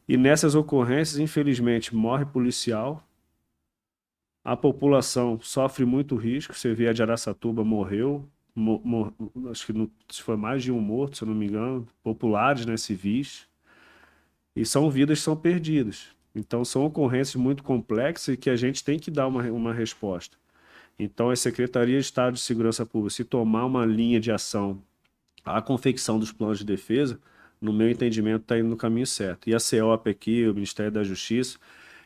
E nessas ocorrências, infelizmente, morre policial. A população sofre muito risco. Você vê a de Araçatuba morreu. mo- mo- acho que foi mais de um morto, se eu não me engano. Populares, né, civis. E são vidas que são perdidas. Então são ocorrências muito complexas e que a gente tem que dar uma, uma resposta. Então a Secretaria de Estado de Segurança Pública, se tomar uma linha de ação à confecção dos planos de defesa, no meu entendimento, está indo no caminho certo. E a CEOP aqui, o Ministério da Justiça,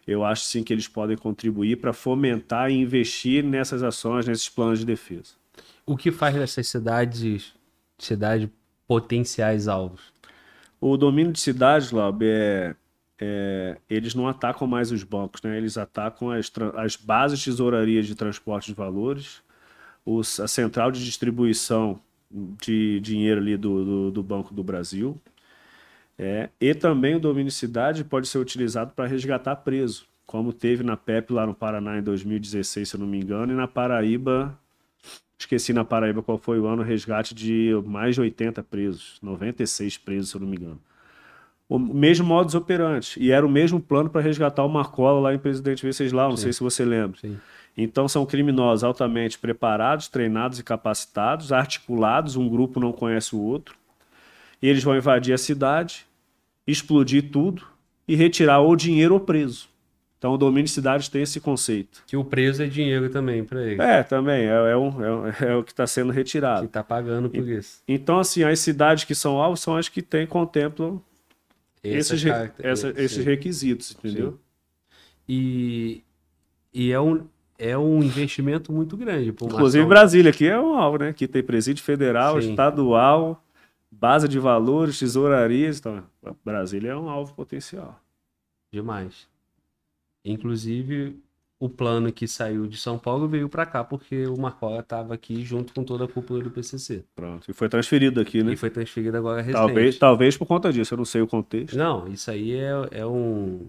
eu acho sim que eles podem contribuir para fomentar e investir nessas ações, nesses planos de defesa. O que faz dessas cidades, cidades potenciais alvos? O domínio de cidades, Laub, é, é, eles não atacam mais os bancos, né? eles atacam as, as bases de tesouraria de transporte de valores, os- a central de distribuição de dinheiro ali do, do, do Banco do Brasil, é, e também o domínio de cidade pode ser utilizado para resgatar preso, como teve na PEP lá no Paraná em 2016, se eu não me engano, e na Paraíba, esqueci na Paraíba qual foi o ano, resgate de mais de 80 presos, 96 presos, se eu não me engano. O mesmo modus operandi, e era o mesmo plano para resgatar o Marcola lá em Presidente Venceslau, não Sim. sei se você lembra. Sim. Então são criminosos altamente preparados, treinados e capacitados, articulados, um grupo não conhece o outro. E eles vão invadir a cidade, explodir tudo e retirar ou dinheiro ou preso. Então o domínio de cidades tem esse conceito. Que o preço é dinheiro também pra ele. É, também, é, é, um- é é o que está sendo retirado. Que tá pagando por isso. Então, assim, as cidades que são alvos são as que têm, contemplam Essas esses, caracter- essa- sim. esses requisitos, entendeu? E, e é, um, é um investimento muito grande. Inclusive Brasília aqui é um alvo, né? Aqui tem presídio federal, Sim. estadual, base de valores, tesourarias. Então, Brasília é um alvo potencial. Demais. Inclusive, o plano que saiu de São Paulo veio pra cá porque o Marcola estava aqui junto com toda a cúpula do PCC. Pronto. E foi transferido aqui, né? E foi transferido agora recente. Talvez, talvez por conta disso, eu não sei o contexto. Não, isso aí é, é um.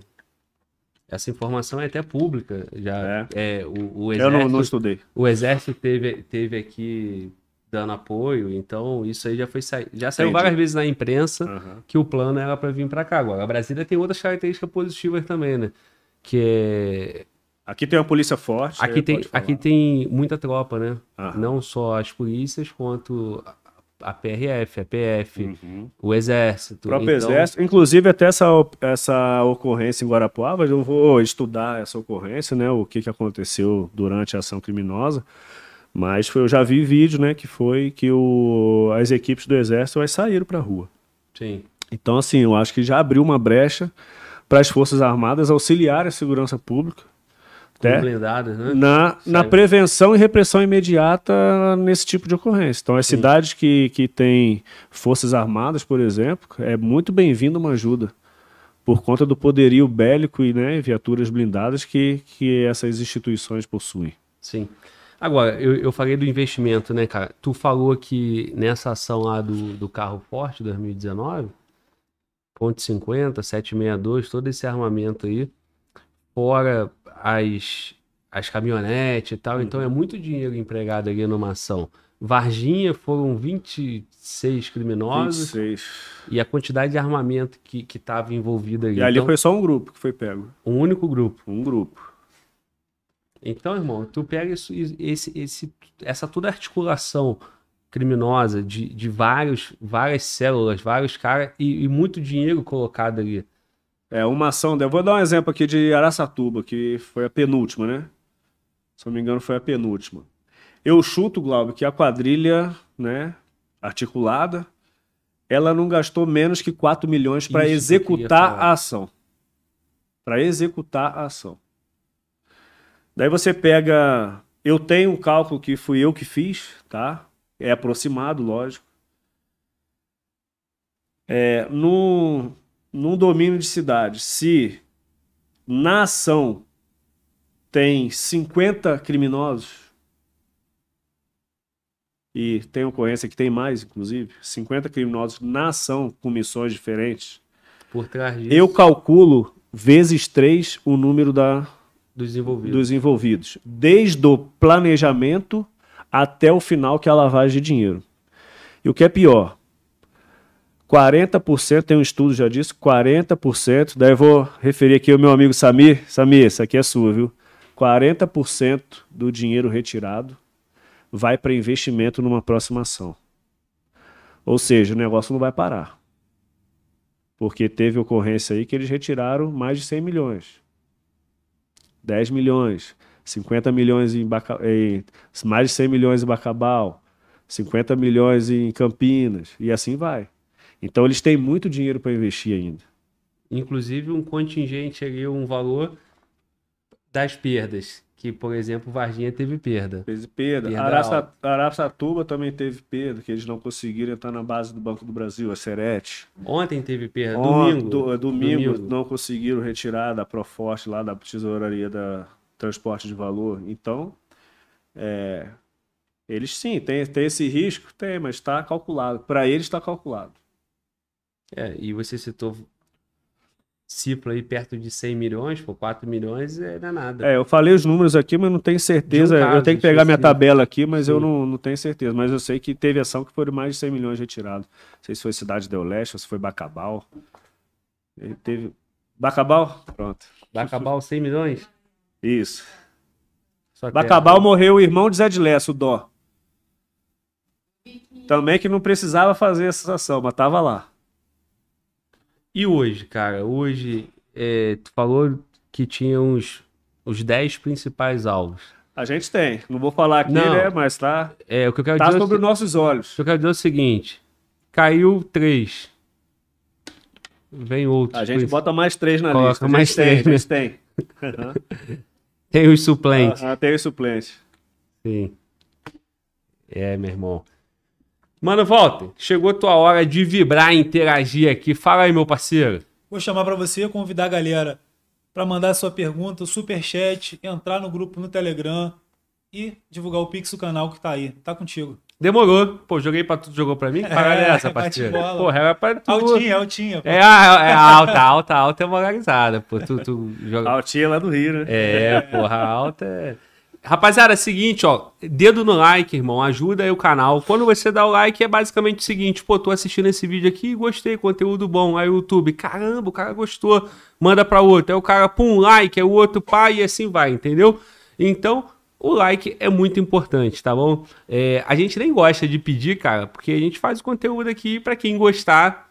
Essa informação é até pública. Já é, o, o eu não, exército, não estudei. o exército teve, teve aqui dando apoio, então isso aí já foi já saiu Entendi. várias vezes na imprensa Aham. que o plano era para vir para cá. Agora, a Brasília tem outras características positivas também, né? Que é Aqui tem uma polícia forte. aqui tem aqui tem muita tropa, né? Aham. Não só as polícias quanto a- a PRF, a PF, Uhum. o exército. O próprio Então, Exército. Inclusive, até essa, essa ocorrência em Guarapuava, eu vou estudar essa ocorrência, né? O que, que aconteceu durante a ação criminosa. Mas foi- eu já vi vídeo, né? Que foi que o, as equipes do Exército elas saíram para a rua. Sim. Então, assim, eu acho que já abriu uma brecha para as Forças Armadas auxiliarem a segurança pública né? blindadas, né? na, na prevenção e repressão imediata nesse tipo de ocorrência. Então, as Sim. cidades que, que têm Forças Armadas, por exemplo, é muito bem-vindo uma ajuda. Por conta do poderio bélico e né, viaturas blindadas que, que essas instituições possuem. Sim. Agora, eu, eu falei do investimento, né, cara? Tu falou que nessa ação lá do, do carro forte 2019, ponto .50, 762, todo esse armamento aí, fora as, as caminhonetes e tal, então é muito dinheiro empregado ali numa ação. Varginha foram 26 criminosos 26. e a quantidade de armamento que que estava envolvida ali. E ali então, foi só um grupo que foi pego. um único grupo. Um grupo. Então, irmão, tu pega isso, esse, esse, essa toda articulação criminosa de, de vários, várias células, vários caras e, e muito dinheiro colocado ali. É uma ação. Eu vou dar um exemplo aqui de Araçatuba, que foi a penúltima, né? Se não me engano, foi a penúltima. Eu chuto, Glauber, que a quadrilha, né, articulada, ela não gastou menos que 4 milhões para executar a ação. Para executar a ação. Daí você pega. Eu tenho um cálculo que fui eu que fiz, tá? É aproximado, lógico. É, no, num domínio de cidade, se na ação tem 50 criminosos, e tem ocorrência que tem mais, inclusive, 50 criminosos na ação com missões diferentes, Por trás disso, eu calculo vezes 3 o número da, dos envolvidos. dos envolvidos, desde o planejamento até o final, que é a lavagem de dinheiro. E o que é pior, 40%, tem um estudo já disso, 40%, daí eu vou referir aqui ao meu amigo Samir, Samir, essa aqui é sua, viu? 40% do dinheiro retirado vai para investimento numa próxima ação. Ou seja, o negócio não vai parar. Porque teve ocorrência aí que eles retiraram mais de 100 milhões. 10 milhões, 50 milhões em, Baca... em mais de 100 milhões em Bacabal, 50 milhões em Campinas, e assim vai. Então eles têm muito dinheiro para investir ainda. Inclusive um contingente ali, um valor das perdas. Que, por exemplo, Varginha teve perda. Teve perda. Perda Araça... Araçatuba também teve perda, que eles não conseguiram entrar na base do Banco do Brasil, a Serete. Ontem teve perda. On- Domingo. do- domingo, Domingo. não conseguiram retirar da Proforte lá da tesouraria da transporte de valor. Então, é, eles sim, tem, tem esse risco, tem, mas está calculado. Para eles está calculado. É, e você citou cifra aí perto de 100 milhões, pô, 4 milhões é, não é nada. É, eu falei os números aqui, mas não tenho certeza. Um caso eu tenho que pegar minha tabela aqui, mas eu Sim. não, não tenho certeza. Mas eu sei que teve ação que foram mais de 100 milhões retirados. Não sei se foi Cidade do Leste ou se foi Bacabal. Ele teve. Bacabal? Pronto. Os 100 milhões? Isso. Que Bacabal é- morreu o irmão de Zé de Lessa, o Dó. Também que não precisava fazer essa ação, mas tava lá. E hoje, cara? Hoje, é, tu falou que tinha os, os 10 principais alvos. A gente tem. Não vou falar aqui, Não. né? Mas tá, É, o que eu quero tá dizer, é sobre os nossos olhos. o que eu quero dizer é o seguinte: caiu 3. Vem outros. A gente bota mais três na Coloca lista. Mais tem, três, a gente tem. Tem os suplentes. Ah, tem o suplente. Sim. É, meu irmão. Mano, Walter, chegou a tua hora de vibrar e interagir aqui. Fala aí, meu parceiro. Vou chamar pra você, convidar a galera pra mandar sua pergunta, superchat, entrar no grupo no Telegram e divulgar o Pix do canal que tá aí. Tá contigo. Demorou. Pô, joguei pra tu, jogou pra mim? Que parada é essa, parceiro? bate-bola. Porra, era pra tu. Altinha, altinha. pô. É, é a alta, alta, alta é moralizada, pô. Tu, tu joga... Altinha lá do Rio, né? É, porra, alta é... Rapaziada, é o seguinte, ó. Dedo no like, irmão. Ajuda aí o canal. Quando você dá o like, é basicamente o seguinte: pô, tô assistindo esse vídeo aqui, gostei, conteúdo bom. Aí o YouTube, caramba, o cara gostou. Manda pra outro. Aí o cara, pum, like. Aí o outro, pá, e assim vai, entendeu? Então, o like é muito importante, tá bom? É, a gente nem gosta de pedir, cara, porque a gente faz o conteúdo aqui pra quem gostar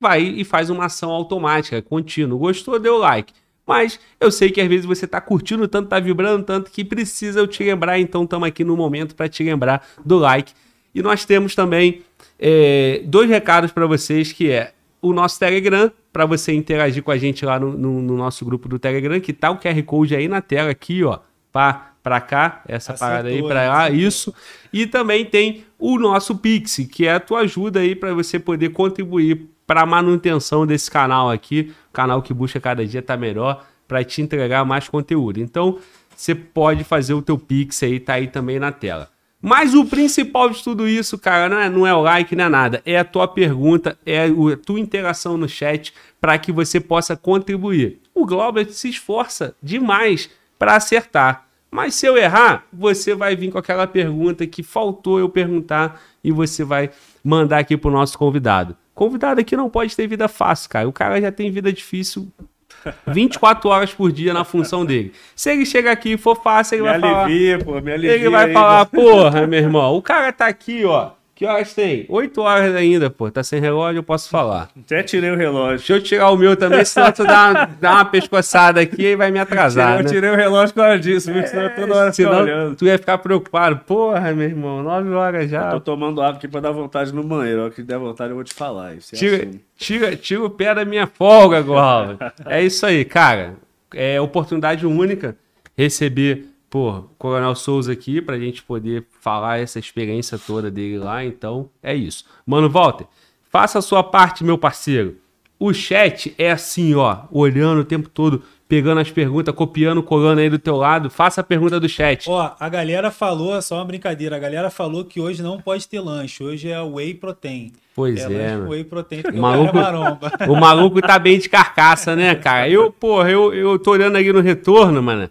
vai e faz uma ação automática, contínua. Gostou, deu like. Mas eu sei que às vezes você tá curtindo tanto, tá vibrando tanto que precisa eu te lembrar, então estamos aqui no momento para te lembrar do like. E nós temos também é, dois recados para vocês, que é o nosso Telegram, para você interagir com a gente lá no, no- no nosso grupo do Telegram, que tá o QR Code aí na tela aqui, ó, pá, pra cá, essa Acertou, parada aí né? pra lá, Acertou. isso. E também tem o nosso Pix, que é a tua ajuda aí para você poder contribuir para manutenção desse canal aqui, canal que busca cada dia estar melhor para te entregar mais conteúdo. Então, você pode fazer o teu Pix aí, tá aí também na tela. Mas o principal de tudo isso, cara, não é, não é o like, não é nada. É a tua pergunta, é a tua interação no chat para que você possa contribuir. O Glauber se esforça demais para acertar. Mas se eu errar, você vai vir com aquela pergunta que faltou eu perguntar e você vai mandar aqui pro nosso convidado. Convidado aqui não pode ter vida fácil, cara. O cara já tem vida difícil 24 horas por dia na função dele. Se ele chegar aqui e for fácil, ele Me vai falar. alivia, pô, me alivia. Ele vai aí, falar, porra, meu irmão, o cara tá aqui, ó. Que horas tem? 8 horas ainda, pô. Tá sem relógio, eu posso falar. Até tirei o relógio. Deixa eu tirar o meu também, senão tu dá uma, dá uma pescoçada aqui e vai me atrasar. eu né? tirei o relógio por causa disso, viu? Senão toda hora Senão olhando. tu ia ficar preocupado. Porra, meu irmão, 9 horas já. Tô tomando água aqui pra dar vontade no banheiro. Ó, que der vontade eu vou te falar. Isso é Tira, assim. tira, tira o pé da minha folga, Glauber. É isso aí, cara. É oportunidade única receber, pô, Coronel Souza aqui pra gente poder falar essa experiência toda dele lá. Então, é isso. Mano, Walter, faça a sua parte, meu parceiro. O chat é assim, ó, olhando o tempo todo, pegando as perguntas, copiando, colando aí do teu lado. Faça a pergunta do chat. Ó, a galera falou, é só uma brincadeira, a galera falou que hoje não pode ter lanche, hoje é whey protein. Pois é, é, lanche whey protein, O maluco- é maromba. O maluco tá bem de carcaça, né, cara? Eu, porra, eu, eu tô olhando aqui no retorno, mano.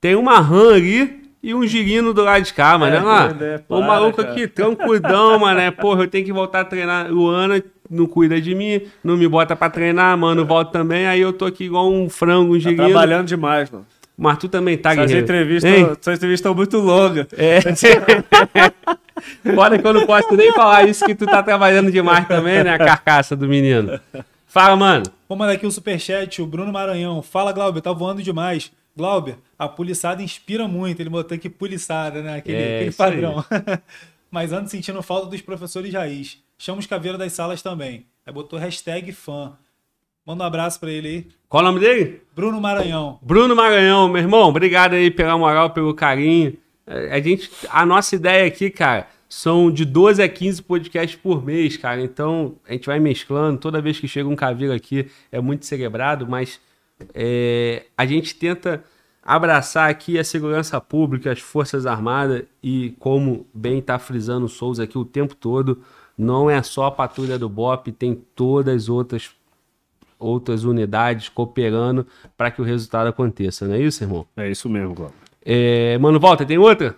Tem uma RAM ali e um girino do lado de cá, mano. É, Olha lá. doido, é, o maluco cara. aqui, tranquilão, mano. É, porra, eu tenho que voltar a treinar. O Ana não cuida de mim, não me bota pra treinar, mano. Volta também. Aí eu tô aqui igual um frango, um Tá girino. trabalhando demais, mano. Mas tu também tá, Essas guerreiro. entrevistas, Hein? essas entrevistas estão muito longas. É. Fora que eu não posso nem falar isso que tu tá trabalhando demais também, né? A carcaça do menino. Fala, mano. Vou mandar aqui o superchat, o Bruno Maranhão. Fala, Glauber, tá voando demais. Glauber, a puliçada inspira muito. Ele botou aqui puliçada, né? Aquele, É, aquele padrão. Mas ando sentindo falta dos professores raiz. Chama os caveiros das salas também. Aí botou hashtag fã. Manda um abraço pra ele aí. Qual o nome dele? Bruno Maranhão. Bruno Maranhão, meu irmão, obrigado aí pela moral, pelo carinho. É, A gente, a nossa ideia aqui, cara, são de 12 a 15 podcasts por mês, cara. Então, a gente vai mesclando. Toda vez que chega um caveiro aqui, é muito celebrado, mas é, a gente tenta abraçar aqui a segurança pública, as Forças Armadas e, como bem tá frisando o Souza aqui o tempo todo, não é só a patrulha do BOP, tem todas as outras outras unidades cooperando para que o resultado aconteça, não é isso, irmão? É isso mesmo, Glauber. É, mano, volta, tem outra?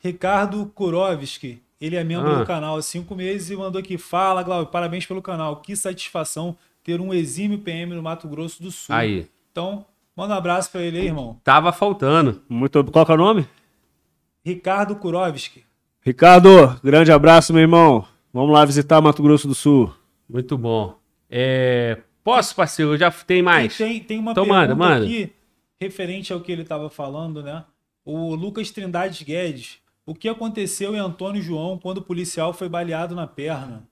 Ricardo Kurovski. Ele é membro Ah. do canal há cinco meses e mandou aqui. Fala, Glauber, parabéns pelo canal. Que satisfação ter um exímio PM no Mato Grosso do Sul. Aí. Então, manda um abraço pra ele aí, irmão. Tava faltando. Muito... Qual que é o nome? Ricardo Kurovski. Ricardo, grande abraço, meu irmão. Vamos lá visitar Mato Grosso do Sul. Muito bom. É, Posso, parceiro? Já tem mais. Tem, tem uma Então pergunta manda, manda. aqui, referente ao que ele estava falando, né? O Lucas Trindades Guedes. O que aconteceu em Antônio João quando o policial foi baleado na perna?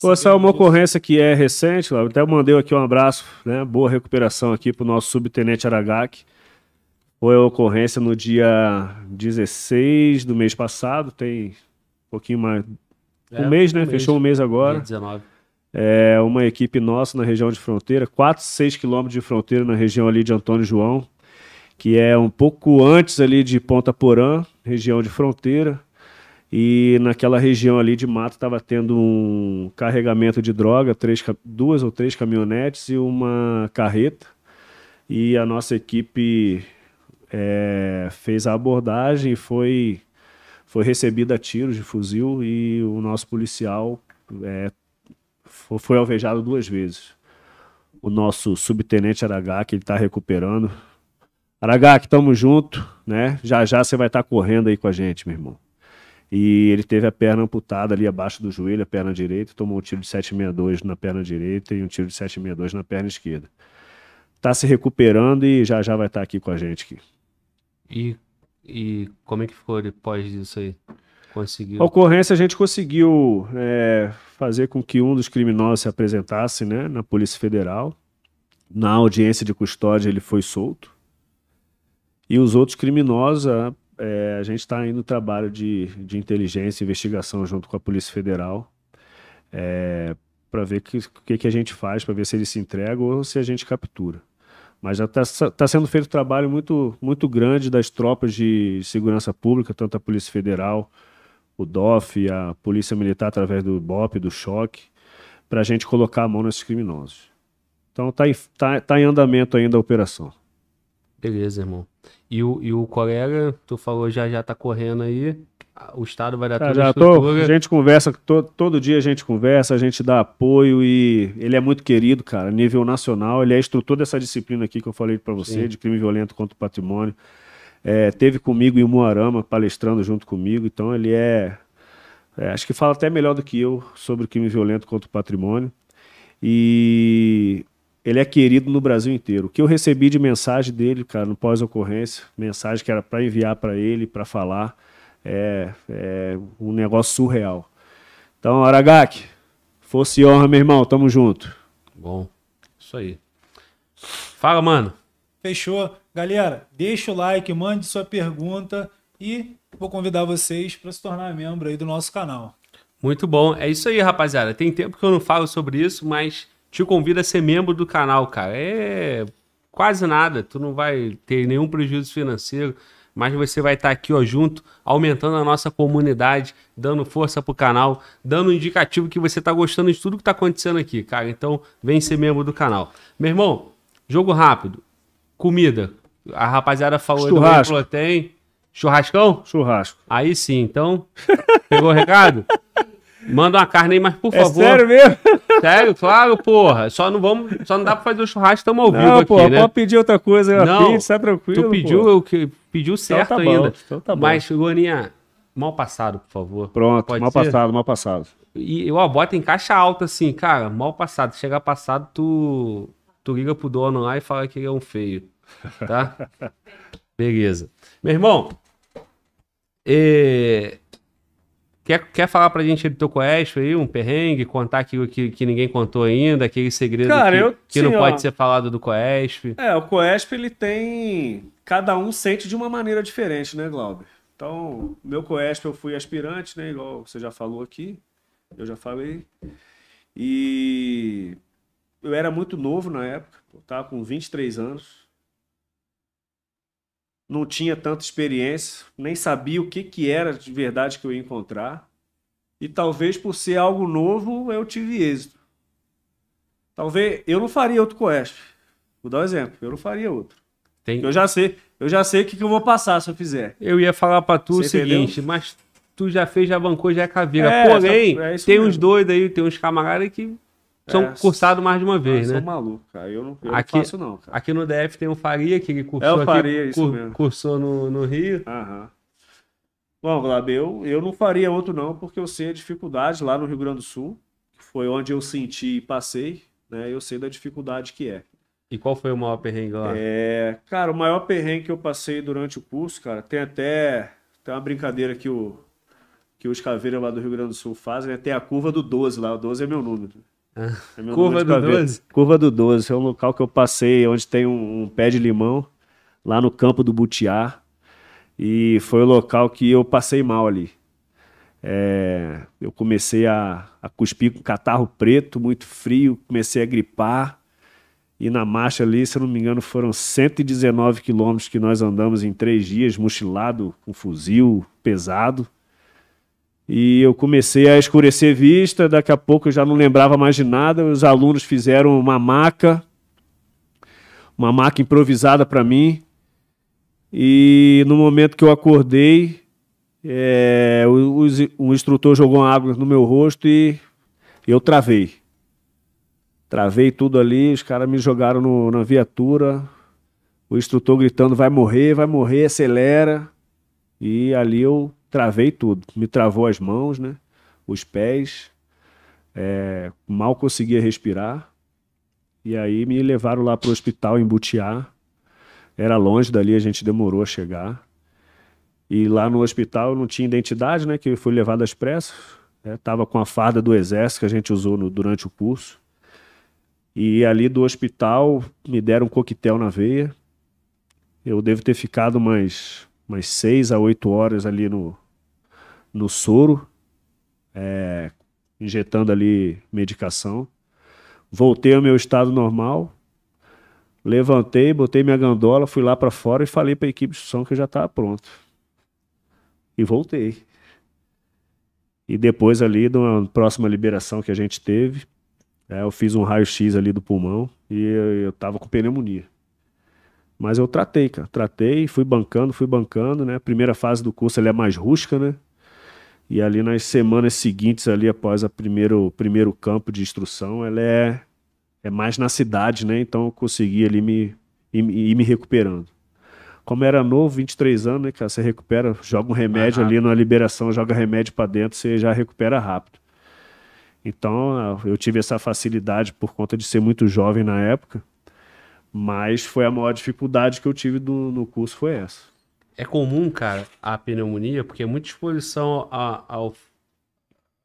Pô, essa é uma ocorrência que é recente, Lauro. até mandei aqui um abraço, né? Boa recuperação aqui pro nosso subtenente Aragaki. Foi a ocorrência no dia 16 do mês passado, tem um pouquinho mais. É, um mês, né? Fechou um mês agora. Dia 19. É uma equipe nossa na região de fronteira, 4, 6 quilômetros de fronteira na região ali de Antônio João, que é um pouco antes ali de Ponta Porã, região de fronteira. E naquela região ali de mato estava tendo um carregamento de droga, três, duas ou três caminhonetes e uma carreta. E a nossa equipe é, fez a abordagem foi, foi recebida a tiros de fuzil e o nosso policial é, fo- foi alvejado duas vezes. O nosso subtenente Aragá, que ele está recuperando. Aragá, que estamos junto, né? Já já você vai estar correndo aí com a gente, meu irmão. E ele teve a perna amputada ali abaixo do joelho, a perna direita, tomou um tiro de 762 na perna direita e um tiro de 762 na perna esquerda. Tá se recuperando e já já vai estar aqui com a gente aqui. E, e como é que ficou depois disso aí? Conseguiu? A ocorrência a gente conseguiu é, fazer com que um dos criminosos se apresentasse né, na Polícia Federal. Na audiência de custódia ele foi solto. E os outros criminosos, a, é, a gente está indo no trabalho de, de inteligência e investigação junto com a Polícia Federal para ver o que, que, que a gente faz, para ver se eles se entregam ou se a gente captura. Mas já está sendo feito um trabalho muito, muito grande das tropas de segurança pública, tanto a Polícia Federal, o DOF, a Polícia Militar através do BOP, do choque, para a gente colocar a mão nesses criminosos. Então está tá, tá em andamento ainda a operação. Beleza, irmão. E o, e o colega, tu falou já já tá correndo aí. O Estado vai dar Ah, toda a já tô, a gente conversa, to, todo dia a gente conversa, a gente dá apoio e ele é muito querido, cara, nível nacional. Ele é instrutor dessa disciplina aqui que eu falei para você, Sim. de crime violento contra o patrimônio. É, teve comigo em Umuarama, palestrando junto comigo, então ele é, é, Acho que fala até melhor do que eu sobre o crime violento contra o patrimônio. E ele é querido no Brasil inteiro. O que eu recebi de mensagem dele, cara, no pós-ocorrência, mensagem que era para enviar para ele, para falar, é, é um negócio surreal. Então, Aragaki, fosse honra, meu irmão, tamo junto. Bom, isso aí. Fala, mano. Fechou. Galera, deixa o like, mande sua pergunta e vou convidar vocês para se tornar membro aí do nosso canal. Muito bom. É isso aí, rapaziada. Tem tempo que eu não falo sobre isso, mas te convido a ser membro do canal, cara. É quase nada. Tu não vai ter nenhum prejuízo financeiro, mas você vai estar aqui, ó, junto, aumentando a nossa comunidade, dando força pro canal, dando um indicativo que você tá gostando de tudo que tá acontecendo aqui, cara. Então, vem ser membro do canal. Meu irmão, jogo rápido. Comida. A rapaziada falou do Churrasco. Whey Protein. Churrascão? Churrasco. Aí sim, então. Pegou o recado? Manda uma carne aí, mas por É favor. sério mesmo? Sério, claro, porra. Só não vamos, só não dá pra fazer o churrasco, estamos ao vivo Não, aqui, pô, né? pode pedir outra coisa, Não, pizza, tá tranquilo. tu pediu, eu que pediu certo tá bom, ainda. então tá bom. Mas, Goninha, mal passado, por favor. Pronto, Pode mal ser? passado, mal passado. E eu bota em caixa alta assim, cara, mal passado. Chegar passado, tu, tu liga pro dono lá e fala que ele é um feio. Tá? Beleza. Meu irmão, é, quer, quer falar pra gente do teu coeste aí, um perrengue, contar aquilo que, que ninguém contou ainda, aquele segredo Cara, que, eu- que não sim, pode ó. ser falado do coeste? É, o Coesp, ele tem... Cada um sente de uma maneira diferente, né, Glauber? Então, meu Coesp eu fui aspirante, né, igual você já falou aqui, eu já falei. E eu era muito novo na época, eu tava com 23 anos. Não tinha tanta experiência, nem sabia o que, que era de verdade que eu ia encontrar. E talvez por ser algo novo, eu tive êxito. Talvez eu não faria outro Coesp. Vou dar um exemplo, eu não faria outro. Tem, Eu já sei, eu já sei o que, que eu vou passar se eu fizer. Eu ia falar pra tu o Você entendeu? seguinte, mas tu já fez, já bancou, já é caveira. É, Porém, é tem mesmo. uns doidos aí, tem uns camaradas que são É, cursados mais de uma Ah, vez, sou né? maluco, cara. Eu não, eu Aqui- não faço, não, cara. Aqui no DF tem um Faria, que ele cursou É o aqui, Faria, isso mesmo. cursou no, no Rio. Aham. Bom, Glauber, eu, eu não faria outro, não, porque eu sei a dificuldade lá no Rio Grande do Sul, que foi onde eu senti e passei. né? Eu sei da dificuldade que é. E qual foi o maior perrengue lá? É, cara, o maior perrengue que eu passei durante o curso, cara, tem até tem uma brincadeira que o que os caveiros lá do Rio Grande do Sul fazem, né? Tem a curva do 12 lá, o 12 é meu número. É curva do caveira. 12? Curva do 12, é um local que eu passei onde tem um, um pé de limão, lá no campo do Butiá, e foi o local que eu passei mal ali. É, eu comecei a, a cuspir com catarro preto, muito frio, comecei a gripar, e na marcha ali, se eu não me engano, foram 119 quilômetros que nós andamos em três dias, mochilado, com fuzil pesado. E eu comecei a escurecer vista, daqui a pouco eu já não lembrava mais de nada. Os alunos fizeram uma maca, uma maca improvisada para mim. E no momento que eu acordei, é, o, o, o instrutor jogou água no meu rosto e eu travei. Travei tudo ali, os caras me jogaram no, na viatura, o instrutor gritando: vai morrer, vai morrer, acelera. E ali eu travei tudo. Me travou as mãos, né? Os pés. É, mal conseguia respirar. E aí me levaram lá para o hospital em Butiá. Era longe dali, a gente demorou a chegar. E lá no hospital não tinha identidade, né? Que eu fui levado às pressas. Né, tava com a farda do exército que a gente usou no, durante o curso. E ali do hospital me deram um coquetel na veia. Eu devo ter ficado umas, umas seis a oito horas ali no, no soro, é, injetando ali medicação. Voltei ao meu estado normal, levantei, botei minha gandola, fui lá para fora e falei para a equipe de instrução que eu já estava pronto. E voltei. E depois ali, uma próxima liberação que a gente teve, é, eu fiz um raio-x ali do pulmão e eu, eu tava com pneumonia. Mas eu tratei, cara. Tratei, fui bancando, fui bancando, né? A primeira fase do curso é mais rústica, né? E ali nas semanas seguintes, ali após o primeiro, primeiro campo de instrução, ela é, é mais na cidade, né? Então eu consegui ali me, ir, ir me recuperando. Como era novo, 23 anos, né, cara? Você recupera, joga um remédio ali na liberação, joga remédio para dentro, você já recupera rápido. Então eu tive essa facilidade por conta de ser muito jovem na época, mas foi a maior dificuldade que eu tive do, no curso foi essa. É comum, cara, a pneumonia, porque é muita exposição a, ao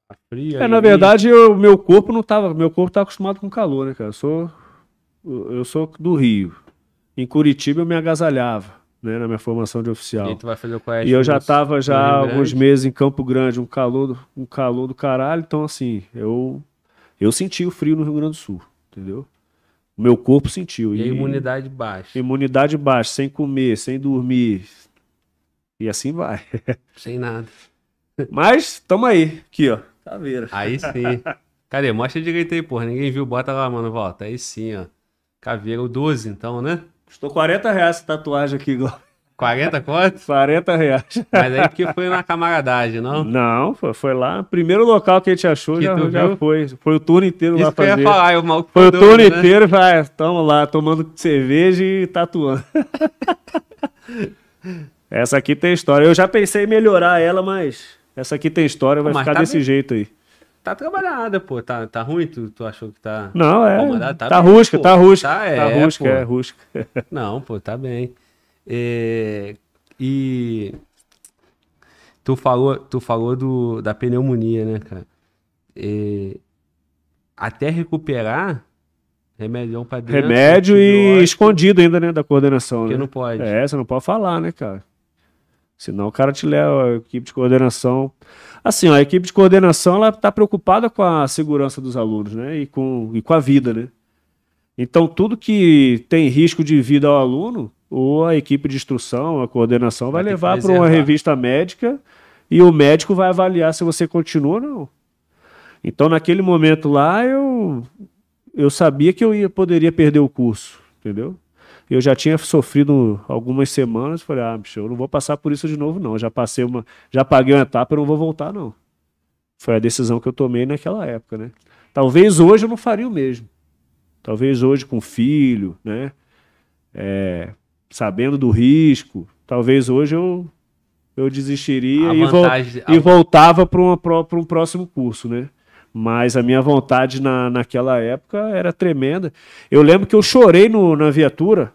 a frio. É, na verdade, o meu corpo não tava, meu corpo tá acostumado com calor, né, cara? Eu sou eu sou do Rio. Em Curitiba eu me agasalhava né, na minha formação de oficial. E, tu vai fazer o e eu já estava já alguns meses em Campo Grande, um calor, um calor do caralho, então assim, eu eu senti o frio no Rio Grande do Sul, entendeu? O meu corpo sentiu. E, e a imunidade baixa. Imunidade baixa, sem comer, sem dormir. E assim vai. Sem nada. Mas, tamo aí. Aqui, ó. Caveira. Aí sim. Cadê? Mostra direito aí, porra. Ninguém viu. Bota lá, mano. Volta. Aí sim, ó. Caveira, o 12, então, né? Custou 40 reais essa tatuagem aqui, Glauco. 40 quantos? 40 reais. Mas aí porque foi na camaradagem, não? Não, foi, foi lá. Primeiro local que a gente achou que já, já foi. Foi o turno inteiro Isso lá fazer. Eu ia falar, eu mal foi o turno né? inteiro, vai, tamo lá, tomando cerveja e tatuando. essa aqui tem história. Eu já pensei em melhorar ela, mas essa aqui tem história, vai mas ficar tá desse bem. jeito aí. Tá trabalhada, pô. Tá, tá ruim? Tu, tu achou que tá. Não, é. Tá, tá bem, rústica, pô. tá rústica. Tá, é, tá rústica, pô. é rústica. Não, pô, tá bem. É, e. Tu falou, tu falou do, da pneumonia, né, cara? É, até recuperar, remédio pra dentro. Remédio e escondido ainda, né, da coordenação. Porque né? não pode. É, você não pode falar, né, cara? Senão o cara te leva, a equipe de coordenação. Assim, ó, a equipe de coordenação ela está preocupada com a segurança dos alunos, né? E com, e com a vida, né? Então, tudo que tem risco de vida ao aluno, ou a equipe de instrução, a coordenação, vai, vai levar para uma revista médica e o médico vai avaliar se você continua ou não. Então, naquele momento lá, eu, eu sabia que eu ia, poderia perder o curso, entendeu? Eu já tinha sofrido algumas semanas, falei, ah, bicho, eu não vou passar por isso de novo, não. Já passei uma. Já paguei uma etapa, eu não vou voltar, não. Foi a decisão que eu tomei naquela época, né? Talvez hoje eu não faria o mesmo. Talvez hoje com filho, né? É, sabendo do risco, talvez hoje eu, eu desistiria e, vo e, voltava para um próximo curso, né? Mas a minha vontade na, naquela época era tremenda. Eu lembro que eu chorei no, na viatura.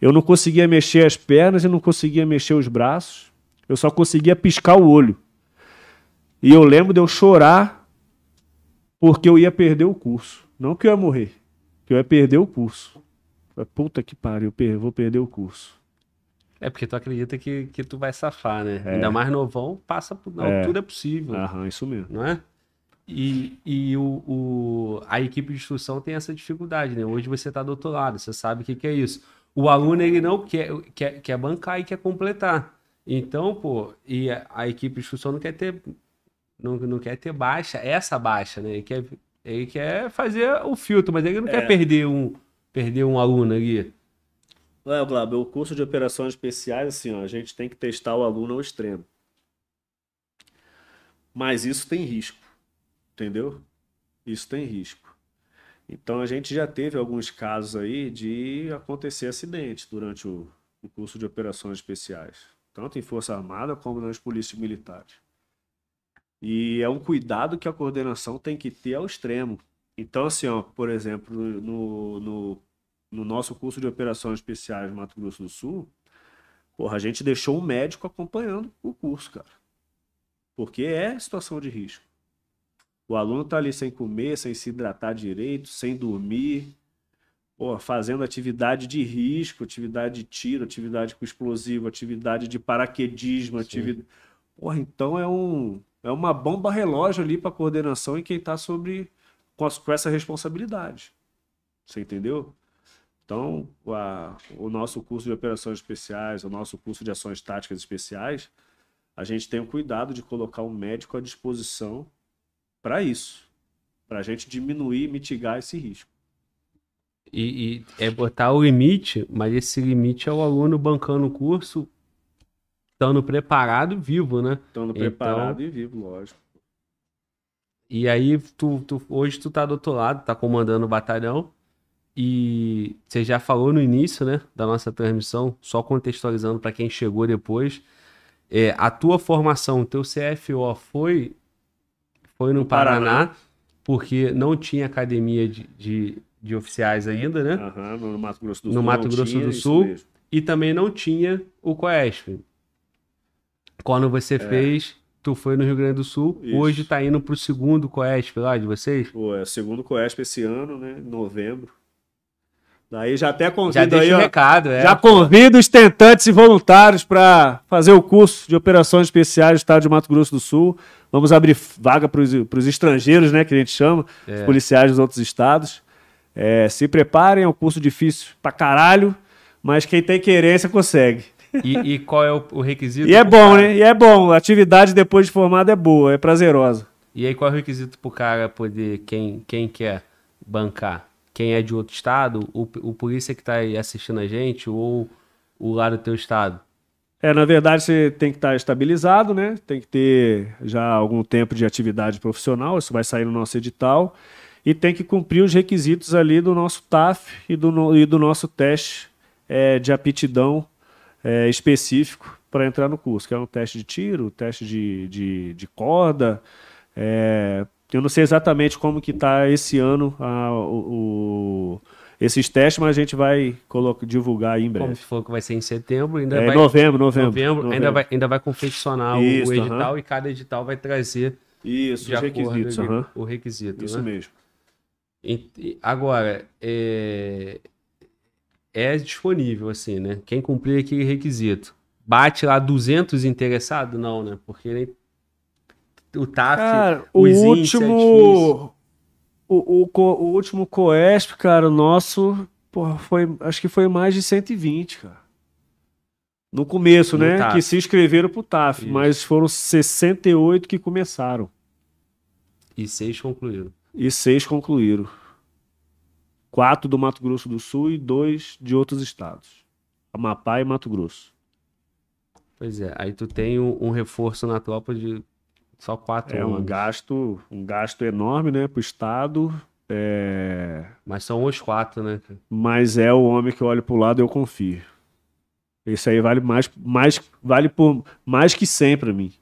Eu não conseguia mexer as pernas e não conseguia mexer os braços. Eu só conseguia piscar o olho. E eu lembro de eu chorar porque eu ia perder o curso. Não que eu ia morrer, que eu ia perder o curso. Puta que pariu, eu vou perder o curso. É porque tu acredita que, que tu vai safar, né? É. Ainda mais novão, passa por. Não, é. tudo é possível. Aham, isso mesmo. Não é? E, e o, o, a equipe de instrução tem essa dificuldade, né? Hoje você está do outro lado, você sabe o que, que é isso. O aluno, ele não quer, quer, quer bancar e quer completar. Então, pô, e a, a equipe de instrução não quer ter não, não quer ter baixa, essa baixa, né? Ele quer, ele quer fazer o filtro, mas ele não é. quer perder um, perder um aluno ali. É, Glauber, o curso de operações especiais, assim, ó, a gente tem que testar o aluno ao extremo. Mas isso tem risco, entendeu? Isso tem risco. Então a gente já teve alguns casos aí de acontecer acidentes durante o, o curso de operações especiais, tanto em Força Armada como nas polícias militares. E é um cuidado que a coordenação tem que ter ao extremo. Então, assim, ó, por exemplo, no, no no nosso curso de operações especiais Mato Grosso do Sul, porra, a gente deixou um médico acompanhando o curso, cara. Porque é situação de risco. O aluno tá ali sem comer, sem se hidratar direito, sem dormir, porra, fazendo atividade de risco, atividade de tiro, atividade com explosivo, atividade de paraquedismo, atividade. Porra, então é um é uma bomba relógio ali para coordenação e quem está sobre com, com essa responsabilidade. Você entendeu? Então, a, o nosso curso de operações especiais, o nosso curso de ações táticas especiais, a gente tem o cuidado de colocar um médico à disposição para isso, para a gente diminuir mitigar esse risco. E, e, é botar o limite, mas esse limite é o aluno bancando o curso, estando preparado vivo, né? Estando preparado então, e vivo, lógico. E aí, tu, tu, hoje tu tá do outro lado, tá comandando o batalhão. E você já falou no início, né, da nossa transmissão, só contextualizando para quem chegou depois, é, a tua formação, o teu CFO foi foi no, no Paraná, Paraná, porque não tinha academia de, de, de oficiais ainda, né? Uhum, no Mato Grosso do Sul. No Mato Grosso tinha, do Sul. E também não tinha o COESP. Quando você é. fez, tu foi no Rio Grande do Sul, Isso. hoje tá indo pro segundo COESP lá de vocês? Pô, é o segundo COESP esse ano, né? Novembro. Daí já até convido já aí, ó, recado, é. Já convido os tentantes e voluntários para fazer o curso de operações especiais do estado de Mato Grosso do Sul. Vamos abrir vaga para os estrangeiros, né, que a gente chama, é. os policiais dos outros estados. É, se preparem, é um curso difícil pra caralho, mas quem tem querência consegue. E, e qual é o, o requisito? E é bom, cara? né? E é bom. A atividade depois de formado é boa, é prazerosa. E aí qual é o requisito pro cara poder, quem, quem quer bancar? quem é de outro estado, o, o polícia que está assistindo a gente, ou o lá do teu estado? É, na verdade, você tem que estar tá estabilizado, né? Tem que ter já algum tempo de atividade profissional, isso vai sair no nosso edital, e tem que cumprir os requisitos ali do nosso TAF e do, e do nosso teste é, de aptidão é, específico para entrar no curso, que é um teste de tiro, teste de, de, de corda, é, eu não sei exatamente como que está esse ano a, o, o, esses testes, mas a gente vai colocar, divulgar aí em breve. Como for que vai ser em setembro, ainda é, vai... Novembro, novembro, novembro, novembro. Ainda, vai, ainda vai confeccionar Isso, o, edital uh -huh. e cada edital vai trazer Isso, os requisitos. Uh -huh. O requisito, Isso né? mesmo. Agora, é, é disponível, assim, né? Quem cumprir aquele requisito. Bate lá 200 interessados? Não, né? Porque o TAF, cara, o último, o, o, o, último Coesp, cara, o nosso, porra, foi, acho que foi mais de 120, cara. No começo, no né? TAF. Que se inscreveram pro TAF, Isso. mas foram 68 que começaram. E seis concluíram. E seis concluíram. Quatro do Mato Grosso do Sul e dois de outros estados. Amapá e Mato Grosso. Pois é, aí tu tem um, um reforço na tropa de só quatro É anos. um gasto, um gasto enorme, né, para o Estado. É... Mas são os quatro, né? Mas é o homem que eu olho para o lado e eu confio. Esse aí vale mais, mais, vale por mais que 100 para mim.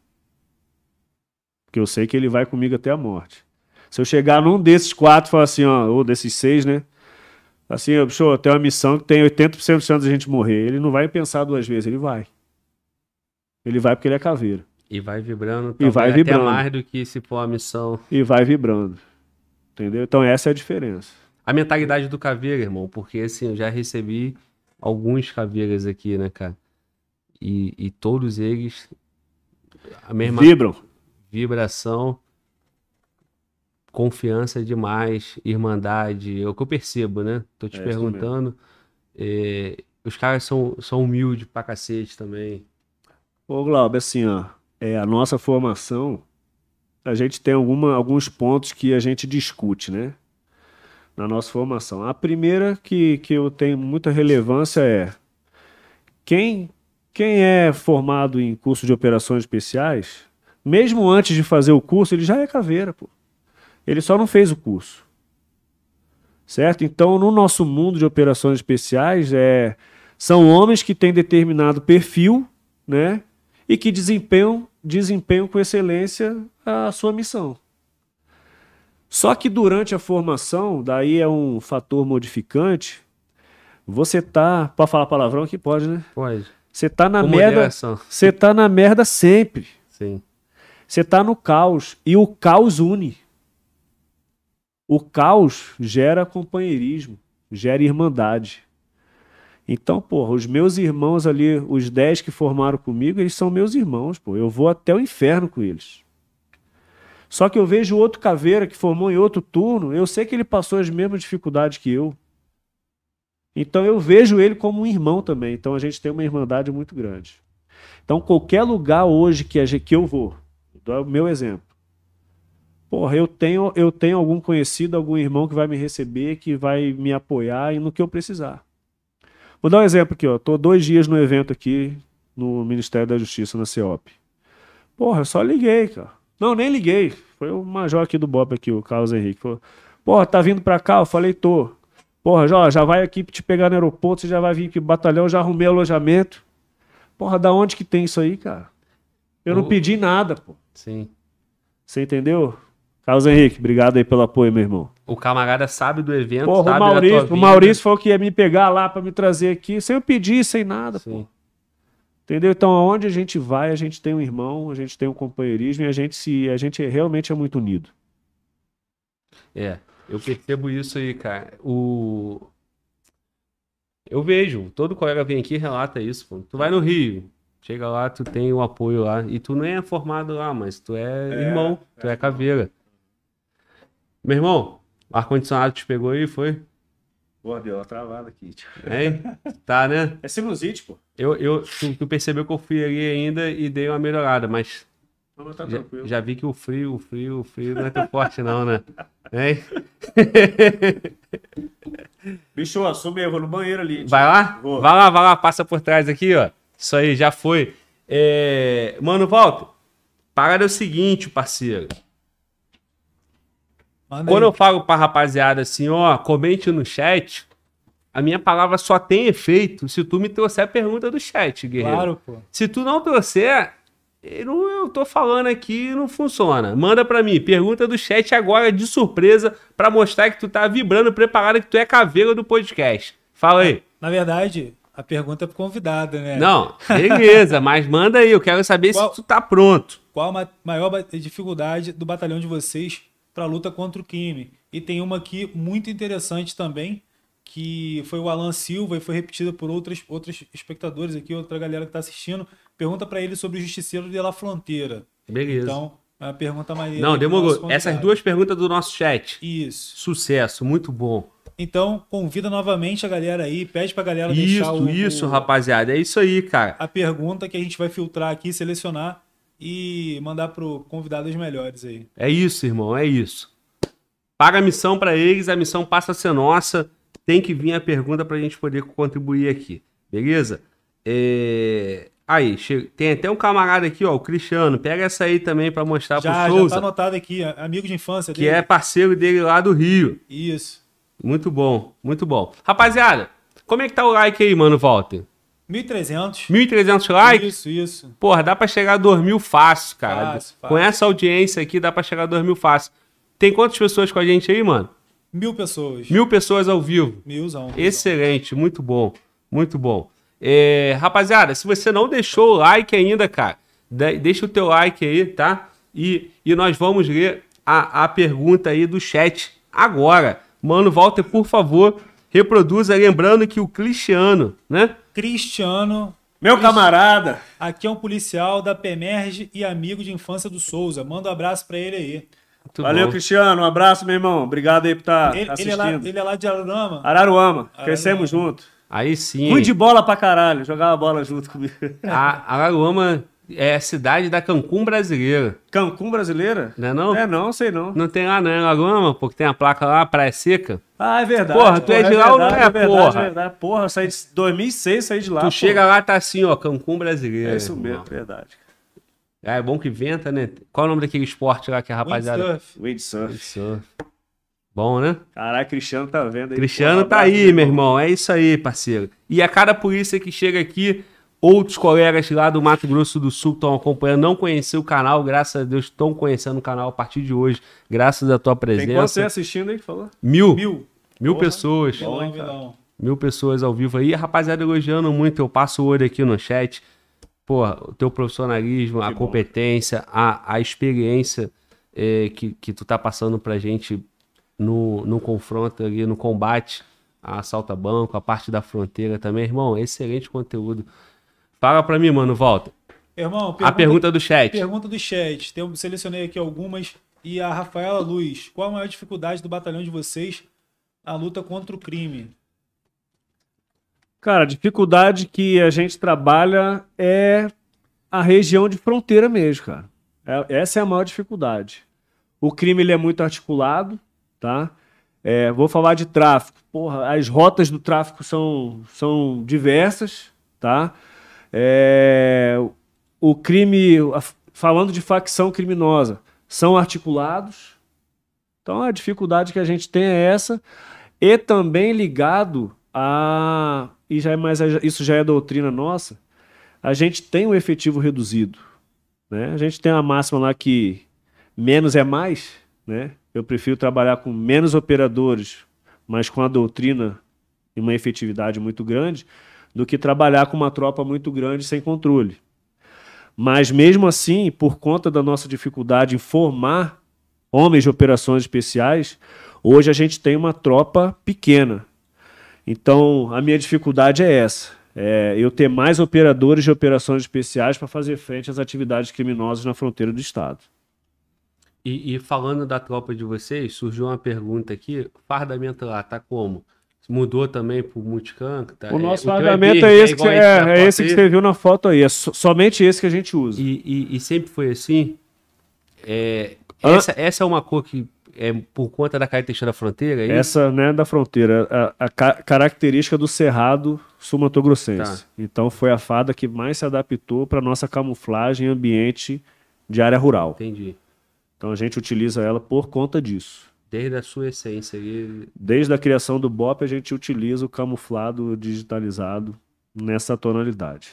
Porque eu sei que ele vai comigo até a morte. Se eu chegar num desses quatro e falar assim, ó, ou desses seis, né? Assim, bicho, eu tenho uma missão que tem 80% de chance de a gente morrer. Ele não vai pensar duas vezes, ele vai. Ele vai porque ele é caveira. E vai vibrando, E vai vibrando. até mais do que se for a missão. E vai vibrando. Entendeu? Então essa é a diferença. A mentalidade do caveira, irmão, porque assim, eu já recebi alguns caveiras aqui, né, cara? E, e todos eles, a mesma Vibram. vibração, confiança demais, irmandade, é o que eu percebo, né? Tô te É perguntando. é, os caras são, são humildes pra cacete também. Ô, Glauber, assim, ó, é, a nossa formação, a gente tem alguma, alguns pontos que a gente discute, né? Na nossa formação. A primeira que, que eu tenho muita relevância é quem, quem é formado em curso de operações especiais, mesmo antes de fazer o curso, ele já é caveira, pô. Ele só não fez o curso. Certo? Então, no nosso mundo de operações especiais, é, são homens que têm determinado perfil, né? E que desempenham, desempenham com excelência a sua missão. Só que durante a formação, daí é um fator modificante, você tá. Pode falar palavrão aqui? Pode, né? Pode. Você tá na Com merda. Você tá na merda sempre. Sim. Você tá no caos. E o caos une. O caos gera companheirismo, gera irmandade. Então, porra, os meus irmãos ali, os 10 que formaram comigo, eles são meus irmãos, pô. Eu vou até o inferno com eles. Só que eu vejo outro caveira que formou em outro turno, eu sei que ele passou as mesmas dificuldades que eu. Então eu vejo ele como um irmão também. Então a gente tem uma irmandade muito grande. Então qualquer lugar hoje que, a gente, que eu vou, dou o meu exemplo. Porra, eu tenho, eu tenho algum conhecido, algum irmão que vai me receber, que vai me apoiar e no que eu precisar. Vou dar um exemplo aqui, ó. Tô dois dias no evento aqui no Ministério da Justiça, na CEOP. Porra, eu só liguei, cara. Não, nem liguei. Foi o major aqui do BOP aqui, o Carlos Henrique. Falou, porra, tá vindo pra cá? Eu falei, tô. Porra, já, já vai aqui te pegar no aeroporto, você já vai vir aqui pro batalhão, já arrumei alojamento. Porra, da onde que tem isso aí, cara? Eu não O- pedi nada, pô. Sim. Você entendeu? Carlos Henrique, obrigado aí pelo apoio, meu irmão. O camarada sabe do evento, Porra, sabe o da tua Maurício, vida. o Maurício falou que ia me pegar lá pra me trazer aqui, sem eu pedir, sem nada, pô. Sim. Entendeu? Então, aonde a gente vai, a gente tem um irmão, a gente tem um companheirismo e a gente se, a gente realmente é muito unido. É, eu percebo isso aí, cara. O... Eu vejo, todo colega vem aqui e relata isso, pô. Tu vai no Rio, chega lá, tu tem o apoio lá, e tu nem é formado lá, mas tu é, irmão, tu é caveira. Meu irmão, o ar-condicionado te pegou aí, foi? Pô, deu uma travada aqui. tio. Hein? Tá, né? É sinusite, pô. Eu, eu, tu, tu percebeu que eu fui ali ainda e dei uma melhorada, mas Não, tá já, já vi que o frio, o frio, o frio não é tão forte não, né? Hein? Bicho, assume eu vou no banheiro ali. tio. Vai lá? Vou. Vai lá, vai lá, passa por trás aqui, ó. Isso aí, já foi. É... Mano, Walter, parada é o seguinte, parceiro. Manda Quando aí. eu falo pra rapaziada assim, ó, comente no chat, a minha palavra só tem efeito se tu me trouxer a pergunta do chat, guerreiro. Claro, pô. Se tu não trouxer, eu, eu tô falando aqui não funciona. Manda pra mim, pergunta do chat agora de surpresa pra mostrar que tu tá vibrando, preparado, que tu é caveira do podcast. Fala aí. Na verdade, a pergunta é pro convidado, né? Não, beleza, mas manda aí, eu quero saber Qual- se tu tá pronto. Qual a ma- maior dificuldade do batalhão de vocês para a luta contra o crime? E tem uma aqui muito interessante também, que foi o Alan Silva e foi repetida por outros, outros espectadores aqui, outra galera que está assistindo. Pergunta para ele sobre o Justiceiro de La Fronteira. Beleza. Então, é uma pergunta maneira. não, demorou. Essas duas perguntas do nosso chat. Isso. Sucesso, muito bom. Então, convida novamente a galera aí, pede pra galera deixar Isso, o, isso, o- rapaziada. É isso aí, cara. a pergunta que a gente vai filtrar aqui, selecionar e mandar pro convidado os melhores aí. É isso, irmão, é isso. Paga a missão pra eles, a missão passa a ser nossa. Tem que vir a pergunta pra gente poder contribuir aqui, beleza? É... Aí, tem até um camarada aqui, ó, o Cristiano. Pega essa aí também pra mostrar Já, pro já Souza, tá anotado aqui, a- amigo de infância que dele. é parceiro dele lá do Rio. Isso. Muito bom, muito bom. Rapaziada, como é que tá o like aí, mano, Walter? 1.300. 1.300 likes? Isso, isso. Porra, dá pra chegar a 2 mil fácil, cara. Fácil, Com fácil. essa audiência aqui, dá pra chegar a 2 mil fácil. Tem quantas pessoas com a gente aí, mano? Mil pessoas. Mil pessoas ao vivo. Milzão. Excelente, muito bom, muito bom. É, rapaziada, se você não deixou o like ainda, cara, de- deixa o teu like aí, tá? E, e nós vamos ler a, a pergunta aí do chat agora. Mano, Walter, por favor, reproduza, lembrando que o Cristiano, né? Cristiano. Meu camarada. Aqui é um policial da PEMERG e amigo de infância do Souza. Manda um abraço pra ele aí. Muito Valeu, bom. Cristiano. Um abraço, meu irmão. Obrigado aí por estar ele, ele assistindo. é lá, ele é lá de Ararama. Araruama. Crescemos junto. Aí sim. Fui de bola pra caralho. Jogava bola junto comigo. A Araruama é a cidade da Cancún brasileira, Cancún brasileira? não é não? É, não, sei não. Não tem lá, né? Araruama, porque tem a placa lá, Praia Seca. Ah, é verdade. Porra, tu é de lá ou não é, verdade, porra? É verdade, porra. Eu saí de 2006, saí de lá. tu pô. chega lá, tá assim, ó, Cancún brasileira. É isso irmão. mesmo, verdade. É bom que venta, né? Qual é o nome daquele esporte lá que a rapaziada... Windsurf. Windsurf. Surf. Bom, né? Caralho, Cristiano tá vendo aí. Cristiano Porra, tá aí, meu irmão. É isso aí, parceiro. E a cada polícia que chega aqui, outros colegas lá do Mato Grosso do Sul estão acompanhando, não conheciam o canal, graças a Deus estão conhecendo o canal a partir de hoje, graças à tua Tem quanto você presença. assistindo aí que falou? Mil, mil, Mil. Porra. pessoas. Milão, milão. Mil pessoas ao vivo aí. A rapaziada elogiando muito. Eu passo o olho aqui no chat. Pô, o teu profissionalismo, a Que bom. competência, a, a experiência eh, que, que tu tá passando pra gente no, no confronto ali, no combate a assalto a banco, a parte da fronteira também. Irmão, excelente conteúdo. Fala pra mim, mano, volta. Irmão, A pergunta do chat. Pergunta do chat. Tem, selecionei aqui algumas. E a Rafaela Luz. Qual a maior dificuldade do batalhão de vocês na luta contra o crime? Cara, a dificuldade que a gente trabalha é a região de fronteira mesmo, cara. É- essa é a maior dificuldade. O crime ele é muito articulado, tá? É, vou falar de tráfico. Porra, as rotas do tráfico são, são diversas, tá? É, o crime, falando de facção criminosa, são articulados. Então a dificuldade que a gente tem é essa e também ligado a e já é mais isso já é doutrina nossa. A gente tem um efetivo reduzido, né? A gente tem uma máxima lá que menos é mais, né? Eu prefiro trabalhar com menos operadores, mas com a doutrina e uma efetividade muito grande, do que trabalhar com uma tropa muito grande sem controle. Mas mesmo assim, por conta da nossa dificuldade em formar homens de operações especiais, hoje a gente tem uma tropa pequena. Então, a minha dificuldade é essa. É eu ter mais operadores de operações especiais para fazer frente às atividades criminosas na fronteira do Estado. E, e falando da tropa de vocês, surgiu uma pergunta aqui. Fardamento lá tá como? Mudou também pro multicanto? Tá? O nosso teu fardamento verde, é esse, que, você- é, é esse que você viu na foto aí. É so- somente esse que a gente usa. E, e- e sempre foi assim? É, essa, essa é uma cor que é por conta da característica da fronteira? é? Essa né, da fronteira, a, a ca- característica do cerrado sumatogrossense. Tá. Então foi a fada que mais se adaptou para nossa camuflagem em ambiente de área rural. Entendi. Então a gente utiliza ela por conta disso. Desde a sua essência ali. Desde a criação do BOP, a gente utiliza o camuflado digitalizado nessa tonalidade.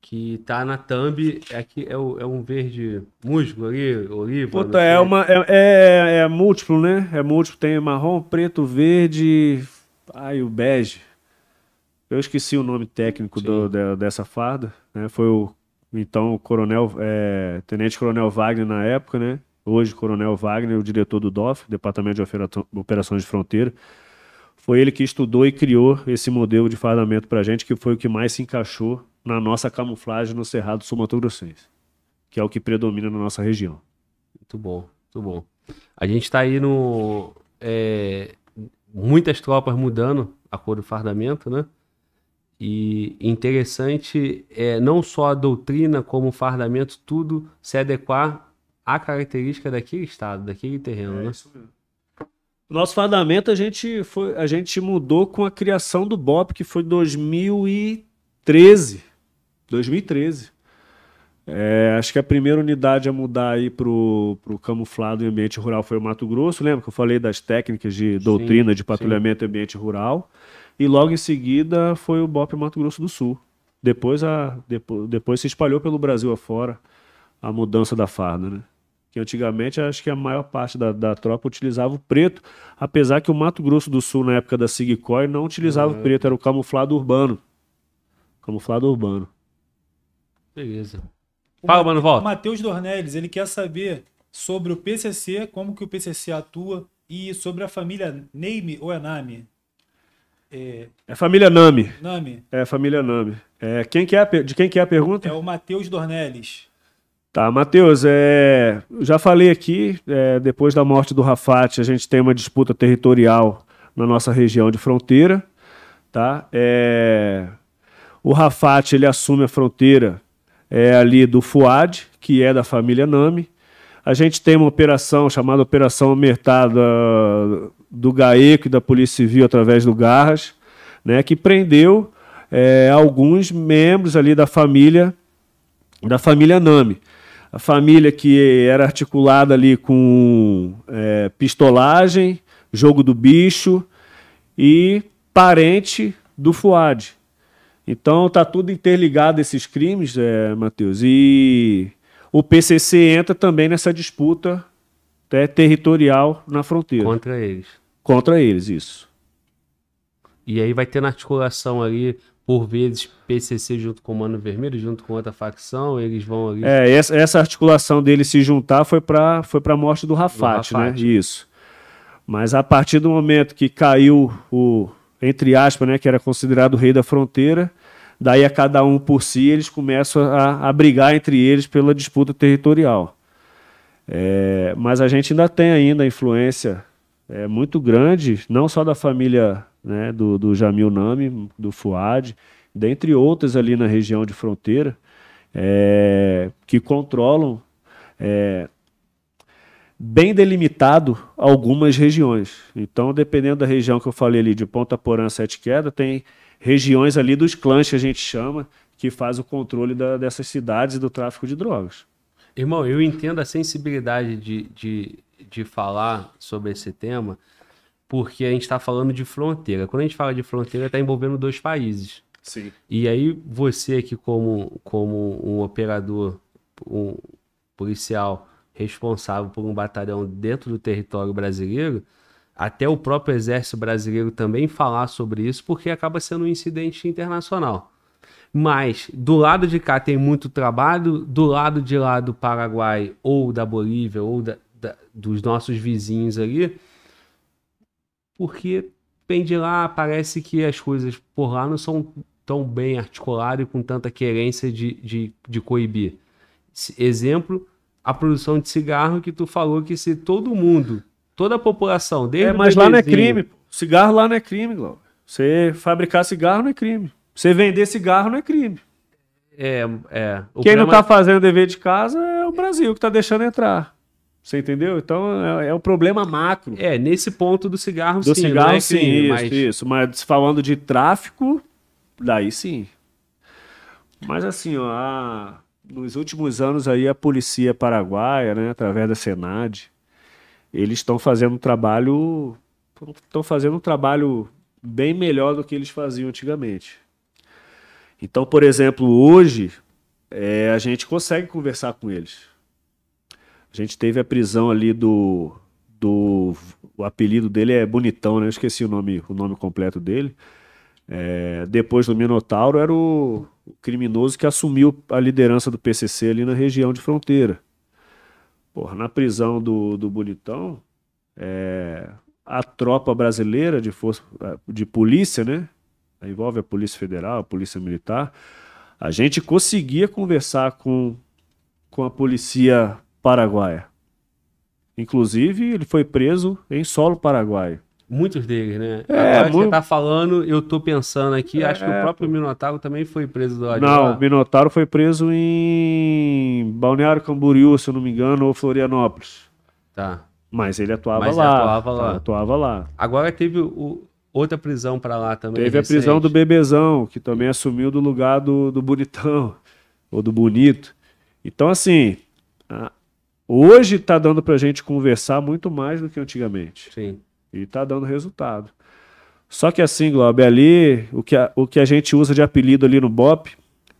Que tá na thumb, é, que é, o- é um verde musgo ali, oliva. Puta, é, uma, é, é, é múltiplo, né? É múltiplo. Tem marrom, preto, verde. Ai, o bege. Eu esqueci o nome técnico do- de- dessa farda. Né? Foi o então o coronel, é, tenente coronel Wagner na época, né? Hoje coronel Wagner, o diretor do DOF, Departamento de Opera- Operações de Fronteira. Foi ele que estudou e criou esse modelo de fardamento pra gente, que foi o que mais se encaixou na nossa camuflagem no Cerrado Sul-Mato-Grossense, que é o que predomina na nossa região. Muito bom, muito bom. A gente tá aí no. é, muitas tropas mudando a cor do fardamento, né? E interessante é não só a doutrina, como o fardamento, tudo se adequar à característica daquele estado, daquele terreno, né? O nosso fardamento a gente, foi, a gente mudou com a criação do BOP, que foi 2013. 2013. É, acho que a primeira unidade a mudar aí pro, pro camuflado em ambiente rural foi o Mato Grosso. Lembra que eu falei das técnicas de doutrina de patrulhamento em ambiente rural? E logo em seguida foi o BOP Mato Grosso do Sul. Depois, a, depois, depois se espalhou pelo Brasil afora a mudança da farda, né? Que antigamente acho que a maior parte da, da tropa utilizava o preto, apesar que o Mato Grosso do Sul, na época da Sigcoy, não utilizava o preto, era o camuflado urbano. Camuflado urbano. Beleza. Fala, Ma- mano, volta. O Matheus Dornelles, ele quer saber sobre o PCC, como que o PCC atua e sobre a família Name ou é Nami? É, É família Nami. Nami, É família Nami. É, quem que é a de quem que é a pergunta? é o Matheus Dornelles. Tá, Matheus, é, já falei aqui, é, depois da morte do Rafat, a gente tem uma disputa territorial na nossa região de fronteira, tá? É, o Rafat, ele assume a fronteira é, ali do Fuad, que é da família Nami. A gente tem uma operação chamada Operação Mertada do GAECO e da Polícia Civil através do Garras, né, que prendeu é, alguns membros ali da família da família Nami. A família que era articulada ali com é, pistolagem, jogo do bicho e parente do Fuad. Então tá tudo interligado esses crimes, é, Matheus. E o PCC entra também nessa disputa né, territorial na fronteira. Contra eles. Contra eles, isso. E aí vai ter na articulação ali, por vezes, PCC junto com o Mano Vermelho, junto com outra facção, eles vão ali. É, essa, essa articulação dele se juntar foi para foi a morte do Rafat, né? Isso. Mas a partir do momento que caiu o, entre aspas, né, que era considerado o rei da fronteira, daí a cada um por si, eles começam a, a brigar entre eles pela disputa territorial. É, mas a gente ainda tem ainda a influência é, muito grande, não só da família né, do, do Jamil Nami, do Fuad, dentre outras ali na região de fronteira, é, que controlam é, bem delimitado algumas regiões. Então, dependendo da região que eu falei ali, de Ponta Porã, Sete Queda, tem regiões ali dos clãs que a gente chama, que faz o controle da- dessas cidades e do tráfico de drogas. Irmão, eu entendo a sensibilidade de, de, de falar sobre esse tema, porque a gente está falando de fronteira. Quando a gente fala de fronteira, está envolvendo dois países. Sim. E aí, você aqui, como, como um operador, um policial responsável por um batalhão dentro do território brasileiro, até o próprio exército brasileiro também falar sobre isso, porque acaba sendo um incidente internacional. Mas do lado de cá tem muito trabalho, do lado de lá do Paraguai ou da Bolívia ou da- da- dos nossos vizinhos ali, porque vem de lá, parece que as coisas por lá não são tão bem articuladas e com tanta querência de, de, de coibir. Exemplo, a produção de cigarro que tu falou que se todo mundo, toda a população, desde É, o mas lá não é crime. Cigarro lá não é crime, Glauber. Você fabricar cigarro não é crime. Você vender cigarro não é crime. É, é. O Quem não está fazendo dever de casa é o Brasil que está deixando entrar. Você entendeu? Então é, é o problema macro. É, nesse ponto do cigarro, Do sim. não cigarro, é sim, crime, isso, mas- isso. Mas falando de tráfico, daí sim. Mas assim, ó, a- nos últimos anos aí a polícia paraguaia, né, através da Senad, eles estão fazendo um trabalho, estão fazendo um trabalho bem melhor do que eles faziam antigamente. Então, por exemplo, hoje é, a gente consegue conversar com eles. A gente teve a prisão ali do. do o apelido dele é Bonitão, né? Eu esqueci o nome, o nome completo dele. É, depois do Minotauro, era o, o criminoso que assumiu a liderança do PCC ali na região de fronteira. Porra, na prisão do, do Bonitão, é, a tropa brasileira de, força, de polícia, né? Envolve a Polícia Federal, a Polícia Militar. A gente conseguia conversar com, com a polícia paraguaia. Inclusive, ele foi preso em solo paraguaio. Muitos deles, né? É, Agora muito- você tá falando, eu tô pensando aqui, acho que o É, próprio Minotauro também foi preso do Não, o Minotauro foi preso em Balneário Camboriú, se eu não me engano, ou Florianópolis. Tá. Mas ele atuava Mas lá. atuava lá. Atuava lá. Agora teve o- outra prisão pra lá também. Teve a recente. prisão do Bebezão, que também assumiu do lugar do, do Bonitão, ou do Bonito. Então, assim, a- hoje está dando pra gente conversar muito mais do que antigamente. Sim. E tá dando resultado. Só que assim, Globo, ali, o que, a, o que a gente usa de apelido ali no BOP,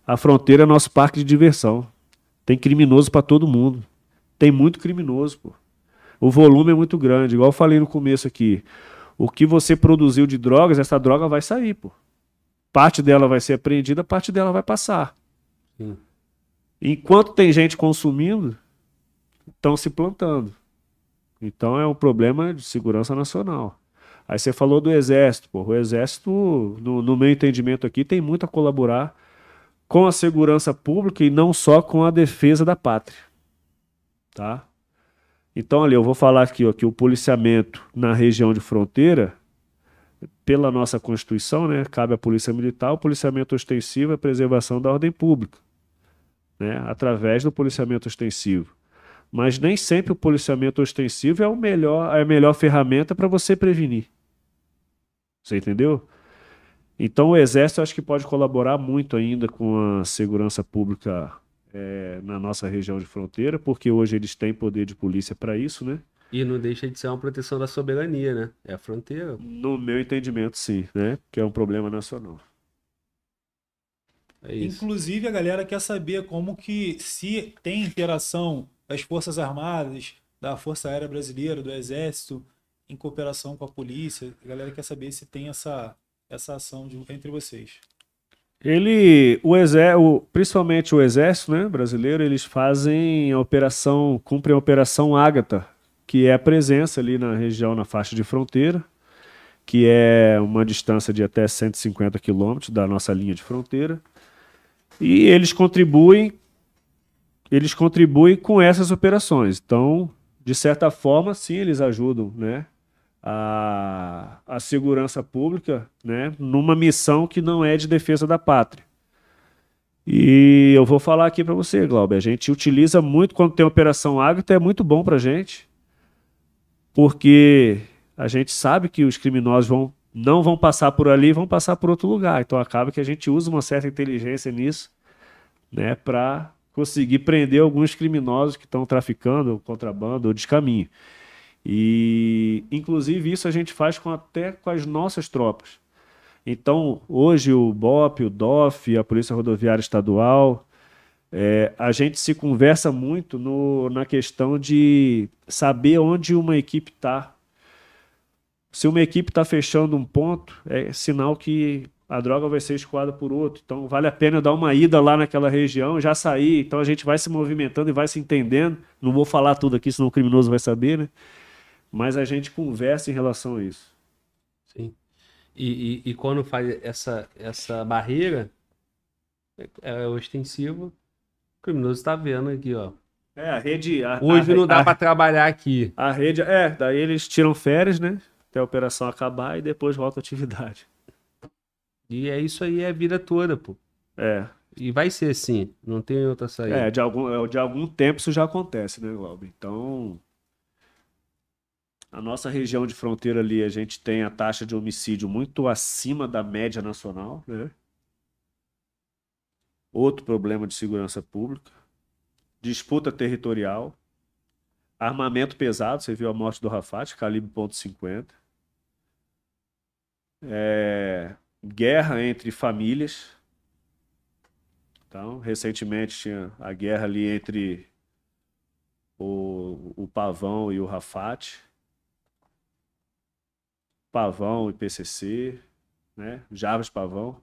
a fronteira é nosso parque de diversão. Tem criminoso para todo mundo. tem muito criminoso, pô. O volume é muito grande. Igual eu falei no começo aqui. O que você produziu de drogas, essa droga vai sair, pô. Parte dela vai ser apreendida, parte dela vai passar. Sim. Enquanto tem gente consumindo, estão se plantando. Então é um problema de segurança nacional. Aí você falou do Exército. O Exército, no, no meu entendimento aqui, tem muito a colaborar com a segurança pública e não só com a defesa da pátria. Tá? Então, ali, eu vou falar aqui ó, que o policiamento na região de fronteira, pela nossa Constituição, né, cabe à Polícia Militar o policiamento ostensivo e a preservação da ordem pública, né, através do policiamento ostensivo. Mas nem sempre o policiamento ostensivo é, o melhor, é a melhor ferramenta para você prevenir. Você entendeu? Então o Exército acho que pode colaborar muito ainda com a segurança pública é, na nossa região de fronteira, porque hoje eles têm poder de polícia para isso, né? E não deixa de ser uma proteção da soberania, né? É a fronteira. No meu entendimento, sim, né? Que é um problema nacional. É Inclusive a galera quer saber como que se tem interação das Forças Armadas, da Força Aérea Brasileira, do Exército, em cooperação com a polícia. A galera quer saber se tem essa, essa ação de, entre vocês. Ele, o exército, principalmente o exército, né, brasileiro, eles fazem a operação, cumprem a operação Ágata, que é a presença ali na região, na faixa de fronteira, que é uma distância de até 150 quilômetros da nossa linha de fronteira. E eles contribuem eles contribuem com essas operações. Então, de certa forma, sim, eles ajudam né, a, a segurança pública né, numa missão que não é de defesa da pátria. E eu vou falar aqui para você, Glauber, a gente utiliza muito quando tem operação Ágata, é muito bom para gente, porque a gente sabe que os criminosos vão, não vão passar por ali, vão passar por outro lugar. Então acaba que a gente usa uma certa inteligência nisso, né, para conseguir prender alguns criminosos que estão traficando contrabando ou descaminho. E, inclusive, isso a gente faz com, até com as nossas tropas. Então, hoje, o BOP, o DOF, a Polícia Rodoviária Estadual, é, a gente se conversa muito no, na questão de saber onde uma equipe está. Se uma equipe está fechando um ponto, é sinal que a droga vai ser escoada por outro. Então vale a pena dar uma ida lá naquela região, já sair. Então a gente vai se movimentando e vai se entendendo. Não vou falar tudo aqui, senão o criminoso vai saber, né? Mas a gente conversa em relação a isso. Sim. E, e, e quando faz essa, essa barreira, é, é ostensivo, o criminoso está vendo aqui, ó. É, a rede. A, Hoje a, não dá para trabalhar aqui. A rede. É, daí eles tiram férias, né? Até a operação acabar e depois volta a atividade. E é isso aí, é a vida toda, pô. É. E vai ser assim, não tem outra saída. É, de algum, é, de algum tempo isso já acontece, né, Glauber? Então, a nossa região de fronteira ali, a gente tem a taxa de homicídio muito acima da média nacional, né? Outro problema de segurança pública. Disputa territorial. Armamento pesado, você viu a morte do Rafat, calibre .50. É, guerra entre famílias. Então, recentemente tinha a guerra ali entre o, o Pavão e o Rafat. Pavão e PCC, né? Javas Pavão.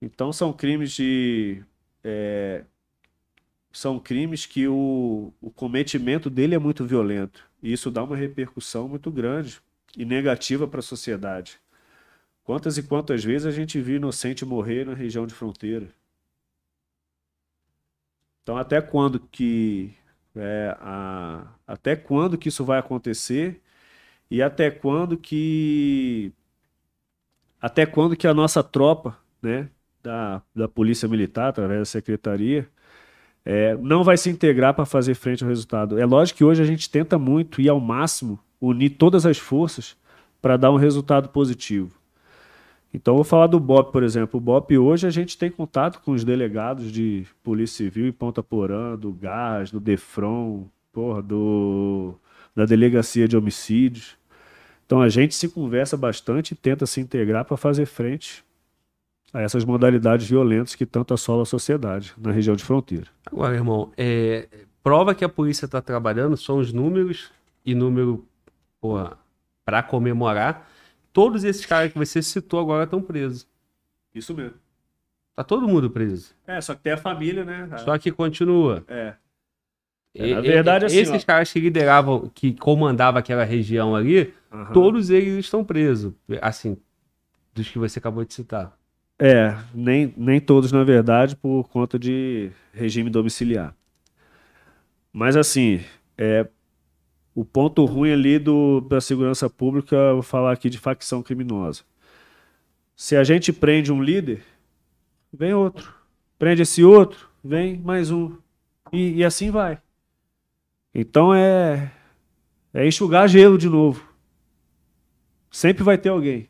Então são crimes de é, são crimes que o, o cometimento dele é muito violento e isso dá uma repercussão muito grande e negativa para a sociedade. Quantas e quantas vezes a gente viu inocente morrer na região de fronteira? Então, até quando que é, a, até quando que isso vai acontecer e até quando que até quando que a nossa tropa, né, da, da polícia militar através da secretaria é, não vai se integrar para fazer frente ao resultado. É lógico que hoje a gente tenta muito e ao máximo unir todas as forças para dar um resultado positivo. Então, vou falar do BOP, por exemplo. O BOP hoje a gente tem contato com os delegados de Polícia Civil em Ponta Porã, do GAS, do DEFRON, porra, do, da Delegacia de Homicídios. Então, a gente se conversa bastante e tenta se integrar para fazer frente a essas modalidades violentas que tanto assolam a sociedade na região de fronteira. Agora, irmão, é, prova que a polícia tá trabalhando são os números e número, porra, pra comemorar. Todos esses caras que você citou agora estão presos. Isso mesmo. Tá todo mundo preso. É, só que tem a família, né? Só que continua. É. E- na verdade, e- assim, esses caras que lideravam, que comandavam aquela região ali, Aham. todos eles estão presos. Assim, dos que você acabou de citar. É, nem, nem todos, na verdade, por conta de regime domiciliar. Mas assim, é, o ponto ruim ali do, da segurança pública, vou falar aqui de facção criminosa. Se a gente prende um líder, vem outro. Prende esse outro, vem mais um. E, e assim vai. Então é, é enxugar gelo de novo. Sempre vai ter alguém.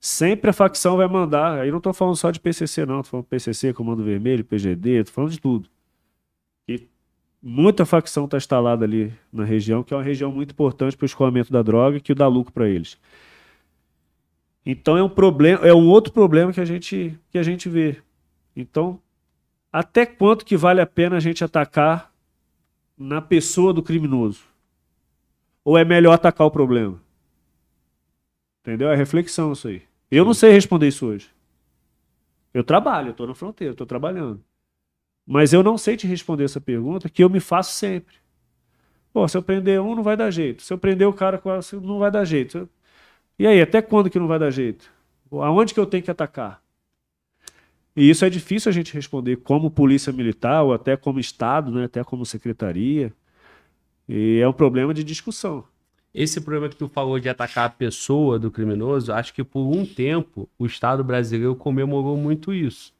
Sempre a facção vai mandar. Aí não tô falando só de PCC, não. Tô falando PCC, Comando Vermelho, PGD, tô falando de tudo. Muita facção tá instalada ali na região, que é uma região muito importante para o escoamento da droga, que dá lucro para eles. Então é um problema, é um outro problema que a gente que a gente vê. Então, até quanto que vale a pena a gente atacar na pessoa do criminoso? Ou é melhor atacar o problema? Entendeu? É reflexão isso aí. Eu não sei responder isso hoje. Eu trabalho, eu tô na fronteira, eu tô trabalhando. Mas eu não sei te responder essa pergunta que eu me faço sempre. Pô, se eu prender um, não vai dar jeito. Se eu prender o cara com não vai dar jeito. E aí, até quando que não vai dar jeito? Aonde que eu tenho que atacar? E isso é difícil a gente responder como polícia militar ou até como Estado, né? até como secretaria. E é um problema de discussão. Esse problema que tu falou de atacar a pessoa do criminoso, acho que por um tempo o Estado brasileiro comemorou muito isso.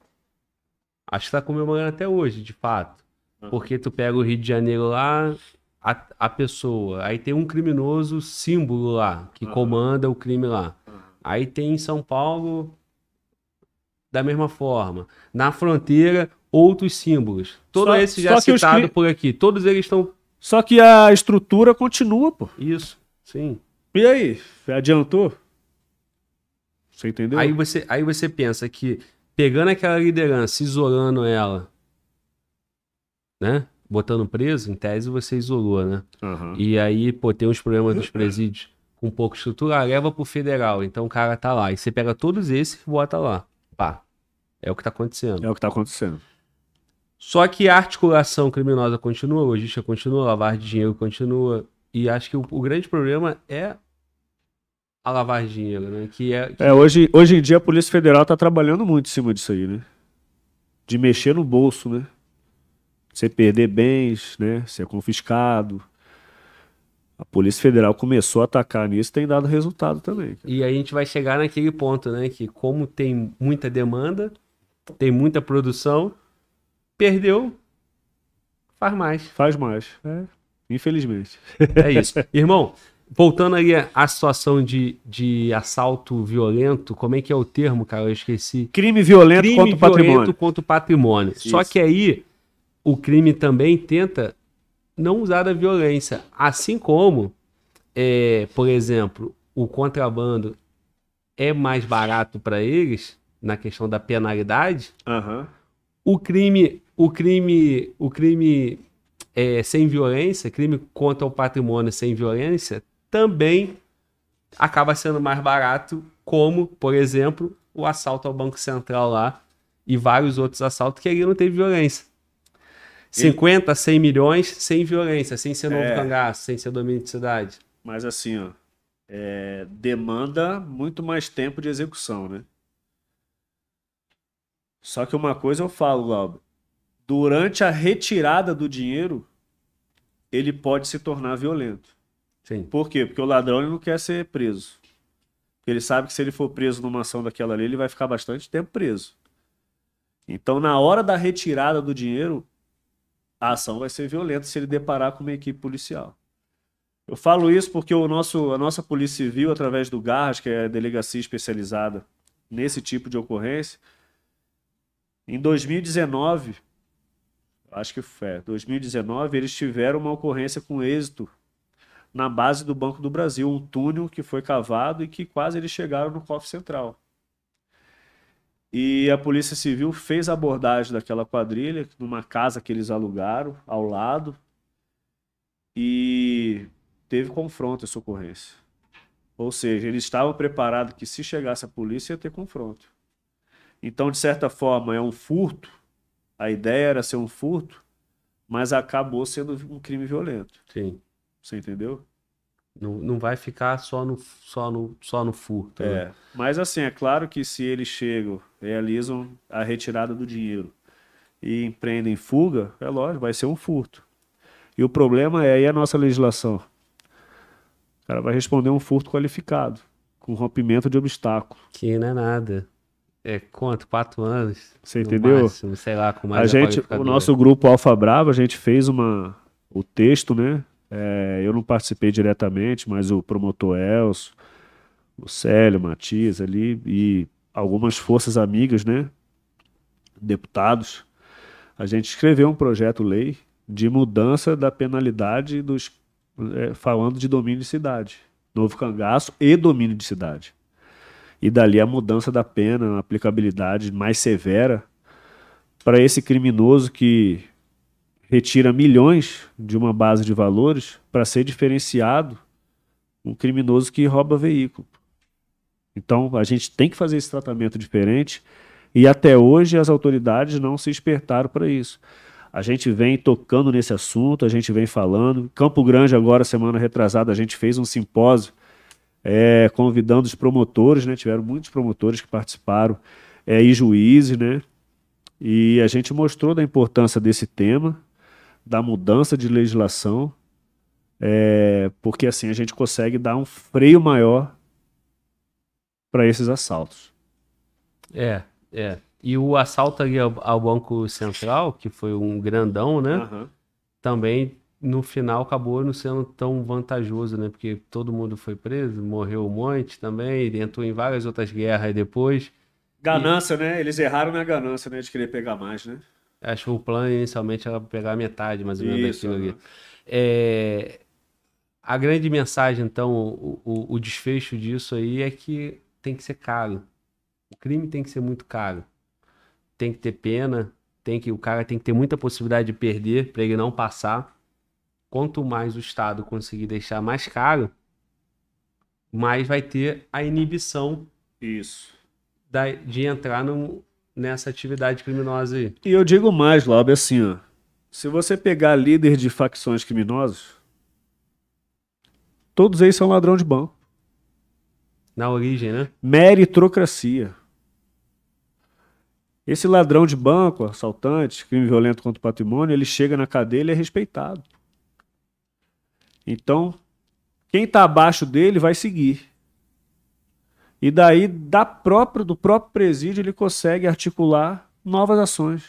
Acho que tá comemorando até hoje, de fato. Porque tu pega o Rio de Janeiro lá, a, a pessoa, aí tem um criminoso símbolo lá, que comanda o crime lá. Aí tem em São Paulo, da mesma forma. Na fronteira, outros símbolos. Todo Só- esse já citado cri- por aqui. Todos eles estão. Só que a estrutura continua, pô. Isso, sim. E aí? Adiantou? Você entendeu? Aí você, aí você pensa que pegando aquela liderança, isolando ela, né? Botando preso, em tese você isolou, né? Aham. E aí, pô, tem uns problemas dos presídios com pouca estrutura, leva pro federal. Então o cara tá lá. E você pega todos esses e bota lá. Pá. É o que tá acontecendo. É o que tá acontecendo. Só que a articulação criminosa continua, a logística continua, a lavagem de dinheiro continua. E acho que o, o grande problema é a lavagem de dinheiro, né? Que é, que É, hoje, hoje em dia a Polícia Federal tá trabalhando muito em cima disso aí, né? De mexer no bolso, né? Você perder bens, né? Ser confiscado. A Polícia Federal começou a atacar nisso e tem dado resultado também. cara. E aí a gente vai chegar naquele ponto, né? Que como tem muita demanda, tem muita produção, perdeu, faz mais. Faz mais. É, infelizmente. É isso. Irmão, voltando aí à situação de, de assalto violento, como é que é o termo, cara? Eu esqueci. Crime violento Crime contra o violento patrimônio. contra o patrimônio. Só Isso. que aí o crime também tenta não usar da violência. Assim como, é, por exemplo, o contrabando é mais barato para eles na questão da penalidade, Aham. o crime, o crime, o crime é, sem violência, crime contra o patrimônio sem violência, também acaba sendo mais barato, como, por exemplo, o assalto ao Banco Central lá e vários outros assaltos que ali não teve violência. 50, 100 milhões sem violência, sem ser novo É. cangaço, sem ser domínio de cidade. Mas assim, ó. é, demanda muito mais tempo de execução, né? Só que uma coisa eu falo, Glauber. Durante a retirada do dinheiro, ele pode se tornar violento. Sim. Por quê? Porque o ladrão ele não quer ser preso. Ele sabe que se ele for preso numa ação daquela ali, ele vai ficar bastante tempo preso. Então, na hora da retirada do dinheiro, a ação vai ser violenta se ele deparar com uma equipe policial. Eu falo isso porque o nosso, a nossa Polícia Civil, através do GARRAS, que é a delegacia especializada nesse tipo de ocorrência, em 2019, acho que foi, 2019, eles tiveram uma ocorrência com êxito na base do Banco do Brasil, um túnel que foi cavado e que quase eles chegaram no cofre central. E a Polícia Civil fez a abordagem daquela quadrilha numa casa que eles alugaram ao lado e teve confronto essa ocorrência. Ou seja, eles estavam preparados que se chegasse a polícia ia ter confronto. Então, de certa forma, é um furto. A ideia era ser um furto, mas acabou sendo um crime violento. Sim. Você entendeu? Não, não vai ficar só no, só no, só no furto. né? É. Mas assim, é claro que se eles chegam, realizam a retirada do dinheiro e empreendem fuga, é lógico, vai ser um furto. E o problema é aí a nossa legislação. O cara vai responder um furto qualificado, com rompimento de obstáculo. Que não é nada. É quanto? Quatro anos? Você entendeu? máximo, sei lá, com mais a gente, o nosso grupo Alfa Brava, a gente fez uma, o texto, né? É, eu não participei diretamente, mas o promotor Elcio, o Célio, o Matias ali e algumas forças amigas, né? Deputados, a gente escreveu um projeto-lei de mudança da penalidade dos é, falando de domínio de cidade, novo cangaço e domínio de cidade. E dali a mudança da pena, a aplicabilidade mais severa para esse criminoso que retira milhões de uma base de valores para ser diferenciado um criminoso que rouba veículo. Então a gente tem que fazer esse tratamento diferente e até hoje as autoridades não se espertaram para isso. A gente vem tocando nesse assunto, a gente vem falando. Campo Grande agora, semana retrasada, a gente fez um simpósio é, convidando os promotores, né? Tiveram muitos promotores que participaram é, e juízes, né? E a gente mostrou da importância desse tema, da mudança de legislação, é, porque assim a gente consegue dar um freio maior para esses assaltos. É, é. E o assalto ali ao, ao Banco Central, que foi um grandão, né? Aham. Também no final acabou não sendo tão vantajoso, né? Porque todo mundo foi preso, morreu um monte também, e entrou em várias outras guerras depois. Ganância, né? Eles erraram na ganância, né? De querer pegar mais, né? Acho que o plano inicialmente era pegar metade, mais ou menos, Isso, daquilo ali. É, a grande mensagem, então, o, o, o desfecho disso aí é que tem que ser caro. O crime tem que ser muito caro. Tem que ter pena, tem que, o cara tem que ter muita possibilidade de perder para ele não passar. Quanto mais o Estado conseguir deixar mais caro, mais vai ter a inibição Isso. da- de entrar no- nessa atividade criminosa aí. E eu digo mais, Laub, assim, ó. Se você pegar líder de facções criminosas, todos eles são ladrão de banco. Na origem, né? Meritocracia. Esse ladrão de banco, assaltante, crime violento contra o patrimônio, ele chega na cadeia e é respeitado. Então, quem está abaixo dele vai seguir. E daí, da própria, do próprio presídio, ele consegue articular novas ações.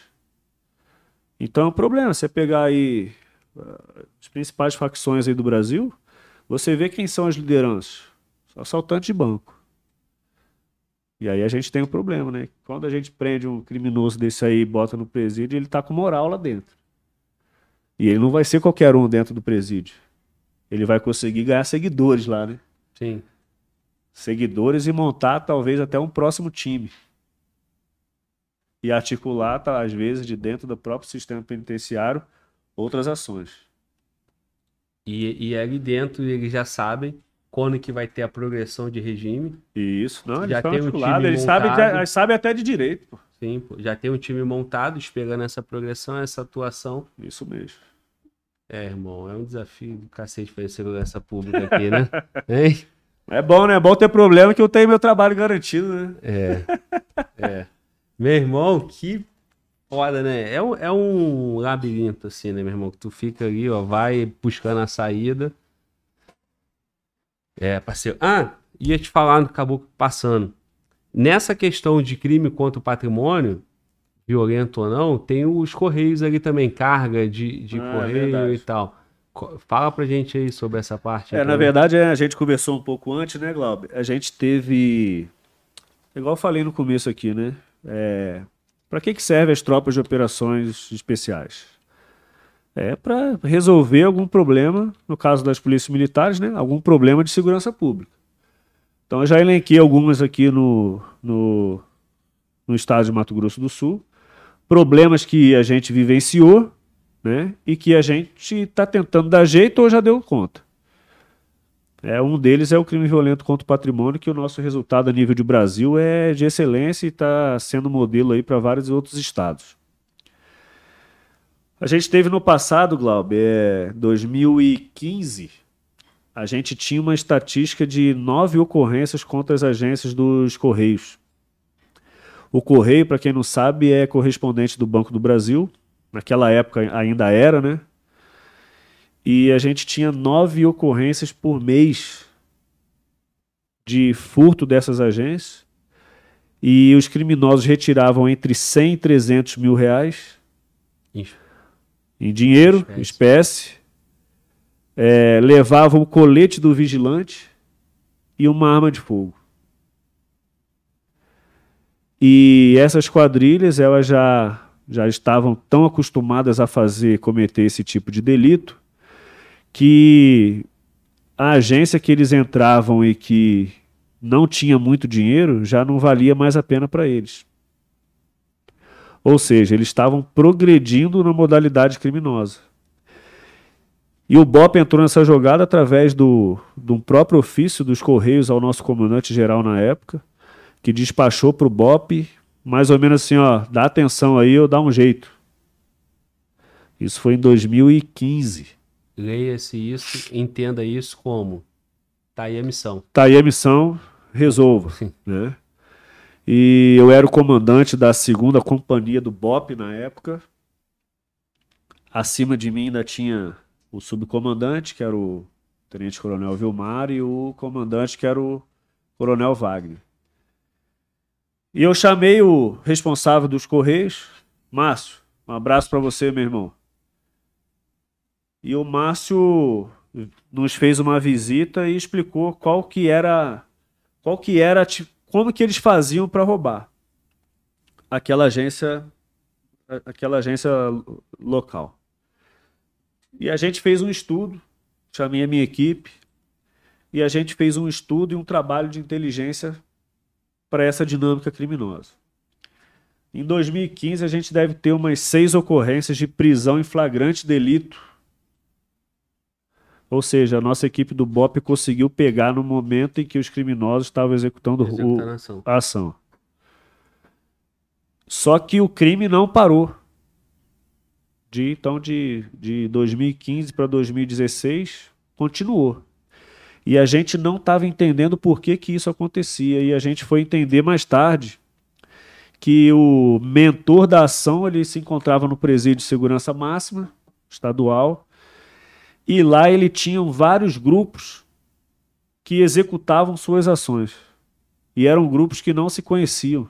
Então é um problema. Você pegar aí ah, as principais facções aí do Brasil, você vê quem são as lideranças. Assaltantes de banco. E aí a gente tem um problema, né? Quando a gente prende um criminoso desse aí e bota no presídio, ele tá com moral lá dentro. E ele não vai ser qualquer um dentro do presídio. Ele vai conseguir ganhar seguidores lá, né? Sim. Seguidores e montar talvez até um próximo time. E articular, tá, às vezes, de dentro do próprio sistema penitenciário, outras ações. E, e ali dentro eles já sabem quando que vai ter a progressão de regime. Isso, não, eles Já tem um time eles sabem, montado. eles sabem até de direito, pô. Sim, pô. já tem um time montado esperando essa progressão, essa atuação. Isso mesmo. É, irmão, é um desafio do cacete fazer segurança pública aqui, né? Hein? É bom, né? É bom ter problema que eu tenho meu trabalho garantido, né? É. É. Meu irmão, que foda, né? É um, é um labirinto, assim, né, meu irmão? Que tu fica ali, ó, vai buscando a saída. É, parceiro. Ah, ia te falar, acabou passando. Nessa questão de crime contra o patrimônio, violento ou não, tem os correios ali também, carga de, de Ah, correio verdade. e tal. Fala pra gente aí sobre essa parte. É, aí na verdade, é, a gente conversou um pouco antes, né, Glauber? A gente teve. Igual eu falei no começo aqui, né? É, para que, que servem as tropas de operações especiais? É para resolver algum problema, no caso das polícias militares, né? Algum problema de segurança pública. Então eu já elenquei algumas aqui no, no, no estado de Mato Grosso do Sul, problemas que a gente vivenciou né, e que a gente está tentando dar jeito ou já deu conta. É, um deles é o crime violento contra o patrimônio, que o nosso resultado a nível de Brasil é de excelência e está sendo modelo aí para vários outros estados. A gente teve no passado, Glauber, é, 2015, a gente tinha uma estatística de nove ocorrências contra as agências dos Correios. O Correio, para quem não sabe, é correspondente do Banco do Brasil. Naquela época ainda era, né? E a gente tinha nove ocorrências por mês de furto dessas agências. E os criminosos retiravam entre 100 e 300 mil reais em dinheiro, espécie, espécie é, levavam o colete do vigilante e uma arma de fogo. E essas quadrilhas, elas já, já estavam tão acostumadas a fazer, cometer esse tipo de delito, que a agência que eles entravam e que não tinha muito dinheiro já não valia mais a pena para eles. Ou seja, eles estavam progredindo na modalidade criminosa. E o BOP entrou nessa jogada através do, do próprio ofício dos Correios ao nosso comandante geral na época, que despachou para o BOP, mais ou menos assim, ó, dá atenção aí ou dá um jeito. Isso foi em 2015. Leia-se isso, entenda isso como tá aí a missão. Tá aí a missão, resolva, né? E eu era o comandante da segunda companhia do BOP na época. Acima de mim ainda tinha o subcomandante, que era o Tenente Coronel Vilmar, e o comandante, que era o Coronel Wagner. E eu chamei o responsável dos Correios, Márcio. Um abraço para você, meu irmão. E o Márcio nos fez uma visita e explicou qual que era qual que era como que eles faziam para roubar aquela agência aquela agência local. E a gente fez um estudo, chamei a minha equipe, e a gente fez um estudo e um trabalho de inteligência para essa dinâmica criminosa. Em 2015, a gente deve ter umas seis ocorrências de prisão em flagrante delito. Ou seja, a nossa equipe do BOP conseguiu pegar no momento em que os criminosos estavam executando o, a ação. a ação. Só que o crime não parou. De, então, de, de 2015 para 2016, continuou. E a gente não estava entendendo por que, que isso acontecia. E a gente foi entender mais tarde que o mentor da ação ele se encontrava no presídio de segurança máxima estadual e lá ele tinha vários grupos que executavam suas ações e eram grupos que não se conheciam.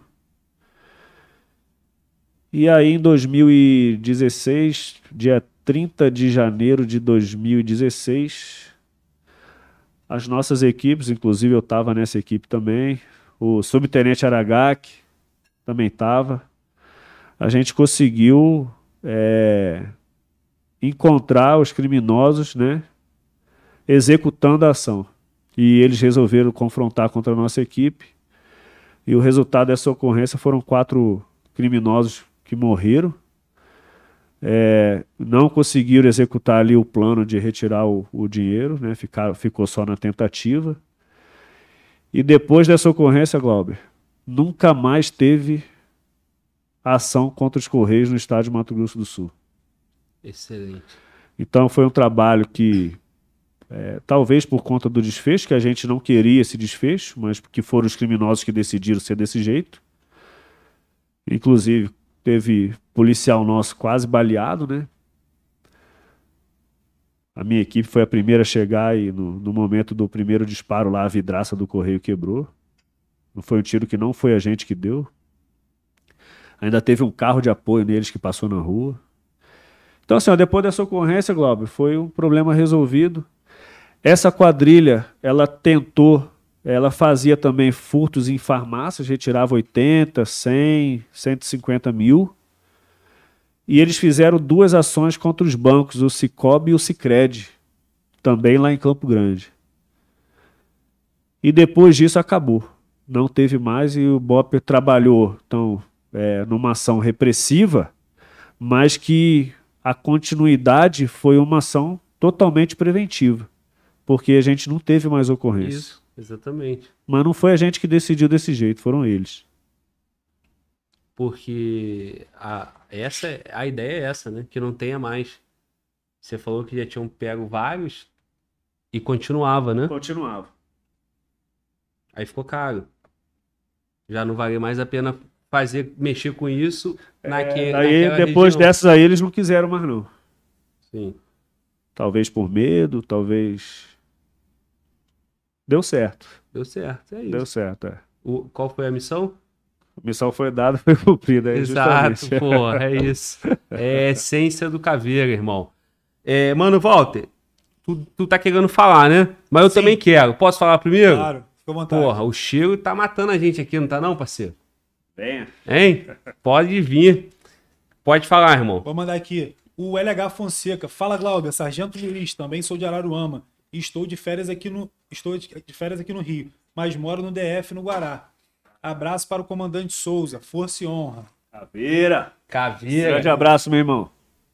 E aí em 2016, dia 30 de janeiro de 2016, as nossas equipes, inclusive eu estava nessa equipe também, o subtenente Aragaki também estava. A gente conseguiu é, encontrar os criminosos, né, executando a ação. E eles resolveram confrontar contra a nossa equipe. E o resultado dessa ocorrência foram quatro criminosos que morreram é, não conseguiram executar ali o plano de retirar o, o dinheiro, né? Ficou só na tentativa. E depois dessa ocorrência, Glauber, nunca mais teve ação contra os Correios no estado de Mato Grosso do Sul. Excelente. Então foi um trabalho que, é, talvez por conta do desfecho, que a gente não queria esse desfecho, mas porque foram os criminosos que decidiram ser desse jeito. Inclusive, teve policial nosso quase baleado, né? A minha equipe foi a primeira a chegar e no, no, momento do primeiro disparo lá a vidraça do correio quebrou. Não foi um tiro que não foi a gente que deu. Ainda teve um carro de apoio neles que passou na rua. Então, assim, ó, depois dessa ocorrência, Globo, foi um problema resolvido. Essa quadrilha, ela tentou ela fazia também furtos em farmácias, retirava 80, 100, 150 mil. E eles fizeram duas ações contra os bancos, o Cicobi e o Cicred, também lá em Campo Grande. E depois disso acabou. não teve mais e o BOP trabalhou então, é, numa ação repressiva, mas que a continuidade foi uma ação totalmente preventiva, porque a gente não teve mais ocorrência. Isso, exatamente. Mas não foi a gente que decidiu desse jeito, foram eles. Porque a, essa, a ideia é essa, né? Que não tenha mais. Você falou que já tinham pego vários e continuava, né? Continuava. Aí ficou caro. Já não valia mais a pena fazer, mexer com isso É, aí depois região. dessas aí eles não quiseram mais não. Sim. Talvez por medo, talvez. Deu certo. Deu certo, é isso. Deu certo. é. O- qual foi a missão? A missão foi dada, foi cumprida. É Exato, justamente. pô, é isso. É a essência do caveira, irmão. É, mano, Walter, tu, tu tá querendo falar, né? Mas eu Sim. também quero. Posso falar primeiro? Claro, fica à vontade. Porra, o cheiro tá matando a gente aqui, não tá não, parceiro? Venha. Hein? Pode vir. Pode falar, irmão. Vou mandar aqui. O LH Fonseca. Fala, Glauber. Sargento Luiz. Também sou de Araruama. E estou de férias aqui no. Estou de férias aqui no Rio. Mas moro no DF, no Guará. Abraço para o comandante Souza. Força e honra. Caveira. Caveira. Grande abraço, meu irmão.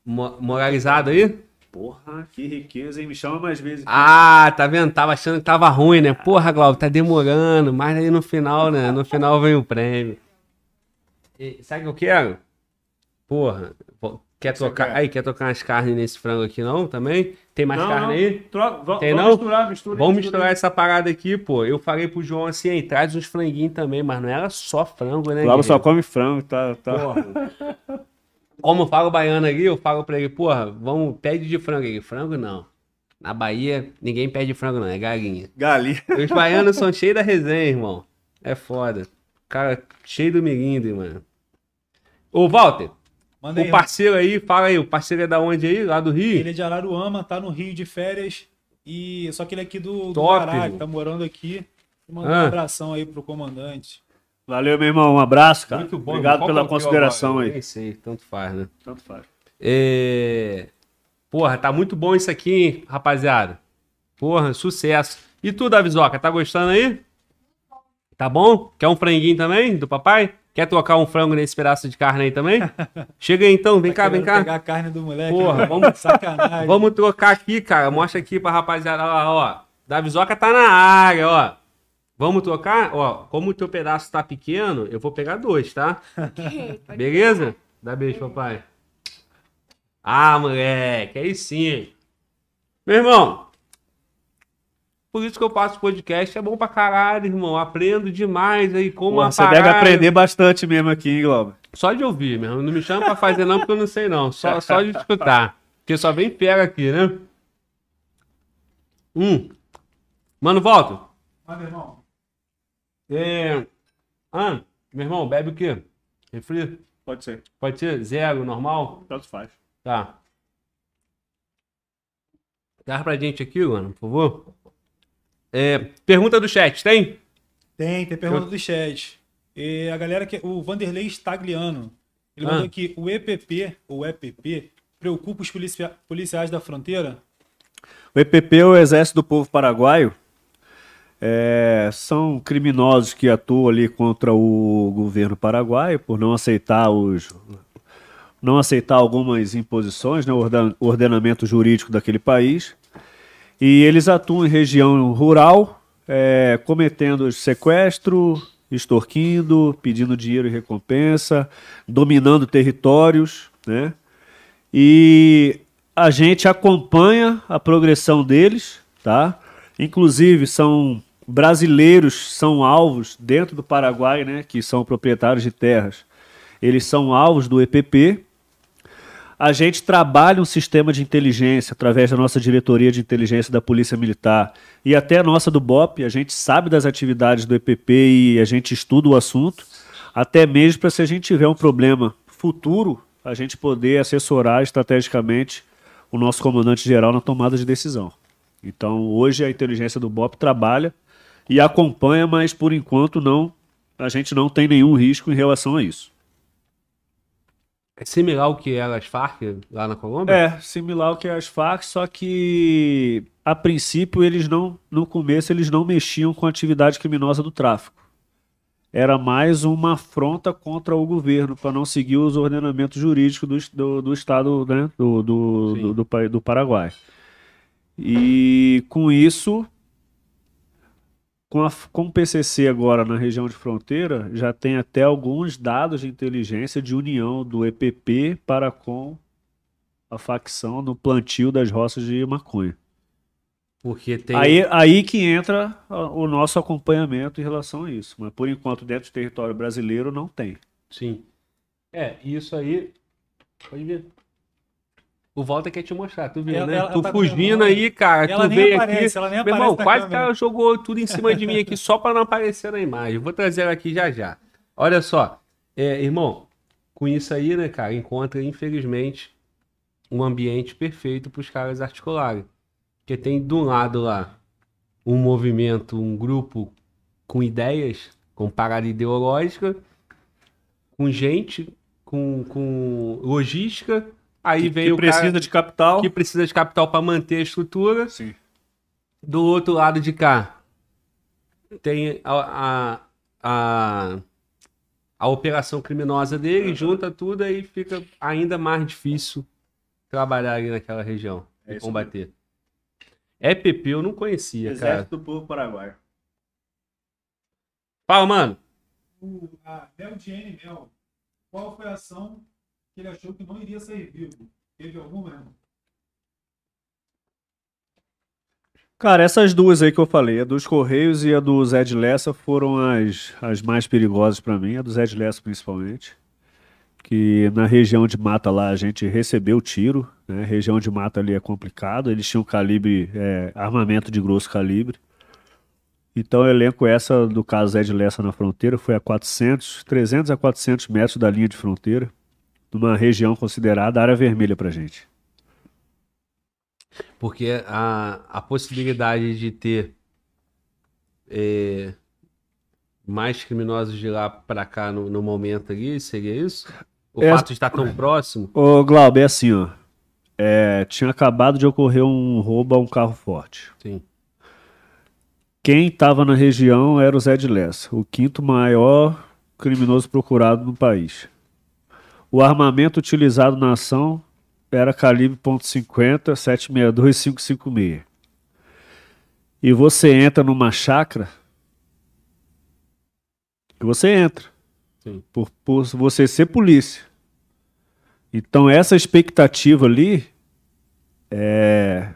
Mo- Moralizado aí? Porra, que riqueza, hein? Me chama mais vezes. Ah, tá vendo? Tava achando que tava ruim, né? Porra, Glauber, tá demorando. Mas aí no final, né? No final vem o prêmio. E sabe o que eu quero? Porra, quer trocar. quer? Aí, quer trocar umas carnes nesse frango aqui não? Também? Tem mais carne aí? Troca, vamos não? misturar, mistura. Vamos mistura misturar essa parada aqui, pô. Eu falei pro João assim, aí, traz uns franguinhos também, mas não era só frango, né? aí. Glauber só come frango, tá? tá. Porra. Como eu falo baiano aqui, eu falo pra ele, porra, vamos, pede de frango aí. Frango não. Na Bahia, ninguém pede frango não, é galinha. Galinha. Os baianos são cheios da resenha, irmão. É foda. Cara, cheio do miringue, mano. Ô, Walter, Manda aí. o parceiro aí, fala aí, o parceiro é da onde aí? Lá do Rio? Ele é de Araruama, tá no Rio de férias. E só que ele é aqui do, do Top, irmão. que tá morando aqui. Mandar Ah. um abração aí pro comandante. Valeu, meu irmão. Um abraço, cara. Muito bom. Obrigado pela é consideração aí. Nem sei, tanto faz, né? Tanto faz. É... Porra, tá muito bom isso aqui, hein, rapaziada. Porra, sucesso. E tu, Davizoca, tá gostando aí? Tá bom? Quer um franguinho também, do papai? Quer tocar um frango nesse pedaço de carne aí também? Chega aí então, vem cá, vem cá. pegar a carne do moleque. Porra, né? vamos- Sacanagem. Vamos trocar aqui, cara. Mostra aqui pra rapaziada lá, ó. Davizoca tá na área, ó. Vamos trocar? Ó, como o teu pedaço tá pequeno, eu vou pegar dois, tá? Beleza? Dá beijo, papai. Ah, moleque, aí sim. Meu irmão, por isso que eu faço podcast, é bom pra caralho, irmão. Aprendo demais aí como Porra, você deve aprender bastante mesmo aqui, hein, Glauber? Só de ouvir mesmo. Não me chama pra fazer não, porque eu não sei não. Só, só de escutar. Porque só vem pega aqui, né? Hum. Mano, volta. Manda, irmão. É... Ah, meu irmão, bebe o quê? Refri? Pode ser. Pode ser zero, normal? Tanto faz. Tá. Dá pra gente aqui, mano, por favor. É, pergunta do chat, tem? Tem, tem pergunta do chat. E a galera que. O Vanderlei Stagliano. Ele Ah. mandou aqui: o EPP, ou EPP, preocupa os policia- policiais da fronteira? O EPP, o Exército do Povo Paraguaio, é, são criminosos que atuam ali contra o governo paraguaio por não aceitar os não aceitar algumas imposições, né, o ordenamento jurídico daquele país. E eles atuam em região rural, é, cometendo sequestro, extorquindo, pedindo dinheiro e recompensa, dominando territórios, né? E a gente acompanha a progressão deles, tá? Inclusive são brasileiros são alvos dentro do Paraguai, né, que são proprietários de terras. Eles são alvos do EPP. A gente trabalha um sistema de inteligência através da nossa diretoria de inteligência da Polícia Militar e até a nossa do BOP. A gente sabe das atividades do EPP e a gente estuda o assunto, até mesmo para se a gente tiver um problema futuro, a gente poder assessorar estrategicamente o nosso comandante-geral na tomada de decisão. Então, hoje a inteligência do BOP trabalha e acompanha, mas por enquanto não, a gente não tem nenhum risco em relação a isso. É similar ao que era as Farc lá na Colômbia? É, similar ao que as Farc, só que a princípio eles não, no começo eles não mexiam com a atividade criminosa do tráfico. era mais uma afronta contra o governo, para não seguir os ordenamentos jurídicos do, do, do Estado né, do, do, do, do Paraguai. E com isso, com, a, com o PCC agora na região de fronteira, já tem até alguns dados de inteligência de união do EPP para com a facção no plantio das roças de maconha. Porque tem... aí, aí que entra o nosso acompanhamento em relação a isso. Mas por enquanto, dentro do território brasileiro, não tem. Sim. É, isso aí. Pode ver. O Walter quer te mostrar, tu viu, ela, né? Ela tu tá fugindo aí, cara. Ela tu veio aparece, aqui. Ela nem Meu irmão, quase que ela jogou tudo em cima de mim aqui só para não aparecer na imagem. Vou trazer ela aqui já já. Olha só. É, irmão, com isso aí, né, cara, encontra, infelizmente, um ambiente perfeito para os caras articularem. Porque tem de um lado lá um movimento, um grupo com ideias, com parada ideológica, com gente, com, com logística. Aí que, vem que o precisa cara de capital. que precisa de capital para manter a estrutura. Sim. Do outro lado de cá tem a, a, a, a operação criminosa dele, uhum. junta tudo e fica ainda mais difícil trabalhar ali naquela região é e combater. Mesmo. EPP eu não conhecia, Exército cara. Exército do Povo Paraguaio. Fala, mano. O, a Mel Mel, qual foi a ação que ele achou que não iria sair vivo? Teve alguma? Cara, essas duas aí que eu falei, a dos Correios e a do Zé Lessa foram as, as mais perigosas para mim, a do Zé Lessa principalmente que na região de mata lá a gente recebeu tiro, né? região de mata ali é complicado, eles tinham calibre, é, armamento de grosso calibre. Então o elenco essa do caso Zé de Lessa na fronteira foi a 400, 300 a 400 metros da linha de fronteira, numa região considerada área vermelha pra gente. Porque a, a possibilidade de ter é, mais criminosos de lá para cá no, no momento ali, seria isso? O é, fato de estar tão próximo? Ô, Glauber, é assim, ó. É, tinha acabado de ocorrer um roubo a um carro forte. Sim. Quem estava na região era o Zé de Lessa, o quinto maior criminoso procurado no país. O armamento utilizado na ação era calibre .50, 762 556. E você entra numa chácara, você entra. Por, por você ser polícia. Então, essa expectativa ali, é,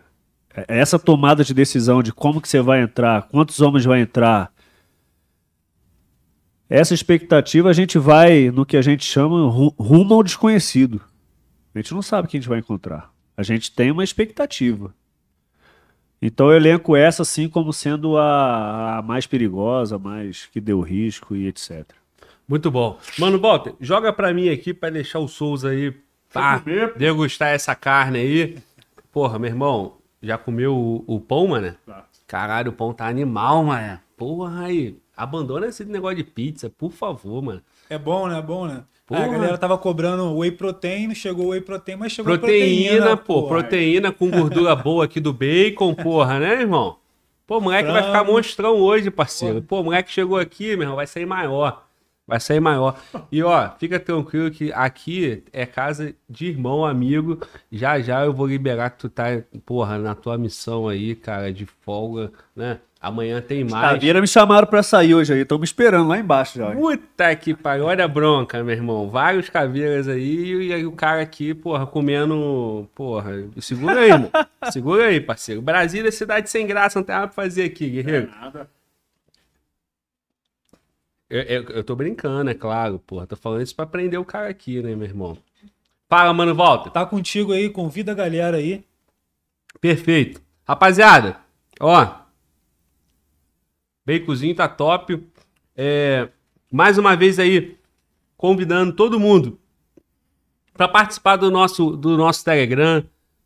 é, essa tomada de decisão de como que você vai entrar, quantos homens vai entrar, essa expectativa a gente vai no que a gente chama rumo ao desconhecido. A gente não sabe o que a gente vai encontrar. A gente tem uma expectativa. Então eu elenco essa assim como sendo a, a mais perigosa, mais que deu risco e etc. Muito bom. Mano, Walter, joga pra mim aqui pra deixar o Souza aí pá, degustar essa carne aí. Porra, meu irmão, já comeu o, o pão, mano? Tá. Caralho, o pão tá animal, mano. Porra, aí. Abandona esse negócio de pizza, por favor, mano. É bom, né? É bom, né? Porra. a galera tava cobrando whey protein, chegou whey protein, mas chegou proteína. Proteína, pô. Porra. Proteína com gordura boa aqui do bacon, porra, né, irmão? Pô, moleque Frango. vai ficar monstrão hoje, parceiro. Pô, moleque chegou aqui, meu irmão, vai sair maior. Vai sair maior. E ó, fica tranquilo que aqui é casa de irmão, amigo. Já já eu vou liberar que tu tá, porra, na tua missão aí, cara, de folga, né? Amanhã tem mais. Caveira me chamaram pra sair hoje aí, estão me esperando lá embaixo já. Puta que pariu, olha a bronca, meu irmão. Vários caveiras aí e aí o cara aqui, porra, comendo. Porra, segura aí, irmão. Segura aí, parceiro. Brasília é cidade sem graça, não tem nada pra fazer aqui, guerreiro. É nada. Eu, eu, eu, tô brincando, é claro, porra. Tô falando isso pra prender o cara aqui, né, meu irmão? Fala, mano, volta. Tá contigo aí, convida a galera aí. Perfeito. Rapaziada, ó. Baconzinho tá top. É, mais uma vez aí, convidando todo mundo para participar do nosso, do nosso Telegram.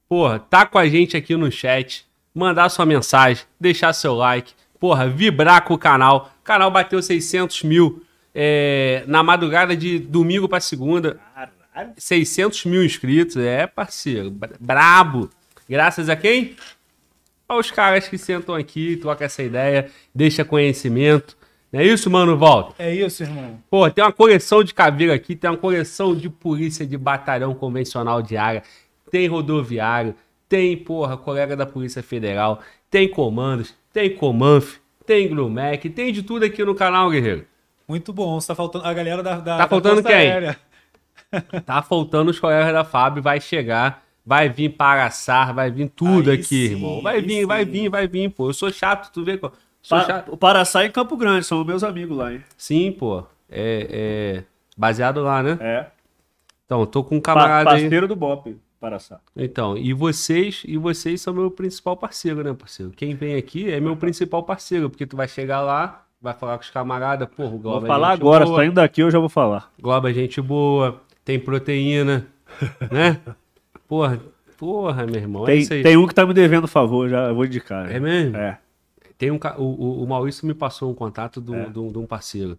Porra, tá com a gente aqui no chat. Mandar sua mensagem, deixar seu like porra, vibrar com o canal. O canal bateu 600 mil é, na madrugada de domingo para segunda. Caralho. 600 mil inscritos, é, parceiro. Brabo. Graças a quem? Aos caras que sentam aqui, trocam essa ideia, deixa conhecimento. Não é isso, mano, Walter? É isso, irmão. Pô, tem uma coleção de caveira aqui, tem uma coleção de polícia de batalhão convencional de área, tem rodoviário, tem, porra, colega da Polícia Federal, tem comandos, tem Comanf, tem Grumec, tem de tudo aqui no canal, guerreiro. Muito bom. Está faltando a galera da. da Tá da faltando quem? Aérea. Tá faltando os colegas da Fábio, vai chegar, vai vir Paraçar, vai vir tudo Aí aqui, sim, irmão. Vai aí vir, vai sim. vir, vai vir, pô. Eu sou chato, tu vê, pô. Sou Pa- chato. o Paraçá Campo Grande, são meus amigos lá, hein? Sim, pô. É, é baseado lá, né? É. Então, tô com um Pa camarada aí. parceiro do Bop, Paraçá. Então, e vocês, e vocês são meu principal parceiro, né, parceiro? Quem vem aqui é meu principal parceiro, porque tu vai chegar lá, vai falar com os camaradas, porra, o Globo Vou é falar gente agora, boa, saindo daqui eu já vou falar. Globo é gente boa, tem proteína, né? Porra, porra, meu irmão, é Tem, isso aí. tem um que tá me devendo favor, já eu vou indicar. É mesmo? É. Tem um, o, o- Maurício me passou um contato de um, É. de um- de um parceiro.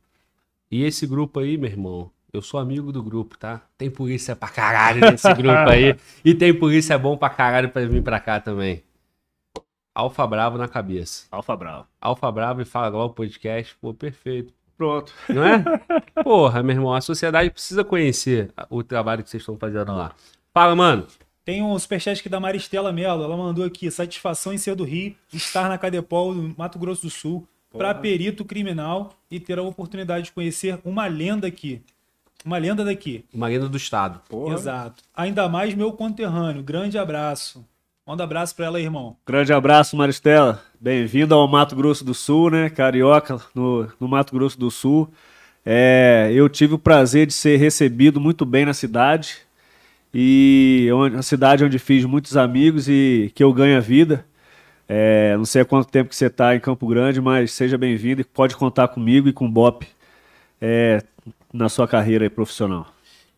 E esse grupo aí, meu irmão, eu sou amigo do grupo, tá? Tem polícia pra caralho nesse grupo aí. E tem polícia bom pra caralho pra vir pra cá também. Alfa Bravo na cabeça. Alfa Bravo. Alfa Bravo e Fala Globo Podcast, pô, perfeito. Pronto. Não é? Porra, meu irmão, a sociedade precisa conhecer o trabalho que vocês estão fazendo lá. Fala, mano. Tem um superchat aqui da Maristela Mello. Ela mandou aqui: satisfação em ser do Rio, estar na Cadepol, no Mato Grosso do Sul, para perito criminal e ter a oportunidade de conhecer uma lenda aqui. Uma lenda daqui. Marina do Estado. Porra. Exato. Ainda mais meu conterrâneo. Grande abraço. Manda abraço pra ela irmão. Grande abraço, Maristela. Bem-vindo ao Mato Grosso do Sul, né? Carioca, no, no Mato Grosso do Sul. É, eu tive o prazer de ser recebido muito bem na cidade. E onde, a cidade onde fiz muitos amigos e que eu ganho a vida. É, não sei há quanto tempo que você está em Campo Grande, mas seja bem-vindo e pode contar comigo e com o Bop é, na sua carreira profissional.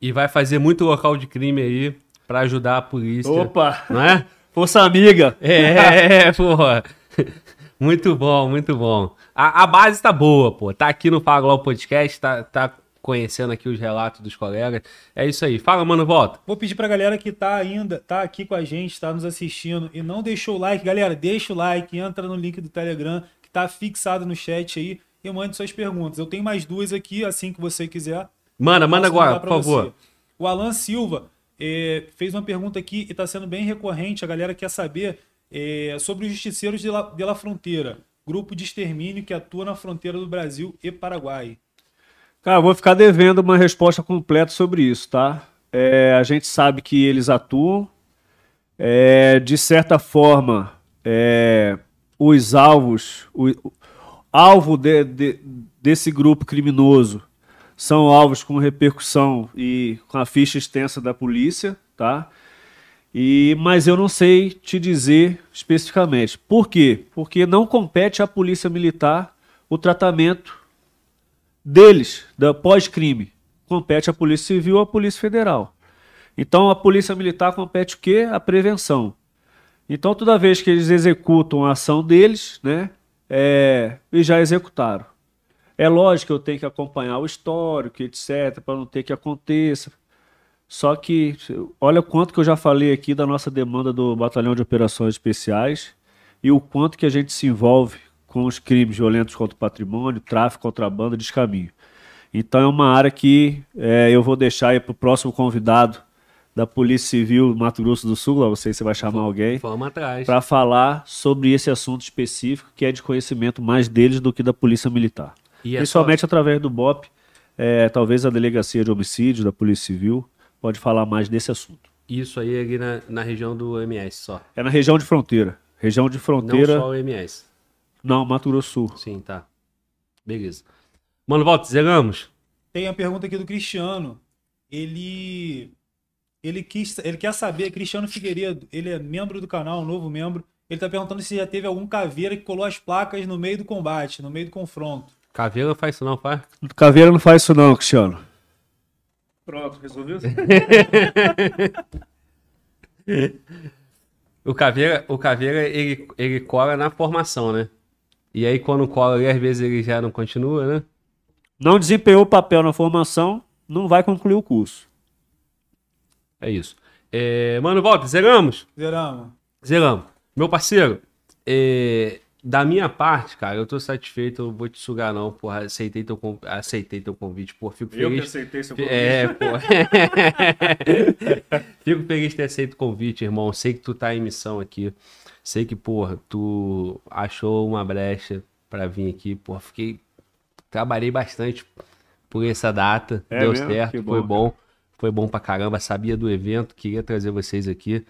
E vai fazer muito local de crime aí pra ajudar a polícia. Opa! Não é? Força amiga! É, porra. Muito bom, muito bom. A, a base tá boa, pô. Tá aqui no Fala Globo Podcast, tá, tá conhecendo aqui os relatos dos colegas. É isso aí. Fala, mano, volta. Vou pedir pra galera que tá ainda, tá aqui com a gente, tá nos assistindo e não deixou o like, galera, deixa o like, entra no link do Telegram que tá fixado no chat aí e mande suas perguntas. Eu tenho mais duas aqui, assim que você quiser. Manda, manda agora, por favor. você. O Alan Silva eh, fez uma pergunta aqui e está sendo bem recorrente. A galera quer saber eh, sobre os justiceiros de La, de La Fronteira, grupo de extermínio que atua na fronteira do Brasil e Paraguai. Cara, vou ficar devendo uma resposta completa sobre isso, tá? É, a gente sabe que eles atuam. É, de certa forma, é, os alvos, o, o alvo de- de- desse grupo criminoso são alvos com repercussão e com a ficha extensa da polícia, tá? E, mas eu não sei te dizer especificamente. Por quê? Porque não compete à polícia militar o tratamento deles, da pós-crime. Compete à Polícia Civil ou à Polícia Federal. Então a Polícia Militar compete o quê? A prevenção. Então toda vez que eles executam a ação deles, né, é, e já executaram. É lógico que eu tenho que acompanhar o histórico, etc, para não ter que aconteça. Só que olha quanto que eu já falei aqui da nossa demanda do Batalhão de Operações Especiais e o quanto que a gente se envolve com os crimes violentos contra o patrimônio, tráfico, contrabando, descaminho. Então é uma área que é, eu vou deixar aí para o próximo convidado da Polícia Civil do Mato Grosso do Sul, lá não sei se você vai chamar alguém, Vamos atrás. para falar sobre esse assunto específico que é de conhecimento mais deles do que da Polícia Militar. E é Principalmente através do BOP, é, talvez a Delegacia de Homicídios da Polícia Civil pode falar mais desse assunto. Isso aí é na, na região do MS só. É na região de fronteira. Região de fronteira. Não só o MS. Não, Mato Grosso Sul. Sim, tá. Beleza. Mano, volta, zeramos. Tem a pergunta aqui do Cristiano. Ele ele quis, ele quer saber, Cristiano Figueiredo, ele é membro do canal, um novo membro. Ele tá perguntando se já teve algum caveira que colou as placas no meio do combate, no meio do confronto. Caveira não faz isso não, faz? Caveira não faz isso não, Cristiano. Pronto, resolveu? O Caveira, o Caveira ele, ele cola na formação, né? E aí quando cola ali, às vezes ele já não continua, né? não desempenhou o papel na formação, não vai concluir o curso. É isso. É, mano, volta, zeramos? Zeramos. Zeramos. Meu parceiro, é, da minha parte, cara, eu tô satisfeito, eu vou te sugar não, porra, aceitei teu, aceitei teu convite, pô, fico Eu que feliz. aceitei seu convite. É, pô. Fico feliz de ter aceito o convite, irmão. Sei que tu tá em missão aqui. Sei que, porra, tu achou uma brecha pra vir aqui. Porra, fiquei. Trabalhei bastante por essa data. É Deu mesmo? certo, Que foi bom, bom. Foi bom pra caramba. Sabia do evento, queria trazer vocês aqui.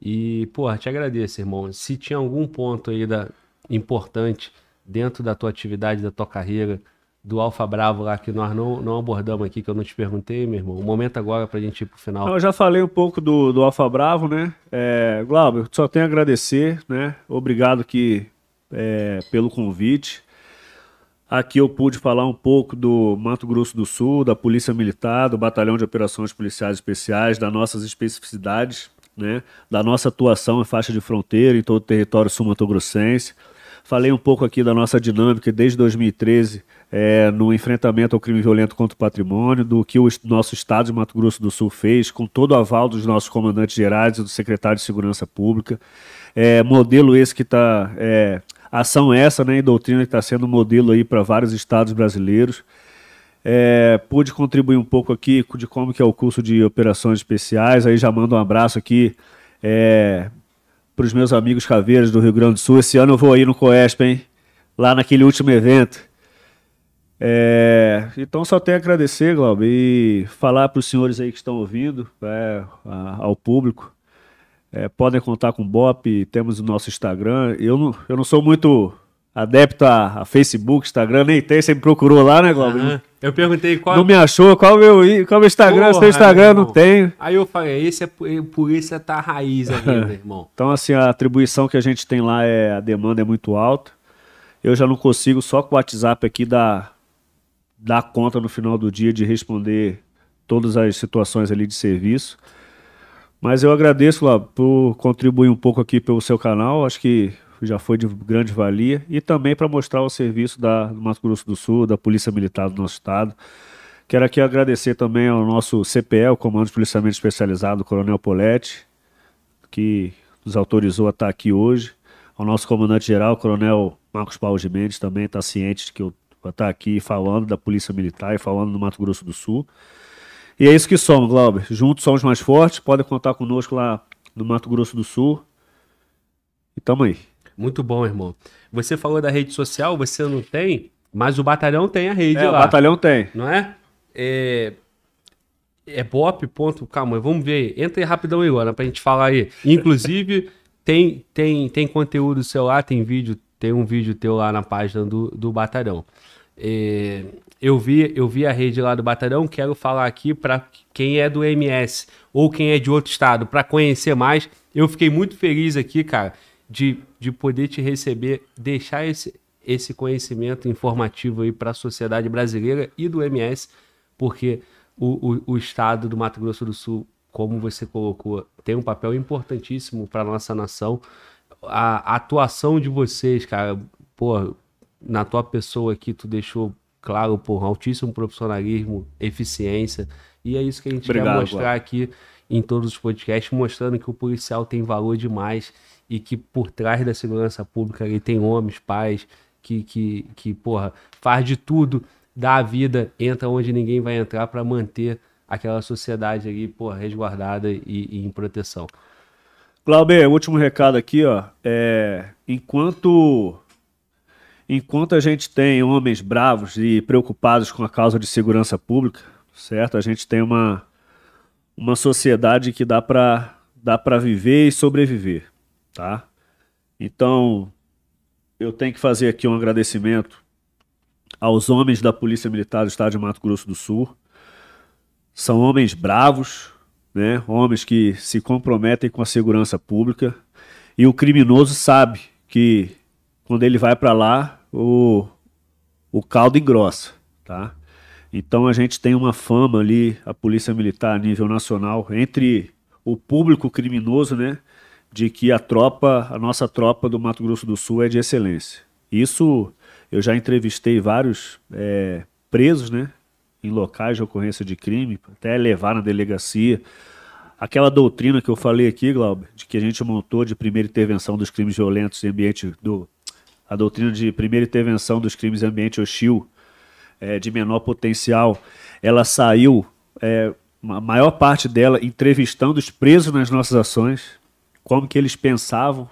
E, porra, te agradeço, irmão. Se tinha algum ponto aí da, importante dentro da tua atividade, da tua carreira, do Alfa Bravo lá que nós não, não abordamos aqui, que eu não te perguntei, meu irmão. O momento agora pra gente ir pro final. Eu já falei um pouco do, do Alfa Bravo, né? É, Glauber, só tenho a agradecer, né? Obrigado aqui é, pelo convite. Aqui eu pude falar um pouco do Mato Grosso do Sul, da Polícia Militar, do Batalhão de Operações Policiais Especiais, das nossas especificidades, né? Da nossa atuação em faixa de fronteira em todo o território sul-mato-grossense. Falei um pouco aqui da nossa dinâmica desde 2013 é, no enfrentamento ao crime violento contra o patrimônio, do que o nosso Estado de Mato Grosso do Sul fez, com todo o aval dos nossos comandantes gerais e do secretário de Segurança Pública. É, modelo esse que está. É, ação essa, né, e doutrina que está sendo modelo aí para vários estados brasileiros. É, pude contribuir um pouco aqui de como que é o curso de operações especiais. Aí já mando um abraço aqui é, para os meus amigos caveiros do Rio Grande do Sul. Esse ano eu vou aí no Coesp, hein? Lá naquele último evento. É, então só tenho a agradecer, Glauber, e falar para os senhores aí que estão ouvindo, é, a- ao público. É, podem contar com o Bop, temos o nosso Instagram. Eu não, eu não sou muito adepto a, a Facebook, Instagram, nem tem, você me procurou lá, né, Glauber? Aham. Eu perguntei qual. Não me achou? Qual o meu, qual o meu Instagram? Porra, Seu Instagram não tenho. Aí eu falei, esse é isso é tá raiz ainda, irmão. Então, assim, a atribuição que a gente tem lá é a demanda é muito alta. Eu já não consigo só com o WhatsApp aqui dar, dar conta no final do dia de responder todas as situações ali de serviço. Mas eu agradeço lá por contribuir um pouco aqui pelo seu canal. Acho que já foi de grande valia. E também para mostrar o serviço da, do Mato Grosso do Sul, da Polícia Militar do nosso estado. Quero aqui agradecer também ao nosso CPE, o Comando de Policiamento Especializado, Coronel Poletti, que nos autorizou a estar aqui hoje. Ao nosso comandante-geral, Coronel Marcos Paulo de Mendes, também está ciente de que eu vou estar aqui falando da Polícia Militar e falando do Mato Grosso do Sul. E é isso que somos, Glauber. Juntos somos mais fortes. Podem contar conosco lá no Mato Grosso do Sul. E tamo aí. Muito bom, irmão. Você falou da rede social, você não tem, mas o batalhão tem a rede É, o lá. batalhão tem. Não é? É. É bop. Ponto, calma, vamos ver. Entra aí rapidão aí agora pra gente falar aí. Inclusive, tem, tem, tem conteúdo seu lá, tem vídeo, tem um vídeo teu lá na página do, do Batalhão. É, eu, vi, eu vi a rede lá do Batalhão, quero falar aqui para quem é do MS ou quem é de outro estado, para conhecer mais. Eu fiquei muito feliz aqui, cara, de, de poder te receber, deixar esse, esse conhecimento informativo aí para a sociedade brasileira e do MS, porque o, o, o estado do Mato Grosso do Sul, como você colocou, tem um papel importantíssimo para nossa nação. A, a atuação de vocês, cara, pô, na tua pessoa aqui, tu deixou claro, por altíssimo profissionalismo, eficiência, e é isso que a gente Obrigado, quer mostrar aqui em todos os podcasts, mostrando que o policial tem valor demais e que por trás da segurança pública ele tem homens, pais, que, que, que porra, faz de tudo, dá a vida, entra onde ninguém vai entrar para manter aquela sociedade ali, porra, resguardada e, e em proteção. Glauber, último recado aqui, ó. É, enquanto enquanto a gente tem homens bravos e preocupados com a causa de segurança pública, certo? A gente tem uma uma sociedade que dá para dá para viver e sobreviver, tá? Então, eu tenho que fazer aqui um agradecimento aos homens da Polícia Militar do Estado de Mato Grosso do Sul. São homens bravos, né? Homens que se comprometem com a segurança pública e o criminoso sabe que quando ele vai para lá o o caldo engrossa, tá? Então a gente tem uma fama ali, a Polícia Militar a nível nacional, entre o público criminoso, né? De que a tropa, a nossa tropa do Mato Grosso do Sul é de excelência. Isso eu já entrevistei vários é, presos, né? Em locais de ocorrência de crime, até levar na delegacia. Aquela doutrina que eu falei aqui, Glauber, de que a gente montou de primeira intervenção dos crimes violentos em ambiente do a doutrina de primeira intervenção dos crimes em ambiente hostil é, de menor potencial, ela saiu, é, a maior parte dela, entrevistando os presos nas nossas ações, como que eles pensavam,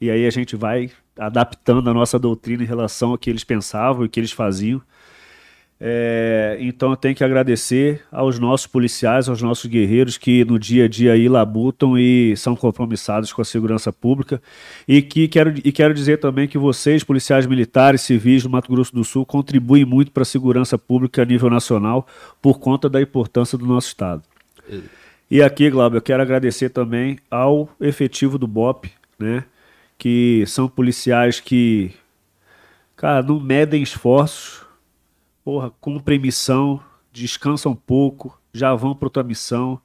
e aí a gente vai adaptando a nossa doutrina em relação ao que eles pensavam e o que eles faziam. É, então eu tenho que agradecer aos nossos policiais, aos nossos guerreiros que no dia a dia aí labutam e são compromissados com a segurança pública. E que quero, e quero dizer também que vocês, policiais militares, civis do Mato Grosso do Sul, contribuem muito para a segurança pública a nível nacional por conta da importância do nosso Estado. E aqui, Glauber, eu quero agradecer também ao efetivo do BOP, né? Que são policiais que, cara, não medem esforços porra, cumprem missão, descansam pouco, já vão para outra missão,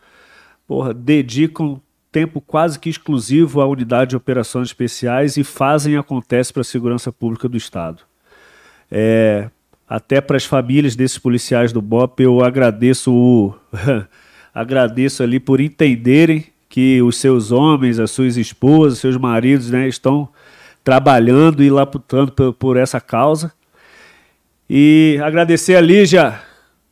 porra, dedicam tempo quase que exclusivo à unidade de operações especiais e fazem acontece para a segurança pública do Estado. É, até para as famílias desses policiais do BOP, eu agradeço o, agradeço ali por entenderem que os seus homens, as suas esposas, seus maridos, né, estão trabalhando e laputando por, por essa causa. E agradecer a Lígia.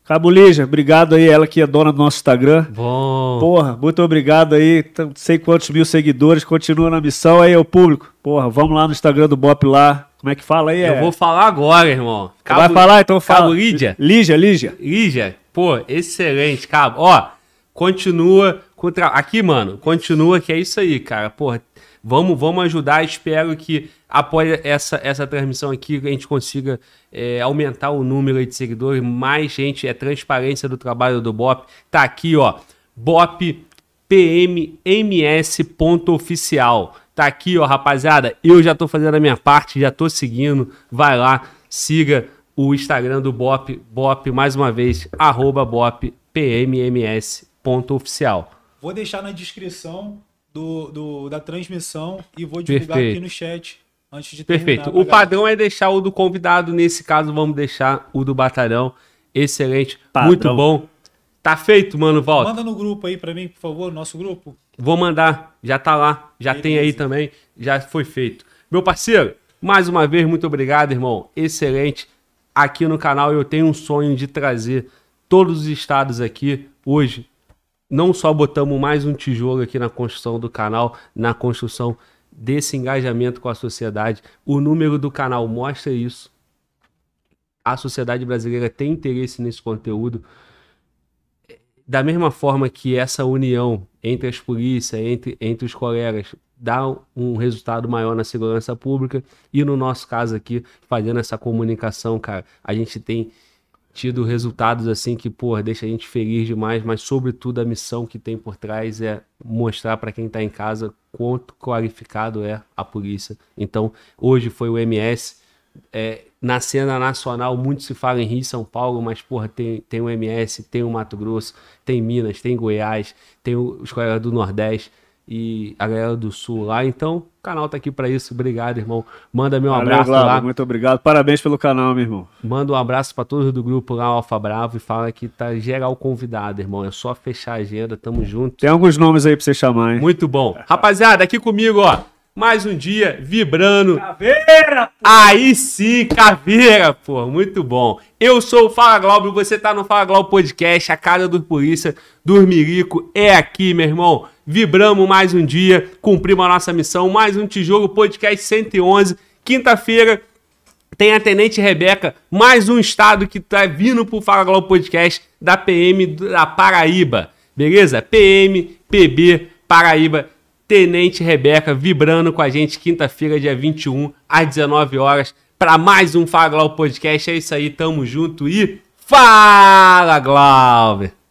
Cabo Lígia, obrigado aí, ela que é dona do nosso Instagram. Bom. Porra, muito obrigado aí. Não sei quantos mil seguidores, continua na missão aí, o público. Porra, vamos lá no Instagram do Bop lá. Como é que fala aí? Eu é? vou falar agora, irmão. Cabo... Vai falar? Então fala. Cabo Lídia. Lígia, Lígia. Lígia, pô, excelente, Cabo. Ó, continua. Aqui, mano, continua que é isso aí, cara. Porra, vamos, vamos ajudar. Espero que após essa, essa transmissão aqui, a gente consiga é, aumentar o número de seguidores, mais gente, é transparência do trabalho do BOP. Tá aqui, ó, BOP PMMS.oficial. Tá aqui, ó, rapaziada. Eu já tô fazendo a minha parte, já tô seguindo. Vai lá, siga o Instagram do BOP, BOP, mais uma vez, arroba BOP PMMS.oficial. Vou deixar na descrição do, do, da transmissão e vou divulgar Perfeito. aqui no chat antes de Perfeito. terminar, O padrão é deixar o do convidado. Nesse caso, vamos deixar o do batalhão. Excelente. Padrão. Muito bom. Tá feito, mano, Volta. Manda no grupo aí pra mim, por favor, nosso grupo. Vou mandar. Já tá lá. Já tem aí também. Já foi feito. Meu parceiro, mais uma vez, muito obrigado, irmão. Excelente. Aqui no canal eu tenho um sonho de trazer todos os estados aqui hoje. Não só botamos mais um tijolo aqui na construção do canal, na construção desse engajamento com a sociedade. O número do canal mostra isso. A sociedade brasileira tem interesse nesse conteúdo. Da mesma forma que essa união entre as polícias, entre, entre os colegas, dá um resultado maior na segurança pública. E no nosso caso aqui, fazendo essa comunicação, cara, a gente tem tido resultados assim que, porra, deixa a gente feliz demais, mas sobretudo a missão que tem por trás é mostrar para quem tá em casa quanto qualificado é a polícia. Então, hoje foi o MS. É, na cena nacional, muito se fala em Rio e São Paulo, mas, porra, tem, tem o MS, tem o Mato Grosso, tem Minas, tem Goiás, tem os colegas do Nordeste e a galera do Sul lá. Então, o canal tá aqui para isso. Obrigado, irmão. Manda meu Valeu, abraço Glauber, lá. Muito obrigado. Parabéns pelo canal, meu irmão. Manda um abraço pra todos do grupo lá, Alfa Bravo, e fala que tá geral convidado, irmão. É só fechar a agenda, tamo junto. Tem alguns nomes aí pra você chamar, hein? Muito bom. Rapaziada, aqui comigo, ó. Mais um dia vibrando. Caveira! Aí sim, caveira, pô, muito bom. Eu sou o Fala Glauber, você tá no Fala Glauber Podcast, a cara dos polícia, dos milico, é aqui, meu irmão. Vibramos mais um dia, cumprimos a nossa missão, mais um Tijolo Podcast 111. Quinta-feira tem a Tenente Rebeca, mais um estado que tá vindo pro Fala Glauber Podcast da PM da Paraíba, beleza? PM, PB, Paraíba. Tenente Rebeca vibrando com a gente quinta-feira, dia 21, às 19 horas, para mais um Fala Glauber Podcast. É isso aí, tamo junto e fala, Glauber!